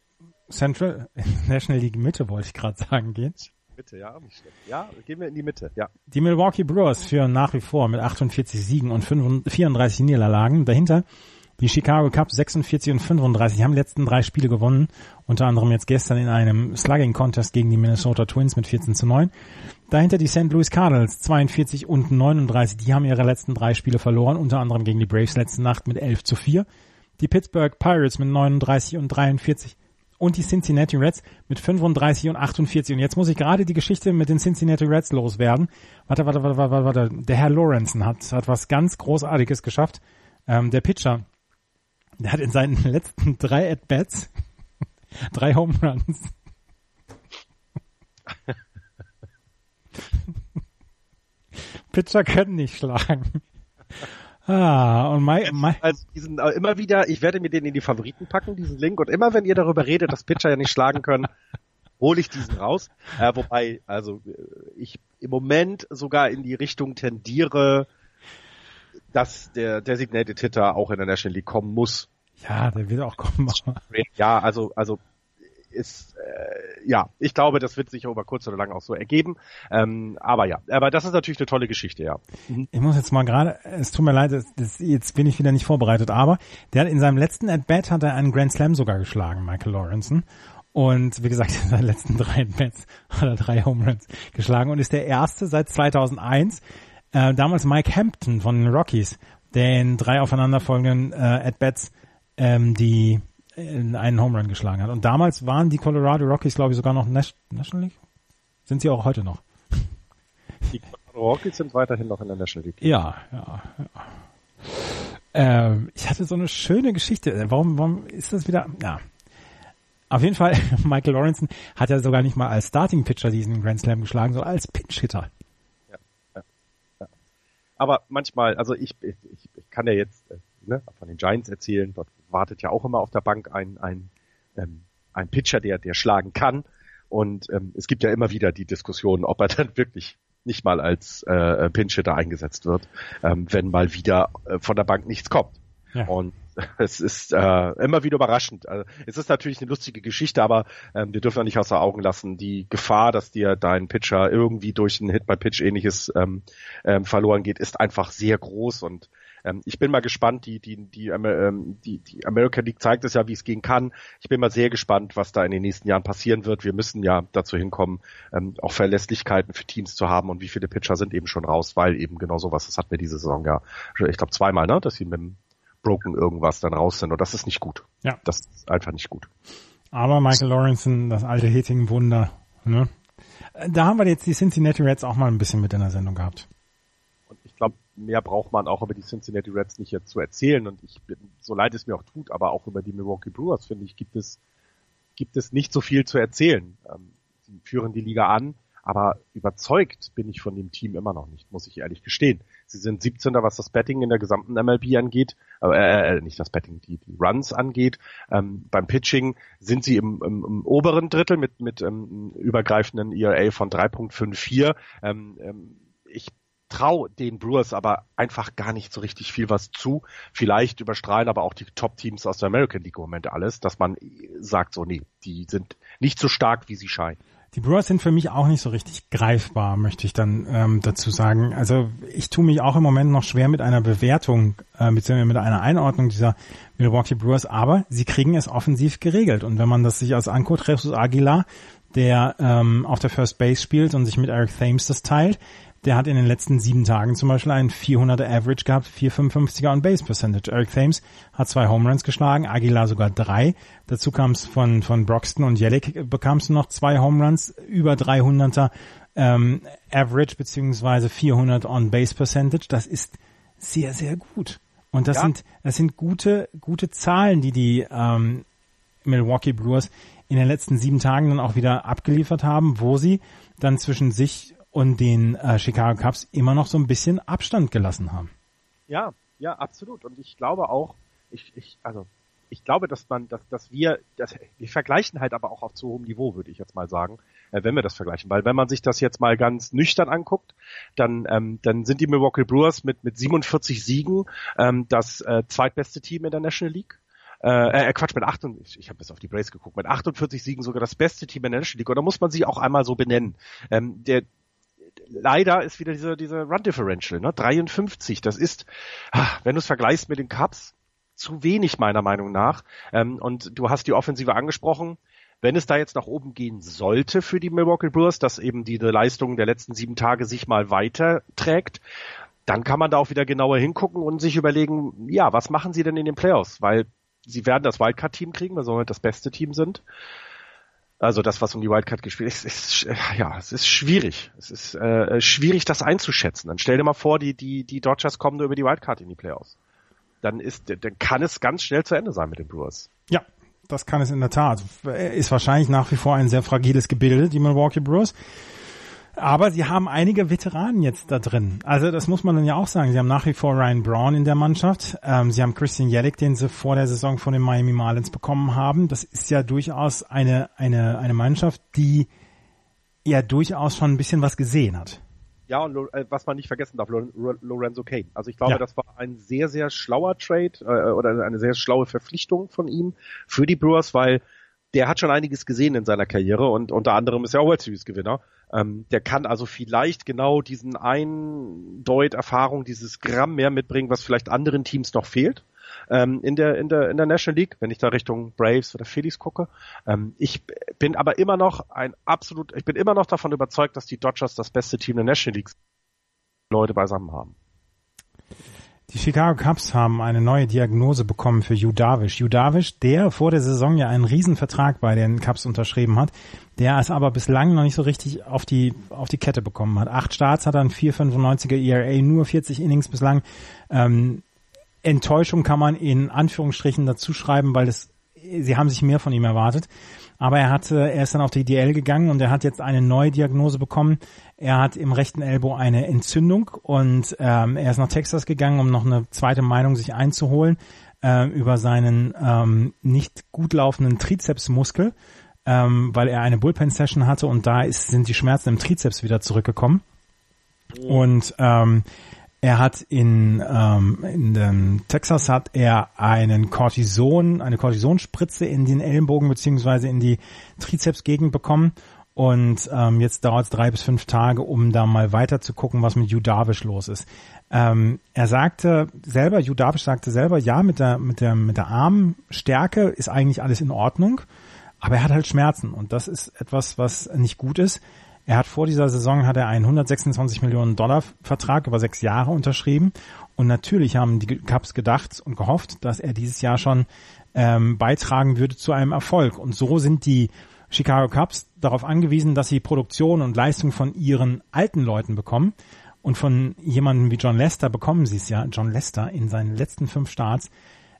Central, National League Mitte wollte ich gerade sagen, gehen? Mitte, ja, nicht schlecht. Ja, gehen wir in die Mitte, ja. Die Milwaukee Brewers führen nach wie vor mit 48 Siegen und 34 Niederlagen. Dahinter die Chicago Cubs 46 und 35 die haben die letzten drei Spiele gewonnen, unter anderem jetzt gestern in einem Slugging Contest gegen die Minnesota Twins mit 14 zu 9. Dahinter die St. Louis Cardinals 42 und 39, die haben ihre letzten drei Spiele verloren, unter anderem gegen die Braves letzte Nacht mit 11 zu 4. Die Pittsburgh Pirates mit 39 und 43 und die Cincinnati Reds mit 35 und 48. Und jetzt muss ich gerade die Geschichte mit den Cincinnati Reds loswerden. Warte, warte, warte, warte, warte. Der Herr Lorenzen hat, hat was ganz Großartiges geschafft. Ähm, der Pitcher, der hat in seinen letzten drei At-Bats drei Home Runs. Pitcher können nicht schlagen. Ah, und mein, mein also diesen immer wieder, ich werde mir den in die Favoriten packen, diesen Link, und immer wenn ihr darüber redet, dass Pitcher ja nicht schlagen können, hole ich diesen raus. Äh, wobei, also äh, ich im Moment sogar in die Richtung tendiere, dass der Designated Hitter auch in der National League kommen muss. Ja, der wird auch kommen. Ja, also, also ist, äh, ja, ich glaube, das wird sich über kurz oder lang auch so ergeben. Ähm, aber ja, aber das ist natürlich eine tolle Geschichte, ja. Mhm. Ich muss jetzt mal gerade, es tut mir leid, das, das, jetzt bin ich wieder nicht vorbereitet, aber der hat in seinem letzten At-Bat hat er einen Grand Slam sogar geschlagen, Michael Lawrenson. Und wie gesagt, in seinen letzten drei At-Bats hat er drei Home Runs geschlagen und ist der erste seit 2001. Äh, damals Mike Hampton von den Rockies, der in drei aufeinanderfolgenden äh, At-Bats ähm, die einen Home Run geschlagen hat. Und damals waren die Colorado Rockies, glaube ich, sogar noch National League. Sind sie auch heute noch? Die Colorado Rockies sind weiterhin noch in der National League. Ja, ja, ja. Ähm, ich hatte so eine schöne Geschichte. Warum, warum ist das wieder? Ja. Auf jeden Fall, Michael Lawrence hat ja sogar nicht mal als Starting Pitcher diesen Grand Slam geschlagen, sondern als Pinch Hitter. Ja, ja, ja. Aber manchmal, also ich, ich, ich kann ja jetzt äh, ne, von den Giants erzählen, dort wartet ja auch immer auf der Bank ein, ein, ähm, ein Pitcher, der, der schlagen kann. Und ähm, es gibt ja immer wieder die Diskussion, ob er dann wirklich nicht mal als äh, Pinch-Hitter eingesetzt wird, ähm, wenn mal wieder äh, von der Bank nichts kommt. Ja. Und es ist äh, immer wieder überraschend. Also, es ist natürlich eine lustige Geschichte, aber ähm, wir dürfen ja nicht außer Augen lassen, die Gefahr, dass dir dein Pitcher irgendwie durch ein Hit-by-Pitch ähnliches ähm, ähm, verloren geht, ist einfach sehr groß und ähm, ich bin mal gespannt, die, die, die, ähm, die, die American League zeigt es ja, wie es gehen kann. Ich bin mal sehr gespannt, was da in den nächsten Jahren passieren wird. Wir müssen ja dazu hinkommen, ähm, auch Verlässlichkeiten für Teams zu haben und wie viele Pitcher sind eben schon raus, weil eben genau sowas, das hatten wir diese Saison ja, ich glaube zweimal, ne, dass sie mit dem Broken irgendwas dann raus sind und das ist nicht gut. Ja. Das ist einfach nicht gut. Aber Michael Lawrence, das alte Hitting-Wunder, ne? Da haben wir jetzt die Cincinnati Reds auch mal ein bisschen mit in der Sendung gehabt mehr braucht man auch über die Cincinnati Reds nicht jetzt zu erzählen. Und ich bin, so leid es mir auch tut, aber auch über die Milwaukee Brewers, finde ich, gibt es, gibt es nicht so viel zu erzählen. Ähm, sie führen die Liga an, aber überzeugt bin ich von dem Team immer noch nicht, muss ich ehrlich gestehen. Sie sind 17. was das Betting in der gesamten MLB angeht, äh, äh, nicht das Betting, die, die Runs angeht. Ähm, beim Pitching sind sie im, im, im oberen Drittel mit, mit ähm, übergreifenden ERA von 3.54. Ähm, ähm, ich traue den Brewers aber einfach gar nicht so richtig viel was zu. Vielleicht überstrahlen aber auch die Top-Teams aus der American League im Moment alles, dass man sagt so, nee, die sind nicht so stark, wie sie scheinen. Die Brewers sind für mich auch nicht so richtig greifbar, möchte ich dann ähm, dazu sagen. Also ich tue mich auch im Moment noch schwer mit einer Bewertung, äh, beziehungsweise mit einer Einordnung dieser Milwaukee Brewers, aber sie kriegen es offensiv geregelt. Und wenn man das sich als anguckt, Jesus Aguilar, der ähm, auf der First Base spielt und sich mit Eric Thames das teilt, der hat in den letzten sieben Tagen zum Beispiel einen 400er Average gehabt, 455er on Base Percentage. Eric Thames hat zwei Home Runs geschlagen, Aguilar sogar drei. Dazu kam es von, von Broxton und Jellick bekamst du noch zwei Home Runs, über 300er ähm, Average beziehungsweise 400 on Base Percentage. Das ist sehr, sehr gut. Und das ja. sind, das sind gute, gute Zahlen, die die ähm, Milwaukee Brewers in den letzten sieben Tagen dann auch wieder abgeliefert haben, wo sie dann zwischen sich und den äh, Chicago Cubs immer noch so ein bisschen Abstand gelassen haben. Ja, ja, absolut. Und ich glaube auch, ich, ich, also ich glaube, dass man, dass, dass wir, dass, wir vergleichen halt aber auch auf zu hohem Niveau, würde ich jetzt mal sagen, äh, wenn wir das vergleichen. Weil wenn man sich das jetzt mal ganz nüchtern anguckt, dann, ähm, dann sind die Milwaukee Brewers mit, mit 47 Siegen ähm, das äh, zweitbeste Team in der National League. Äh, äh, Quatsch, mit 48, ich, ich habe jetzt auf die Brace geguckt, mit 48 Siegen sogar das beste Team in der National League. Und da muss man sie auch einmal so benennen. Ähm, der, leider ist wieder diese, diese Run Differential, ne? 53. Das ist, ach, wenn du es vergleichst mit den Cups, zu wenig meiner Meinung nach. Ähm, und du hast die Offensive angesprochen. Wenn es da jetzt nach oben gehen sollte für die Milwaukee Brewers, dass eben diese Leistung der letzten sieben Tage sich mal weiter trägt, dann kann man da auch wieder genauer hingucken und sich überlegen, ja, was machen sie denn in den Playoffs? Weil sie werden das Wildcard-Team kriegen, weil sie das beste Team sind. Also das, was um die Wildcard gespielt ist, ist ja, es ist schwierig. Es ist äh, schwierig, das einzuschätzen. Dann stell dir mal vor, die die die Dodgers kommen nur über die Wildcard in die Playoffs. Dann ist, dann kann es ganz schnell zu Ende sein mit den Brewers. Ja, das kann es in der Tat. Ist wahrscheinlich nach wie vor ein sehr fragiles Gebilde, die Milwaukee Brewers. Aber sie haben einige Veteranen jetzt da drin. Also das muss man dann ja auch sagen. Sie haben nach wie vor Ryan Brown in der Mannschaft. Ähm, sie haben Christian Jellick, den sie vor der Saison von den Miami Marlins bekommen haben. Das ist ja durchaus eine, eine, eine Mannschaft, die ja durchaus schon ein bisschen was gesehen hat. Ja, und äh, was man nicht vergessen darf, Lorenzo Kane. Also ich glaube, ja. das war ein sehr, sehr schlauer Trade äh, oder eine sehr schlaue Verpflichtung von ihm für die Brewers, weil der hat schon einiges gesehen in seiner Karriere und unter anderem ist er auch World Series Gewinner. Ähm, der kann also vielleicht genau diesen Eindeut-Erfahrung, dieses Gramm mehr mitbringen, was vielleicht anderen Teams noch fehlt. Ähm, in der in der in der National League, wenn ich da Richtung Braves oder Phillies gucke. Ähm, ich bin aber immer noch ein absolut, ich bin immer noch davon überzeugt, dass die Dodgers das beste Team der National League Leute beisammen haben. Die Chicago Cubs haben eine neue Diagnose bekommen für. Yu Darvish, der vor der Saison ja einen Riesenvertrag bei den Cubs unterschrieben hat, der es aber bislang noch nicht so richtig auf die, auf die Kette bekommen hat. Acht Starts hat er ein 4,95er ERA, nur 40 Innings bislang. Ähm, Enttäuschung kann man in Anführungsstrichen dazu schreiben, weil es, sie haben sich mehr von ihm erwartet. Aber er hatte, er ist dann auf die DL gegangen und er hat jetzt eine neue Diagnose bekommen. Er hat im rechten Ellbow eine Entzündung und ähm, er ist nach Texas gegangen, um noch eine zweite Meinung sich einzuholen äh, über seinen ähm, nicht gut laufenden Trizepsmuskel, ähm, weil er eine Bullpen-Session hatte und da ist, sind die Schmerzen im Trizeps wieder zurückgekommen. Und ähm, er hat in, ähm, in dem Texas hat er einen Cortison, eine Cortisonspritze in den Ellenbogen beziehungsweise in die Trizepsgegend bekommen. Und ähm, jetzt dauert es drei bis fünf Tage, um da mal weiter zu gucken, was mit Hugh Darvish los ist. Ähm, er sagte selber, Hugh Darvish sagte selber, ja, mit der, mit der, mit der Armstärke ist eigentlich alles in Ordnung, aber er hat halt Schmerzen und das ist etwas, was nicht gut ist. Er hat vor dieser Saison hat er einen 126 Millionen Dollar Vertrag über sechs Jahre unterschrieben. Und natürlich haben die Cubs gedacht und gehofft, dass er dieses Jahr schon ähm, beitragen würde zu einem Erfolg. Und so sind die Chicago Cubs darauf angewiesen, dass sie Produktion und Leistung von ihren alten Leuten bekommen. Und von jemandem wie John Lester bekommen sie es ja. John Lester in seinen letzten fünf Starts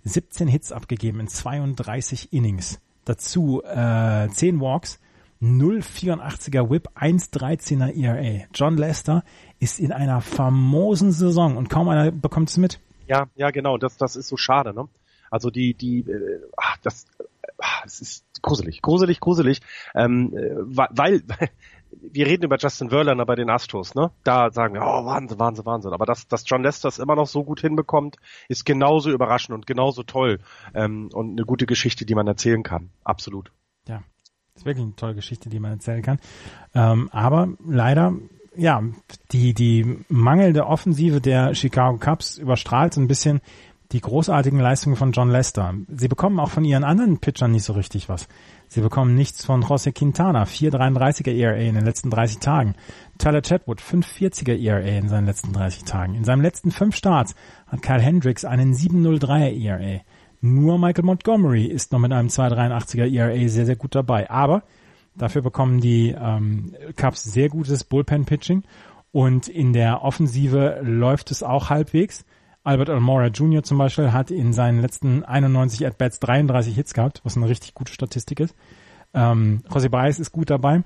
17 Hits abgegeben in 32 Innings. Dazu äh, 10 Walks 0,84er Whip, 1,13er ERA. John Lester ist in einer famosen Saison und kaum einer bekommt es mit. Ja, ja, genau. Das, das ist so schade. Ne? Also die, die, äh, ach, das, ach, das ist gruselig, gruselig, gruselig, ähm, äh, weil, wir reden über Justin Verlander bei den Astros, ne? Da sagen wir, oh Wahnsinn, Wahnsinn, Wahnsinn. Aber dass, dass John Lester es immer noch so gut hinbekommt, ist genauso überraschend und genauso toll ähm, und eine gute Geschichte, die man erzählen kann. Absolut. Ist wirklich eine tolle Geschichte, die man erzählen kann. Ähm, aber leider, ja, die die mangelnde Offensive der Chicago Cubs überstrahlt so ein bisschen die großartigen Leistungen von John Lester. Sie bekommen auch von ihren anderen Pitchern nicht so richtig was. Sie bekommen nichts von José Quintana, 4,33er ERA in den letzten 30 Tagen. Tyler Chatwood, 5,40er ERA in seinen letzten 30 Tagen. In seinen letzten fünf Starts hat Kyle Hendricks einen 7,03er ERA. Nur Michael Montgomery ist noch mit einem 2,83er ERA sehr, sehr gut dabei. Aber dafür bekommen die ähm, Cubs sehr gutes Bullpen-Pitching und in der Offensive läuft es auch halbwegs. Albert Almora Jr. zum Beispiel hat in seinen letzten 91 At-Bats 33 Hits gehabt, was eine richtig gute Statistik ist. Ähm, José Baez ist gut dabei.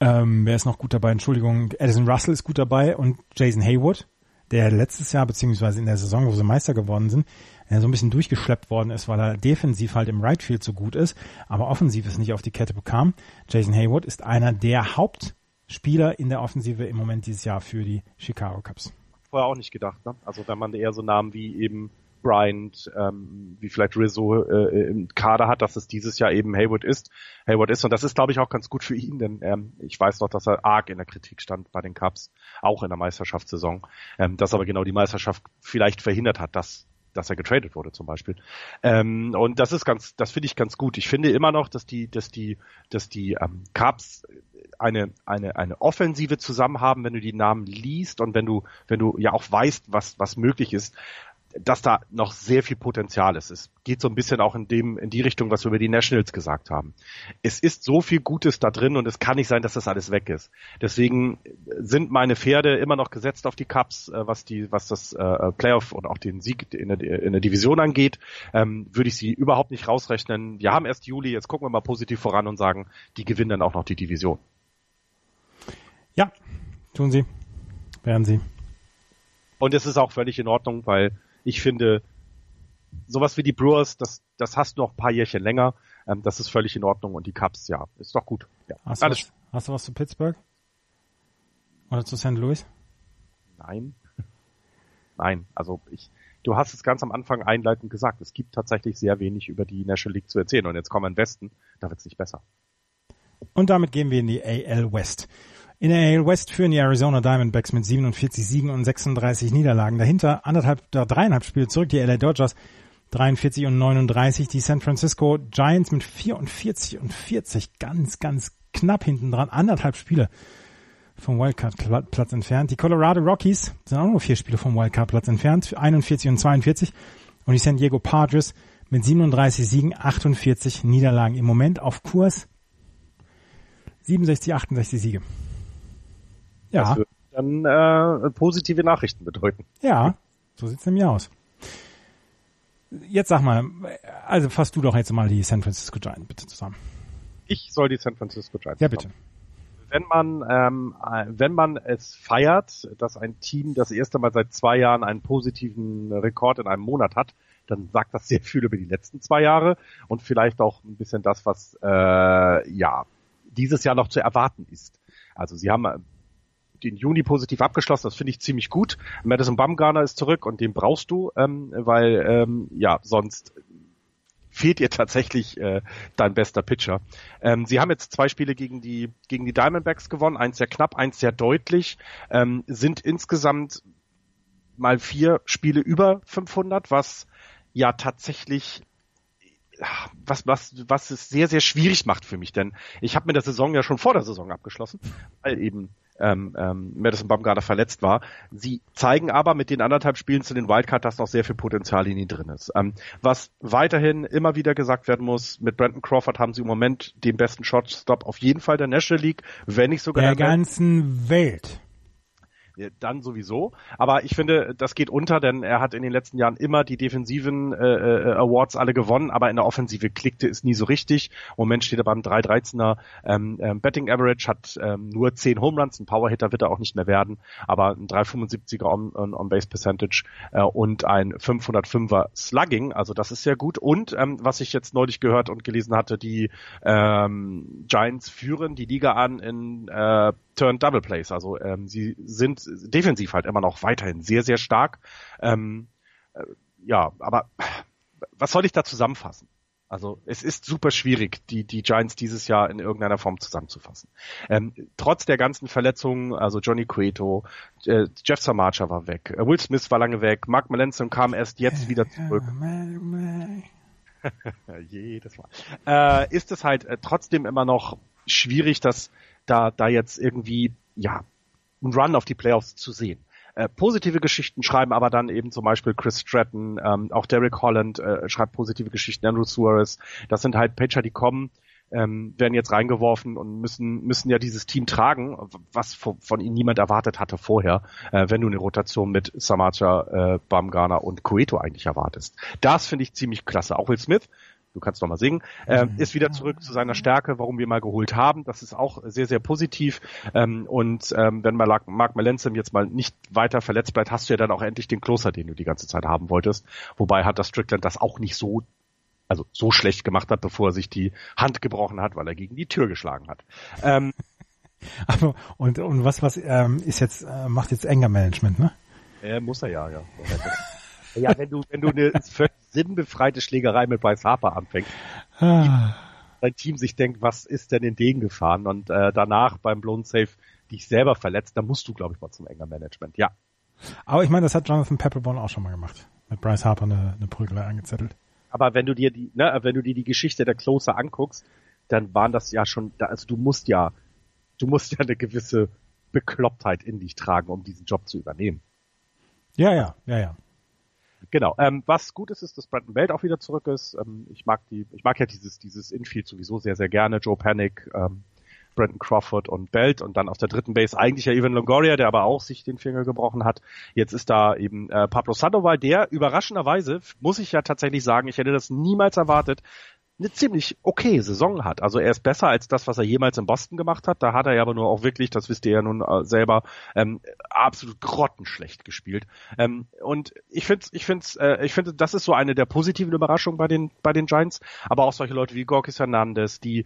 Ähm, wer ist noch gut dabei? Entschuldigung, Edison Russell ist gut dabei und Jason Haywood, der letztes Jahr beziehungsweise in der Saison, wo sie Meister geworden sind, so ein bisschen durchgeschleppt worden ist, weil er defensiv halt im Right Field so gut ist, aber offensiv es nicht auf die Kette bekam. Jason Haywood ist einer der Hauptspieler in der Offensive im Moment dieses Jahr für die Chicago Cubs vorher auch nicht gedacht. Ne? Also wenn man eher so Namen wie eben Bryant, ähm, wie vielleicht Rizzo äh, im Kader hat, dass es dieses Jahr eben Haywood ist. Haywood ist und das ist, glaube ich, auch ganz gut für ihn, denn ähm, ich weiß noch, dass er arg in der Kritik stand bei den Cubs, auch in der Meisterschaftssaison, ähm, dass aber genau die Meisterschaft vielleicht verhindert hat, dass dass er getradet wurde zum Beispiel. Ähm, und das ist ganz, das finde ich ganz gut. Ich finde immer noch, dass die, dass die, dass die ähm, Cubs eine, eine, eine Offensive zusammen haben, wenn du die Namen liest und wenn du, wenn du ja auch weißt, was, was möglich ist, dass da noch sehr viel Potenzial ist. Es geht so ein bisschen auch in dem, in die Richtung, was wir über die Nationals gesagt haben. Es ist so viel Gutes da drin und es kann nicht sein, dass das alles weg ist. Deswegen sind meine Pferde immer noch gesetzt auf die Cups, äh, was die, was das äh, Playoff und auch den Sieg in der, in der Division angeht, ähm, würde ich sie überhaupt nicht rausrechnen. Wir haben erst Juli, jetzt gucken wir mal positiv voran und sagen, die gewinnen dann auch noch die Division. Ja, tun sie. Werden sie. Und es ist auch völlig in Ordnung, weil ich finde, sowas wie die Brewers, das, das hast du noch ein paar Jährchen länger. Ähm, das ist völlig in Ordnung. Und die Cubs, ja, ist doch gut. Ja, hast, du was, hast du was zu Pittsburgh? Oder zu St. Louis? Nein. Nein, also ich, du hast es ganz am Anfang einleitend gesagt. Es gibt tatsächlich sehr wenig über die National League zu erzählen. Und jetzt kommen wir in Westen, da wird es nicht besser. Und damit gehen wir in die AL West. In der AL West führen die Arizona Diamondbacks mit 47 Siegen und 36 Niederlagen. Dahinter anderthalb, dreieinhalb Spiele zurück die LA Dodgers 43 und 39. Die San Francisco Giants mit 44 und 40 ganz, ganz knapp hinten dran. Anderthalb Spiele vom Wildcard-Platz entfernt. Die Colorado Rockies sind auch nur vier Spiele vom Wildcard-Platz entfernt. 41 und 42. Und die San Diego Padres mit 37 Siegen, 48 Niederlagen. Im Moment auf Kurs 67, 68 Siege. Ja. Das würde dann äh, positive Nachrichten bedeuten. Ja, so sieht's nämlich aus. Jetzt sag mal, also fass du doch jetzt mal die San Francisco Giants bitte zusammen. Ich soll die San Francisco Giants. Ja, bitte. Wenn man, ähm, wenn man es feiert, dass ein Team das erste Mal seit zwei Jahren einen positiven Rekord in einem Monat hat, dann sagt das sehr viel über die letzten zwei Jahre und vielleicht auch ein bisschen das, was äh, ja dieses Jahr noch zu erwarten ist. Also sie haben den Juni positiv abgeschlossen. Das finde ich ziemlich gut. Madison Bumgarner ist zurück und den brauchst du, ähm, weil ähm, ja sonst fehlt ihr tatsächlich äh, dein bester Pitcher. Ähm, sie haben jetzt zwei Spiele gegen die gegen die Diamondbacks gewonnen, eins sehr knapp, eins sehr deutlich, ähm, sind insgesamt mal vier Spiele über 500, was ja tatsächlich was, was, was es sehr, sehr schwierig macht für mich, denn ich habe mir der Saison ja schon vor der Saison abgeschlossen, weil eben ähm, ähm, Madison Bumgarner verletzt war. Sie zeigen aber mit den anderthalb Spielen zu den Wildcard, dass noch sehr viel Potenzial in ihnen drin ist. Ähm, was weiterhin immer wieder gesagt werden muss, mit Brandon Crawford haben sie im Moment den besten Shotstop auf jeden Fall der National League, wenn nicht sogar der, der ganzen Welt. Dann sowieso. Aber ich finde, das geht unter, denn er hat in den letzten Jahren immer die defensiven äh, äh, Awards alle gewonnen, aber in der Offensive klickte es nie so richtig. Moment steht er beim 3-13er ähm, ähm, Betting Average, hat ähm, nur 10 Home Runs, ein Powerhitter wird er auch nicht mehr werden, aber ein 375er on, on, Percentage äh, und ein 505er Slugging, also das ist sehr gut. Und ähm, was ich jetzt neulich gehört und gelesen hatte, die ähm, Giants führen die Liga an in äh, Turn Double Plays. Also ähm, sie sind defensiv halt immer noch weiterhin sehr, sehr stark. Ähm, äh, ja, aber was soll ich da zusammenfassen? Also es ist super schwierig, die, die Giants dieses Jahr in irgendeiner Form zusammenzufassen. Ähm, trotz der ganzen Verletzungen, also Johnny Cueto, äh, Jeff Samacha war weg, äh, Will Smith war lange weg, Mark Melanson kam erst jetzt wieder zurück. Jedes Mal. Äh, ist es halt äh, trotzdem immer noch schwierig, dass da, da jetzt irgendwie, ja, einen Run auf die Playoffs zu sehen. Äh, positive Geschichten schreiben aber dann eben zum Beispiel Chris Stratton, ähm, auch Derek Holland äh, schreibt positive Geschichten, Andrew Suarez. Das sind halt Pitcher, die kommen, ähm, werden jetzt reingeworfen und müssen müssen ja dieses Team tragen, was von, von ihnen niemand erwartet hatte vorher, äh, wenn du eine Rotation mit Samacha, äh, Bamgana und Cueto eigentlich erwartest. Das finde ich ziemlich klasse. Auch Will Smith du kannst noch mal singen, äh, ist wieder zurück zu seiner Stärke, warum wir mal geholt haben. Das ist auch sehr, sehr positiv. Ähm, und ähm, wenn Mark, Mark Melanson jetzt mal nicht weiter verletzt bleibt, hast du ja dann auch endlich den Closer, den du die ganze Zeit haben wolltest. Wobei hat das Strickland das auch nicht so also so schlecht gemacht hat, bevor er sich die Hand gebrochen hat, weil er gegen die Tür geschlagen hat. Ähm, Aber, und, und was, was ähm, ist jetzt, äh, macht jetzt Anger Management, ne? Äh, muss er ja, ja. Ja, wenn du, wenn du eine völlig sinnbefreite Schlägerei mit Bryce Harper anfängst, ah. dein Team sich denkt, was ist denn in den gefahren? Und äh, danach beim Blown Safe dich selber verletzt, dann musst du, glaube ich, mal zum enger Management. Ja. Aber ich meine, das hat Jonathan Pepperborn auch schon mal gemacht. Mit Bryce Harper eine, eine Prügelei angezettelt. Aber wenn du dir die, ne, wenn du dir die Geschichte der Closer anguckst, dann waren das ja schon, also du musst ja, du musst ja eine gewisse Beklopptheit in dich tragen, um diesen Job zu übernehmen. Ja, ja, ja, ja. Genau. Ähm, was gut ist, ist, dass Brandon Belt auch wieder zurück ist. Ähm, ich mag die, ich mag ja dieses, dieses Infield sowieso sehr, sehr gerne. Joe Panic, ähm, Brandon Crawford und Belt und dann auf der dritten Base eigentlich ja Evan Longoria, der aber auch sich den Finger gebrochen hat. Jetzt ist da eben äh, Pablo Sandoval, der überraschenderweise, muss ich ja tatsächlich sagen, ich hätte das niemals erwartet, eine ziemlich okay Saison hat. Also er ist besser als das, was er jemals in Boston gemacht hat. Da hat er ja aber nur auch wirklich, das wisst ihr ja nun äh, selber, ähm, absolut grottenschlecht gespielt. Ähm, und ich finde, ich finde, äh, ich finde, das ist so eine der positiven Überraschungen bei den bei den Giants. Aber auch solche Leute wie Gorkis Hernandez, die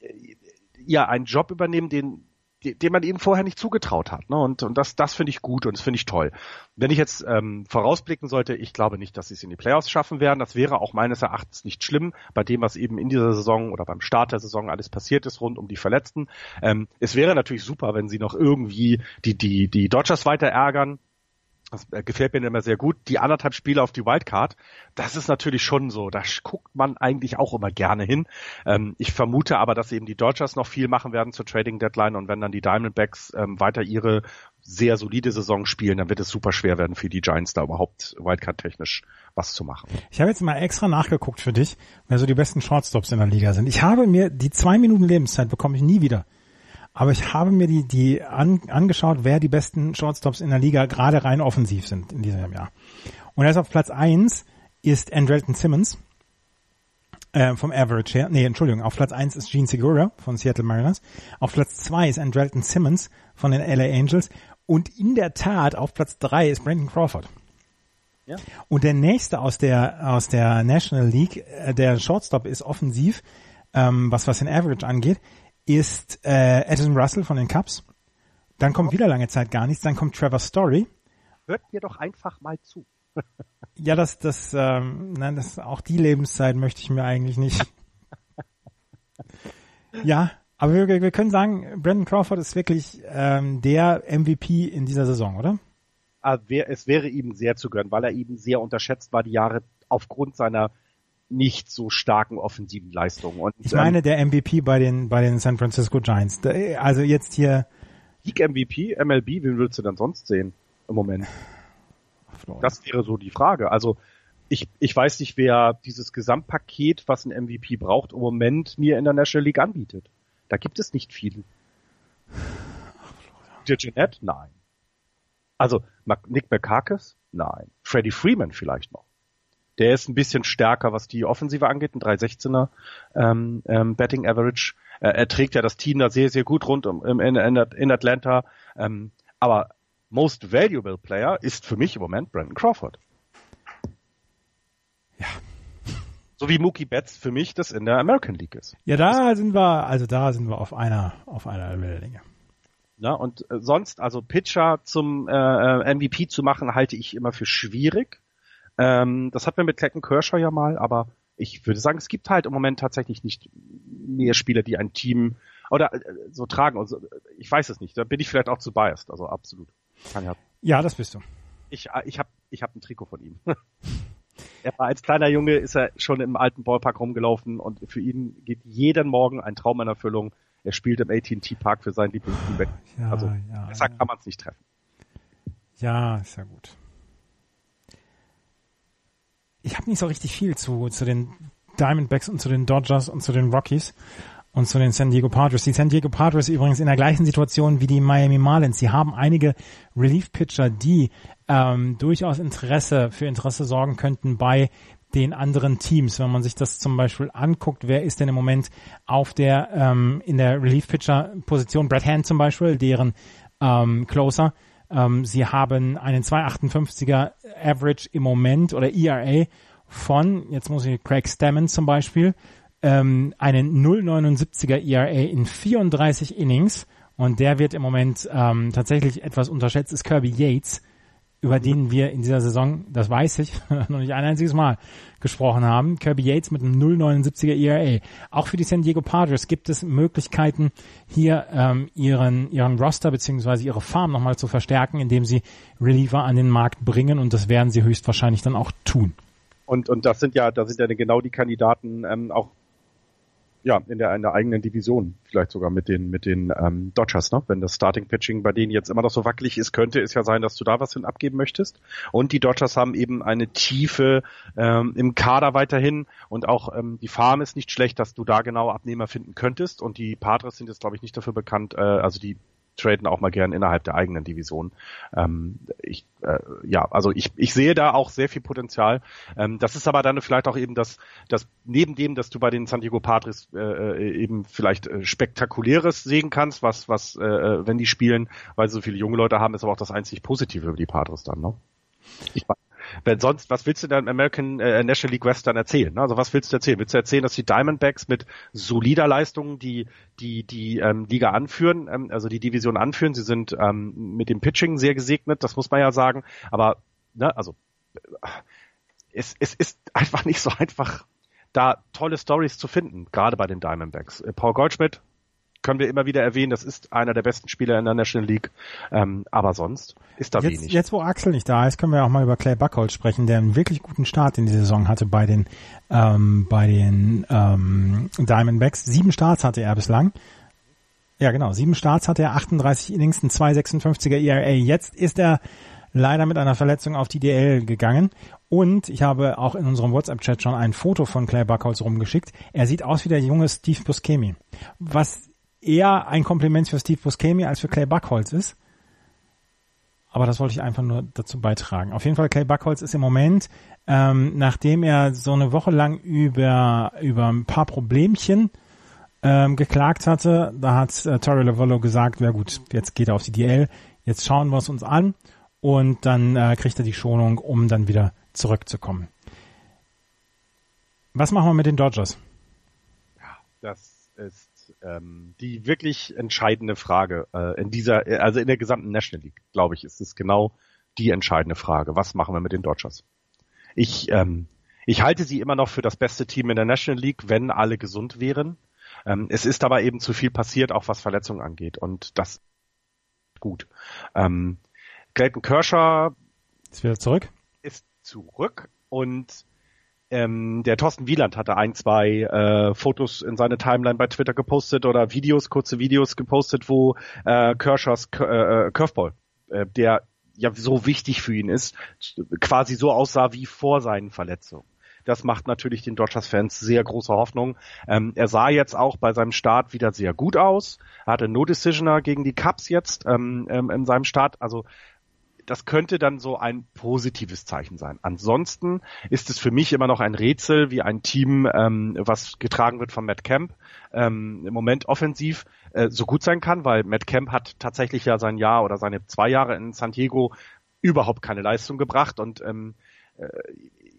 äh, ja einen Job übernehmen, den dem man eben vorher nicht zugetraut hat. Ne? Und, und das, das finde ich gut und das finde ich toll. Wenn ich jetzt ähm, vorausblicken sollte, ich glaube nicht, dass sie es in die Playoffs schaffen werden. Das wäre auch meines Erachtens nicht schlimm, bei dem, was eben in dieser Saison oder beim Start der Saison alles passiert ist rund um die Verletzten. Ähm, es wäre natürlich super, wenn sie noch irgendwie die, die, die Dodgers weiter ärgern das äh, gefällt mir immer sehr gut. Die anderthalb Spiele auf die Wildcard, das ist natürlich schon so. Da guckt man eigentlich auch immer gerne hin. Ähm, ich vermute aber, dass eben die Dodgers noch viel machen werden zur Trading Deadline und wenn dann die Diamondbacks ähm, weiter ihre sehr solide Saison spielen, dann wird es super schwer werden für die Giants da überhaupt Wildcard-technisch was zu machen. Ich habe jetzt mal extra nachgeguckt für dich, wer so die besten Shortstops in der Liga sind. Ich habe mir die zwei Minuten Lebenszeit bekomme ich nie wieder. Aber ich habe mir die, die an, angeschaut, wer die besten Shortstops in der Liga gerade rein offensiv sind in diesem Jahr. Und erst auf Platz eins ist Andrelton Simmons äh, vom Average her. Nee, Entschuldigung, auf Platz eins ist Gene Segura von Seattle Mariners. Auf Platz zwei ist Andrelton Simmons von den LA Angels. Und in der Tat auf Platz drei ist Brandon Crawford. Ja. Und der nächste aus der aus der National League, äh, der Shortstop ist offensiv, ähm, was was den Average angeht, ist äh, Addison Russell von den Cubs. Dann kommt wieder lange Zeit gar nichts. Dann kommt Trevor Story. Hört mir doch einfach mal zu. ja, das, das, ähm, nein, das auch die Lebenszeit möchte ich mir eigentlich nicht. ja, aber wir, wir können sagen, Brandon Crawford ist wirklich ähm, der MVP in dieser Saison, oder? Ah, es wäre ihm sehr zu gönnen, weil er eben sehr unterschätzt war die Jahre aufgrund seiner nicht so starken offensiven Leistungen. Und, ich meine ähm, der MVP bei den bei den San Francisco Giants. Also jetzt hier League MVP, MLB, wen würdest du dann sonst sehen im Moment? Das wäre so die Frage. Also ich, ich weiß nicht, wer dieses Gesamtpaket, was ein MVP braucht, im Moment mir in der National League anbietet. Da gibt es nicht viel. Der Jeanette? Nein. Also Nick McCarkis? Nein. Freddie Freeman vielleicht noch. Der ist ein bisschen stärker, was die Offensive angeht, ein 316er ähm, ähm, Betting Average. Äh, er trägt ja das Team da sehr, sehr gut rund um, in, in, in Atlanta. Ähm, aber Most Valuable Player ist für mich im Moment Brandon Crawford. Ja. So wie Mookie Betts für mich das in der American League ist. Ja, da sind wir, also da sind wir auf einer, auf einer Wellenlänge. Ja, und äh, sonst, also Pitcher zum äh, äh MVP zu machen, halte ich immer für schwierig. Ähm, das hatten wir mit Clayton Kershaw ja mal, aber ich würde sagen, es gibt halt im Moment tatsächlich nicht mehr Spieler, die ein Team oder äh, so tragen. Also, ich weiß es nicht. Da bin ich vielleicht auch zu biased. Also absolut. Ja, ja das bist du. Ich, äh, ich habe ich hab ein Trikot von ihm. er war als kleiner Junge, ist er schon im alten Ballpark rumgelaufen und für ihn geht jeden Morgen ein Traum in Erfüllung. Er spielt im AT&T Park für sein Lieblingsteam. Ja, also ja, besser ja. kann man es nicht treffen. Ja, ist ja gut ich habe nicht so richtig viel zu, zu den Diamondbacks und zu den Dodgers und zu den Rockies und zu den San Diego Padres. Die San Diego Padres übrigens in der gleichen Situation wie die Miami Marlins. Sie haben einige Relief-Pitcher, die ähm, durchaus Interesse für Interesse sorgen könnten bei den anderen Teams. Wenn man sich das zum Beispiel anguckt, wer ist denn im Moment auf der ähm, in der Relief-Pitcher-Position? Brad Hand zum Beispiel, deren ähm, Closer ähm, sie haben einen 2,58er Average im Moment oder ERA von, jetzt muss ich Craig Stammen zum Beispiel, ähm, einen 0,79er ERA in 34 Innings. Und der wird im Moment ähm, tatsächlich etwas unterschätzt, ist Kirby Yates über den wir in dieser Saison, das weiß ich, noch nicht ein einziges Mal gesprochen haben. Kirby Yates mit einem 0,79er ERA. Auch für die San Diego Padres gibt es Möglichkeiten, hier ähm, ihren, ihren Roster beziehungsweise ihre Farm nochmal zu verstärken, indem sie Reliever an den Markt bringen und das werden sie höchstwahrscheinlich dann auch tun. Und, und das sind ja, da sind ja genau die Kandidaten ähm, auch ja, in der, in der eigenen Division, vielleicht sogar mit den, mit den ähm, Dodgers, ne? Wenn das Starting Pitching bei denen jetzt immer noch so wackelig ist, könnte es ja sein, dass du da was hin abgeben möchtest. Und die Dodgers haben eben eine Tiefe ähm, im Kader weiterhin und auch ähm, die Farm ist nicht schlecht, dass du da genau Abnehmer finden könntest. Und die Padres sind jetzt, glaube ich, nicht dafür bekannt, äh, also die traden auch mal gern innerhalb der eigenen Division. Ähm, ich, äh, ja, also ich, ich sehe da auch sehr viel Potenzial. Ähm, das ist aber dann vielleicht auch eben das, das neben dem, dass du bei den San Diego Padres äh, äh eben vielleicht äh, spektakuläres sehen kannst, was, was, äh, äh, wenn die spielen, weil sie so viele junge Leute haben, ist aber auch das einzig Positive über die Padres dann, ne? Ich, wenn sonst, was willst du dann American äh, National League West dann erzählen? Also was willst du erzählen? Willst du erzählen, dass die Diamondbacks mit solider Leistung die die die ähm, Liga anführen, ähm, also die Division anführen? Sie sind ähm, mit dem Pitching sehr gesegnet, das muss man ja sagen. Aber ne, also äh, es, es ist einfach nicht so einfach, da tolle Stories zu finden, gerade bei den Diamondbacks. Äh, Paul Goldschmidt, können wir immer wieder erwähnen, das ist einer der besten Spieler in der National League. Ähm, aber sonst ist da jetzt, wenig. Jetzt, wo Axel nicht da ist, können wir auch mal über Clay Buckholz sprechen, der einen wirklich guten Start in die Saison hatte bei den, ähm, bei den ähm, Diamondbacks. Sieben Starts hatte er bislang. Ja, genau. Sieben Starts hatte er, 38 Innings, ein 2,56er ERA. Jetzt ist er leider mit einer Verletzung auf die DL gegangen. Und ich habe auch in unserem WhatsApp-Chat schon ein Foto von Clay Buckholz rumgeschickt. Er sieht aus wie der junge Steve Buscemi. Was eher ein Kompliment für Steve Buscemi als für Clay Buckholz ist. Aber das wollte ich einfach nur dazu beitragen. Auf jeden Fall, Clay Buckholz ist im Moment, ähm, nachdem er so eine Woche lang über, über ein paar Problemchen ähm, geklagt hatte, da hat äh, Torrey Lavollo gesagt, ja gut, jetzt geht er auf die DL, jetzt schauen wir es uns an und dann äh, kriegt er die Schonung, um dann wieder zurückzukommen. Was machen wir mit den Dodgers? Ja, das ähm, die wirklich entscheidende Frage äh, in dieser, also in der gesamten National League, glaube ich, ist es genau die entscheidende Frage. Was machen wir mit den Dodgers? Ich, ähm, ich halte sie immer noch für das beste Team in der National League, wenn alle gesund wären. Ähm, es ist aber eben zu viel passiert, auch was Verletzungen angeht. Und das gut. Ähm, Clayton Kershaw ist wieder zurück. Ist zurück und ähm, der Thorsten Wieland hatte ein, zwei äh, Fotos in seine Timeline bei Twitter gepostet oder Videos, kurze Videos gepostet, wo äh, Kershers äh, Curveball, äh, der ja so wichtig für ihn ist, quasi so aussah wie vor seinen Verletzungen. Das macht natürlich den Dodgers-Fans sehr große Hoffnung. Ähm, er sah jetzt auch bei seinem Start wieder sehr gut aus. Er hatte No Decisioner gegen die Cubs jetzt ähm, ähm, in seinem Start. Also das könnte dann so ein positives Zeichen sein. Ansonsten ist es für mich immer noch ein Rätsel, wie ein Team, ähm, was getragen wird von Matt Camp, ähm, im Moment offensiv äh, so gut sein kann, weil Matt Camp hat tatsächlich ja sein Jahr oder seine zwei Jahre in San Diego überhaupt keine Leistung gebracht und ähm, äh,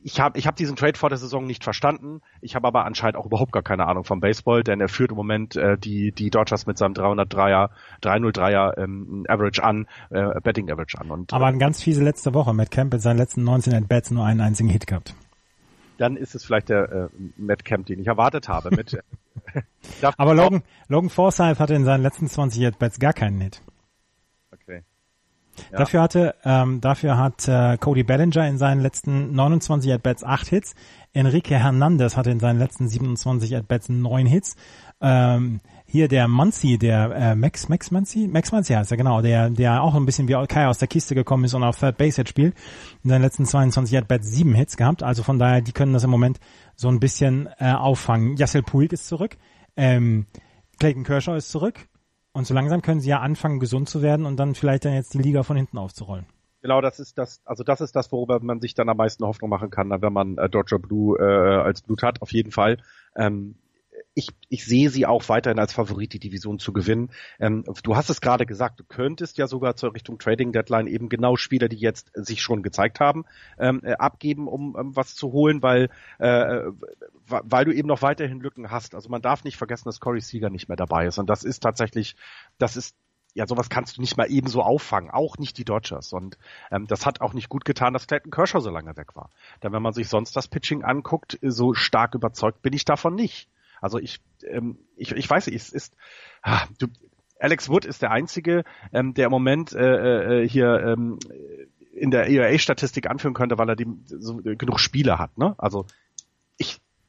ich habe ich hab diesen Trade vor der Saison nicht verstanden. Ich habe aber anscheinend auch überhaupt gar keine Ahnung vom Baseball, denn er führt im Moment äh, die die Dodgers mit seinem 303er 303er ähm, Average an, äh, Betting Average an. Und, aber eine ganz fiese letzte Woche. Matt Camp in seinen letzten 19 At Bats nur einen einzigen Hit gehabt. Dann ist es vielleicht der äh, Matt Camp, den ich erwartet habe. Mit, aber Logan, Logan Forsythe hatte in seinen letzten 20 At Bats gar keinen Hit. Ja. Dafür hatte, ähm, dafür hat äh, Cody Bellinger in seinen letzten 29 At-Bats 8 Hits. Enrique Hernandez hatte in seinen letzten 27 At-Bats 9 Hits. Ähm, hier der Muncy, der äh, Max Max Muncy, Max Muncy heißt er genau, der der auch ein bisschen wie Kai aus der Kiste gekommen ist und auf Third Base jetzt spielt. In seinen letzten 22 At-Bats 7 Hits gehabt, also von daher, die können das im Moment so ein bisschen äh, auffangen. Yassel Puig ist zurück. Ähm, Clayton Kershaw ist zurück. Und so langsam können sie ja anfangen, gesund zu werden und dann vielleicht dann jetzt die Liga von hinten aufzurollen. Genau, das ist das, also das ist das, worüber man sich dann am meisten Hoffnung machen kann, wenn man äh, Dodger Blue äh, als Blut hat, auf jeden Fall. Ähm, ich, ich sehe sie auch weiterhin als Favorit, die Division zu gewinnen. Ähm, du hast es gerade gesagt, du könntest ja sogar zur Richtung Trading Deadline eben genau Spieler, die jetzt sich schon gezeigt haben, ähm, äh, abgeben, um ähm, was zu holen, weil äh, weil du eben noch weiterhin Lücken hast. Also man darf nicht vergessen, dass Corey Seager nicht mehr dabei ist. Und das ist tatsächlich, das ist ja, sowas kannst du nicht mal ebenso auffangen, auch nicht die Dodgers. Und ähm, das hat auch nicht gut getan, dass Clayton Kershaw so lange weg war. Denn wenn man sich sonst das Pitching anguckt, so stark überzeugt bin ich davon nicht. Also ich, ähm, ich, ich weiß nicht, es ist, ah, du, Alex Wood ist der einzige, ähm, der im Moment äh, äh, hier ähm, in der ERA-Statistik anführen könnte, weil er die, so, genug Spiele hat. Ne? Also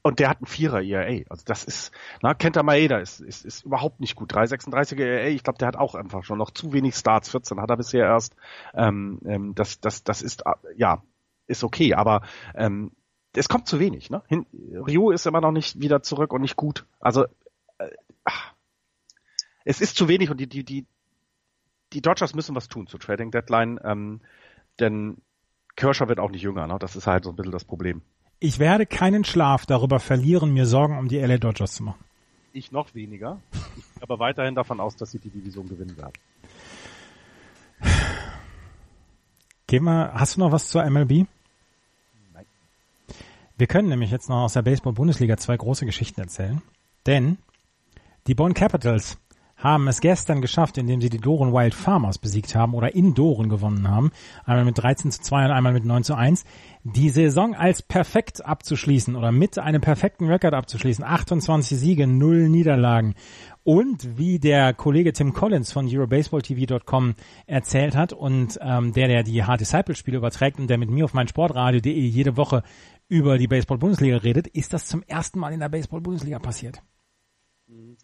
und der hat einen Vierer ERA. Also das ist, na, Kenta Maeda ist, ist, ist überhaupt nicht gut. 336er ERA, ich glaube, der hat auch einfach schon noch zu wenig Starts. 14 hat er bisher erst. Ähm, ähm, das, das, das ist, ja, ist okay, aber ähm, es kommt zu wenig. Ne? Hin, Ryu ist immer noch nicht wieder zurück und nicht gut. Also äh, ach, es ist zu wenig und die, die, die, die Dodgers müssen was tun zur Trading Deadline, ähm, denn Kershaw wird auch nicht jünger. Ne? Das ist halt so ein bisschen das Problem. Ich werde keinen Schlaf darüber verlieren, mir Sorgen um die LA Dodgers zu machen. Ich noch weniger. Ich gehe aber weiterhin davon aus, dass sie die Division gewinnen werden. Geh mal, hast du noch was zur MLB? Wir können nämlich jetzt noch aus der Baseball-Bundesliga zwei große Geschichten erzählen. Denn die Bonn Capitals haben es gestern geschafft, indem sie die Doren Wild Farmers besiegt haben oder in Doren gewonnen haben. Einmal mit 13 zu 2 und einmal mit 9 zu 1. Die Saison als perfekt abzuschließen oder mit einem perfekten Rekord abzuschließen. 28 Siege, 0 Niederlagen. Und wie der Kollege Tim Collins von EuroBaseballTV.com erzählt hat und ähm, der, der die Hard Disciple Spiele überträgt und der mit mir auf mein Sportradio.de jede Woche über die Baseball-Bundesliga redet, ist das zum ersten Mal in der Baseball-Bundesliga passiert.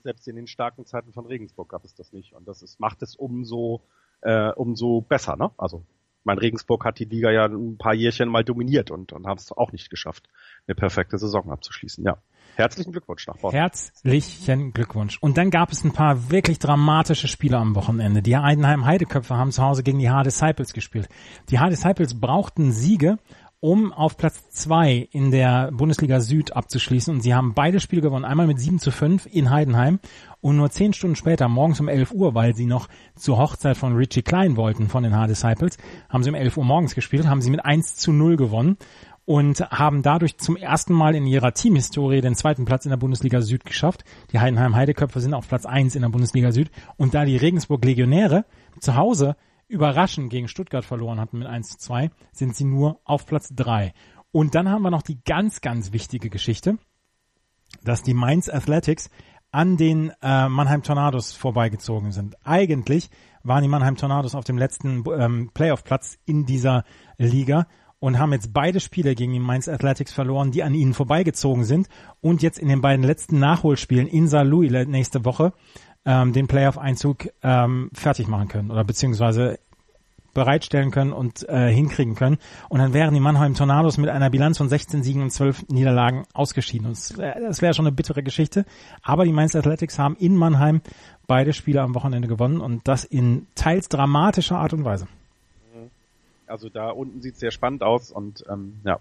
Selbst in den starken Zeiten von Regensburg gab es das nicht. Und das ist, macht es umso, äh, umso besser, ne? Also, mein Regensburg hat die Liga ja ein paar Jährchen mal dominiert und, und haben es auch nicht geschafft, eine perfekte Saison abzuschließen, ja. Herzlichen Glückwunsch nach vorne. Herzlichen Glückwunsch. Und dann gab es ein paar wirklich dramatische Spiele am Wochenende. Die Heidenheim Heideköpfe haben zu Hause gegen die Hard Disciples gespielt. Die Hard Disciples brauchten Siege, um auf Platz zwei in der Bundesliga Süd abzuschließen. Und sie haben beide Spiele gewonnen. Einmal mit 7 zu 5 in Heidenheim und nur zehn Stunden später, morgens um 11 Uhr, weil sie noch zur Hochzeit von Richie Klein wollten von den Hard Disciples, haben sie um 11 Uhr morgens gespielt, haben sie mit 1 zu 0 gewonnen und haben dadurch zum ersten Mal in ihrer Teamhistorie den zweiten Platz in der Bundesliga Süd geschafft. Die Heidenheim Heideköpfe sind auf Platz 1 in der Bundesliga Süd und da die Regensburg Legionäre zu Hause überraschend gegen Stuttgart verloren hatten mit 1 zu 2, sind sie nur auf Platz 3. Und dann haben wir noch die ganz, ganz wichtige Geschichte, dass die Mainz Athletics an den äh, Mannheim Tornados vorbeigezogen sind. Eigentlich waren die Mannheim Tornados auf dem letzten ähm, Playoff-Platz in dieser Liga und haben jetzt beide Spiele gegen die Mainz Athletics verloren, die an ihnen vorbeigezogen sind und jetzt in den beiden letzten Nachholspielen in St. Louis nächste Woche ähm, den Playoff-Einzug ähm, fertig machen können oder beziehungsweise bereitstellen können und äh, hinkriegen können. Und dann wären die Mannheim Tornados mit einer Bilanz von 16 Siegen und 12 Niederlagen ausgeschieden. Und das wäre wär schon eine bittere Geschichte. Aber die Mainz Athletics haben in Mannheim beide Spiele am Wochenende gewonnen und das in teils dramatischer Art und Weise. Also da unten sieht es sehr spannend aus und ähm, ja.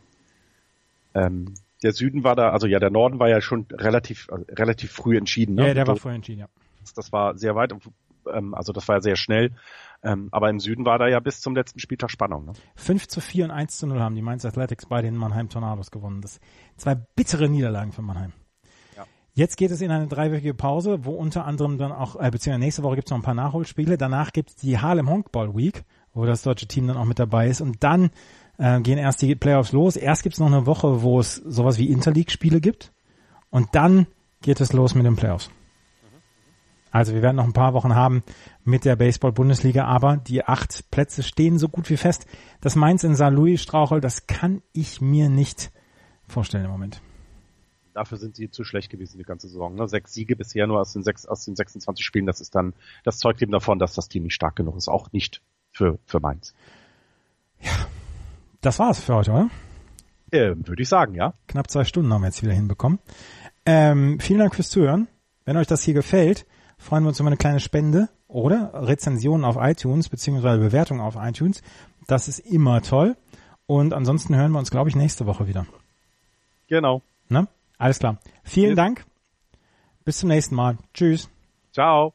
Ähm, der Süden war da, also ja, der Norden war ja schon relativ also relativ früh entschieden. Ne? Ja, der war früh entschieden, ja. Das, war sehr weit, ähm, also das war ja sehr schnell. Ähm, aber im Süden war da ja bis zum letzten Spieltag Spannung. Ne? 5 zu 4 und 1 zu 0 haben die Mainz Athletics bei den Mannheim Tornados gewonnen. Das zwei bittere Niederlagen für Mannheim. Ja. Jetzt geht es in eine dreiwöchige Pause, wo unter anderem dann auch, äh, beziehungsweise nächste Woche gibt es noch ein paar Nachholspiele. Danach gibt es die Harlem Honkball Week, wo das deutsche Team dann auch mit dabei ist. Und dann äh, gehen erst die Playoffs los. Erst gibt es noch eine Woche, wo es sowas wie Interleague-Spiele gibt. Und dann geht es los mit den Playoffs. Also wir werden noch ein paar Wochen haben mit der Baseball-Bundesliga, aber die acht Plätze stehen so gut wie fest. Das Mainz in St. Louis strauchelt, das kann ich mir nicht vorstellen im Moment. Dafür sind sie zu schlecht gewesen die ganze Saison. Ne? Sechs Siege bisher nur aus den, sechs, aus den 26 Spielen, das ist dann, das zeugt eben davon, dass das Team nicht stark genug ist, auch nicht für, für Mainz. Ja, das war's für heute, oder? Äh, Würde ich sagen, ja. Knapp zwei Stunden haben wir jetzt wieder hinbekommen. Ähm, vielen Dank fürs Zuhören. Wenn euch das hier gefällt, freuen wir uns über eine kleine Spende oder Rezensionen auf iTunes beziehungsweise Bewertungen auf iTunes. Das ist immer toll. Und ansonsten hören wir uns, glaube ich, nächste Woche wieder. Genau. Ne? Alles klar. Vielen Tschüss. Dank. Bis zum nächsten Mal. Tschüss. Ciao.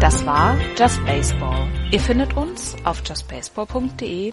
Das war Just Baseball. Ihr findet uns auf justbaseball.de,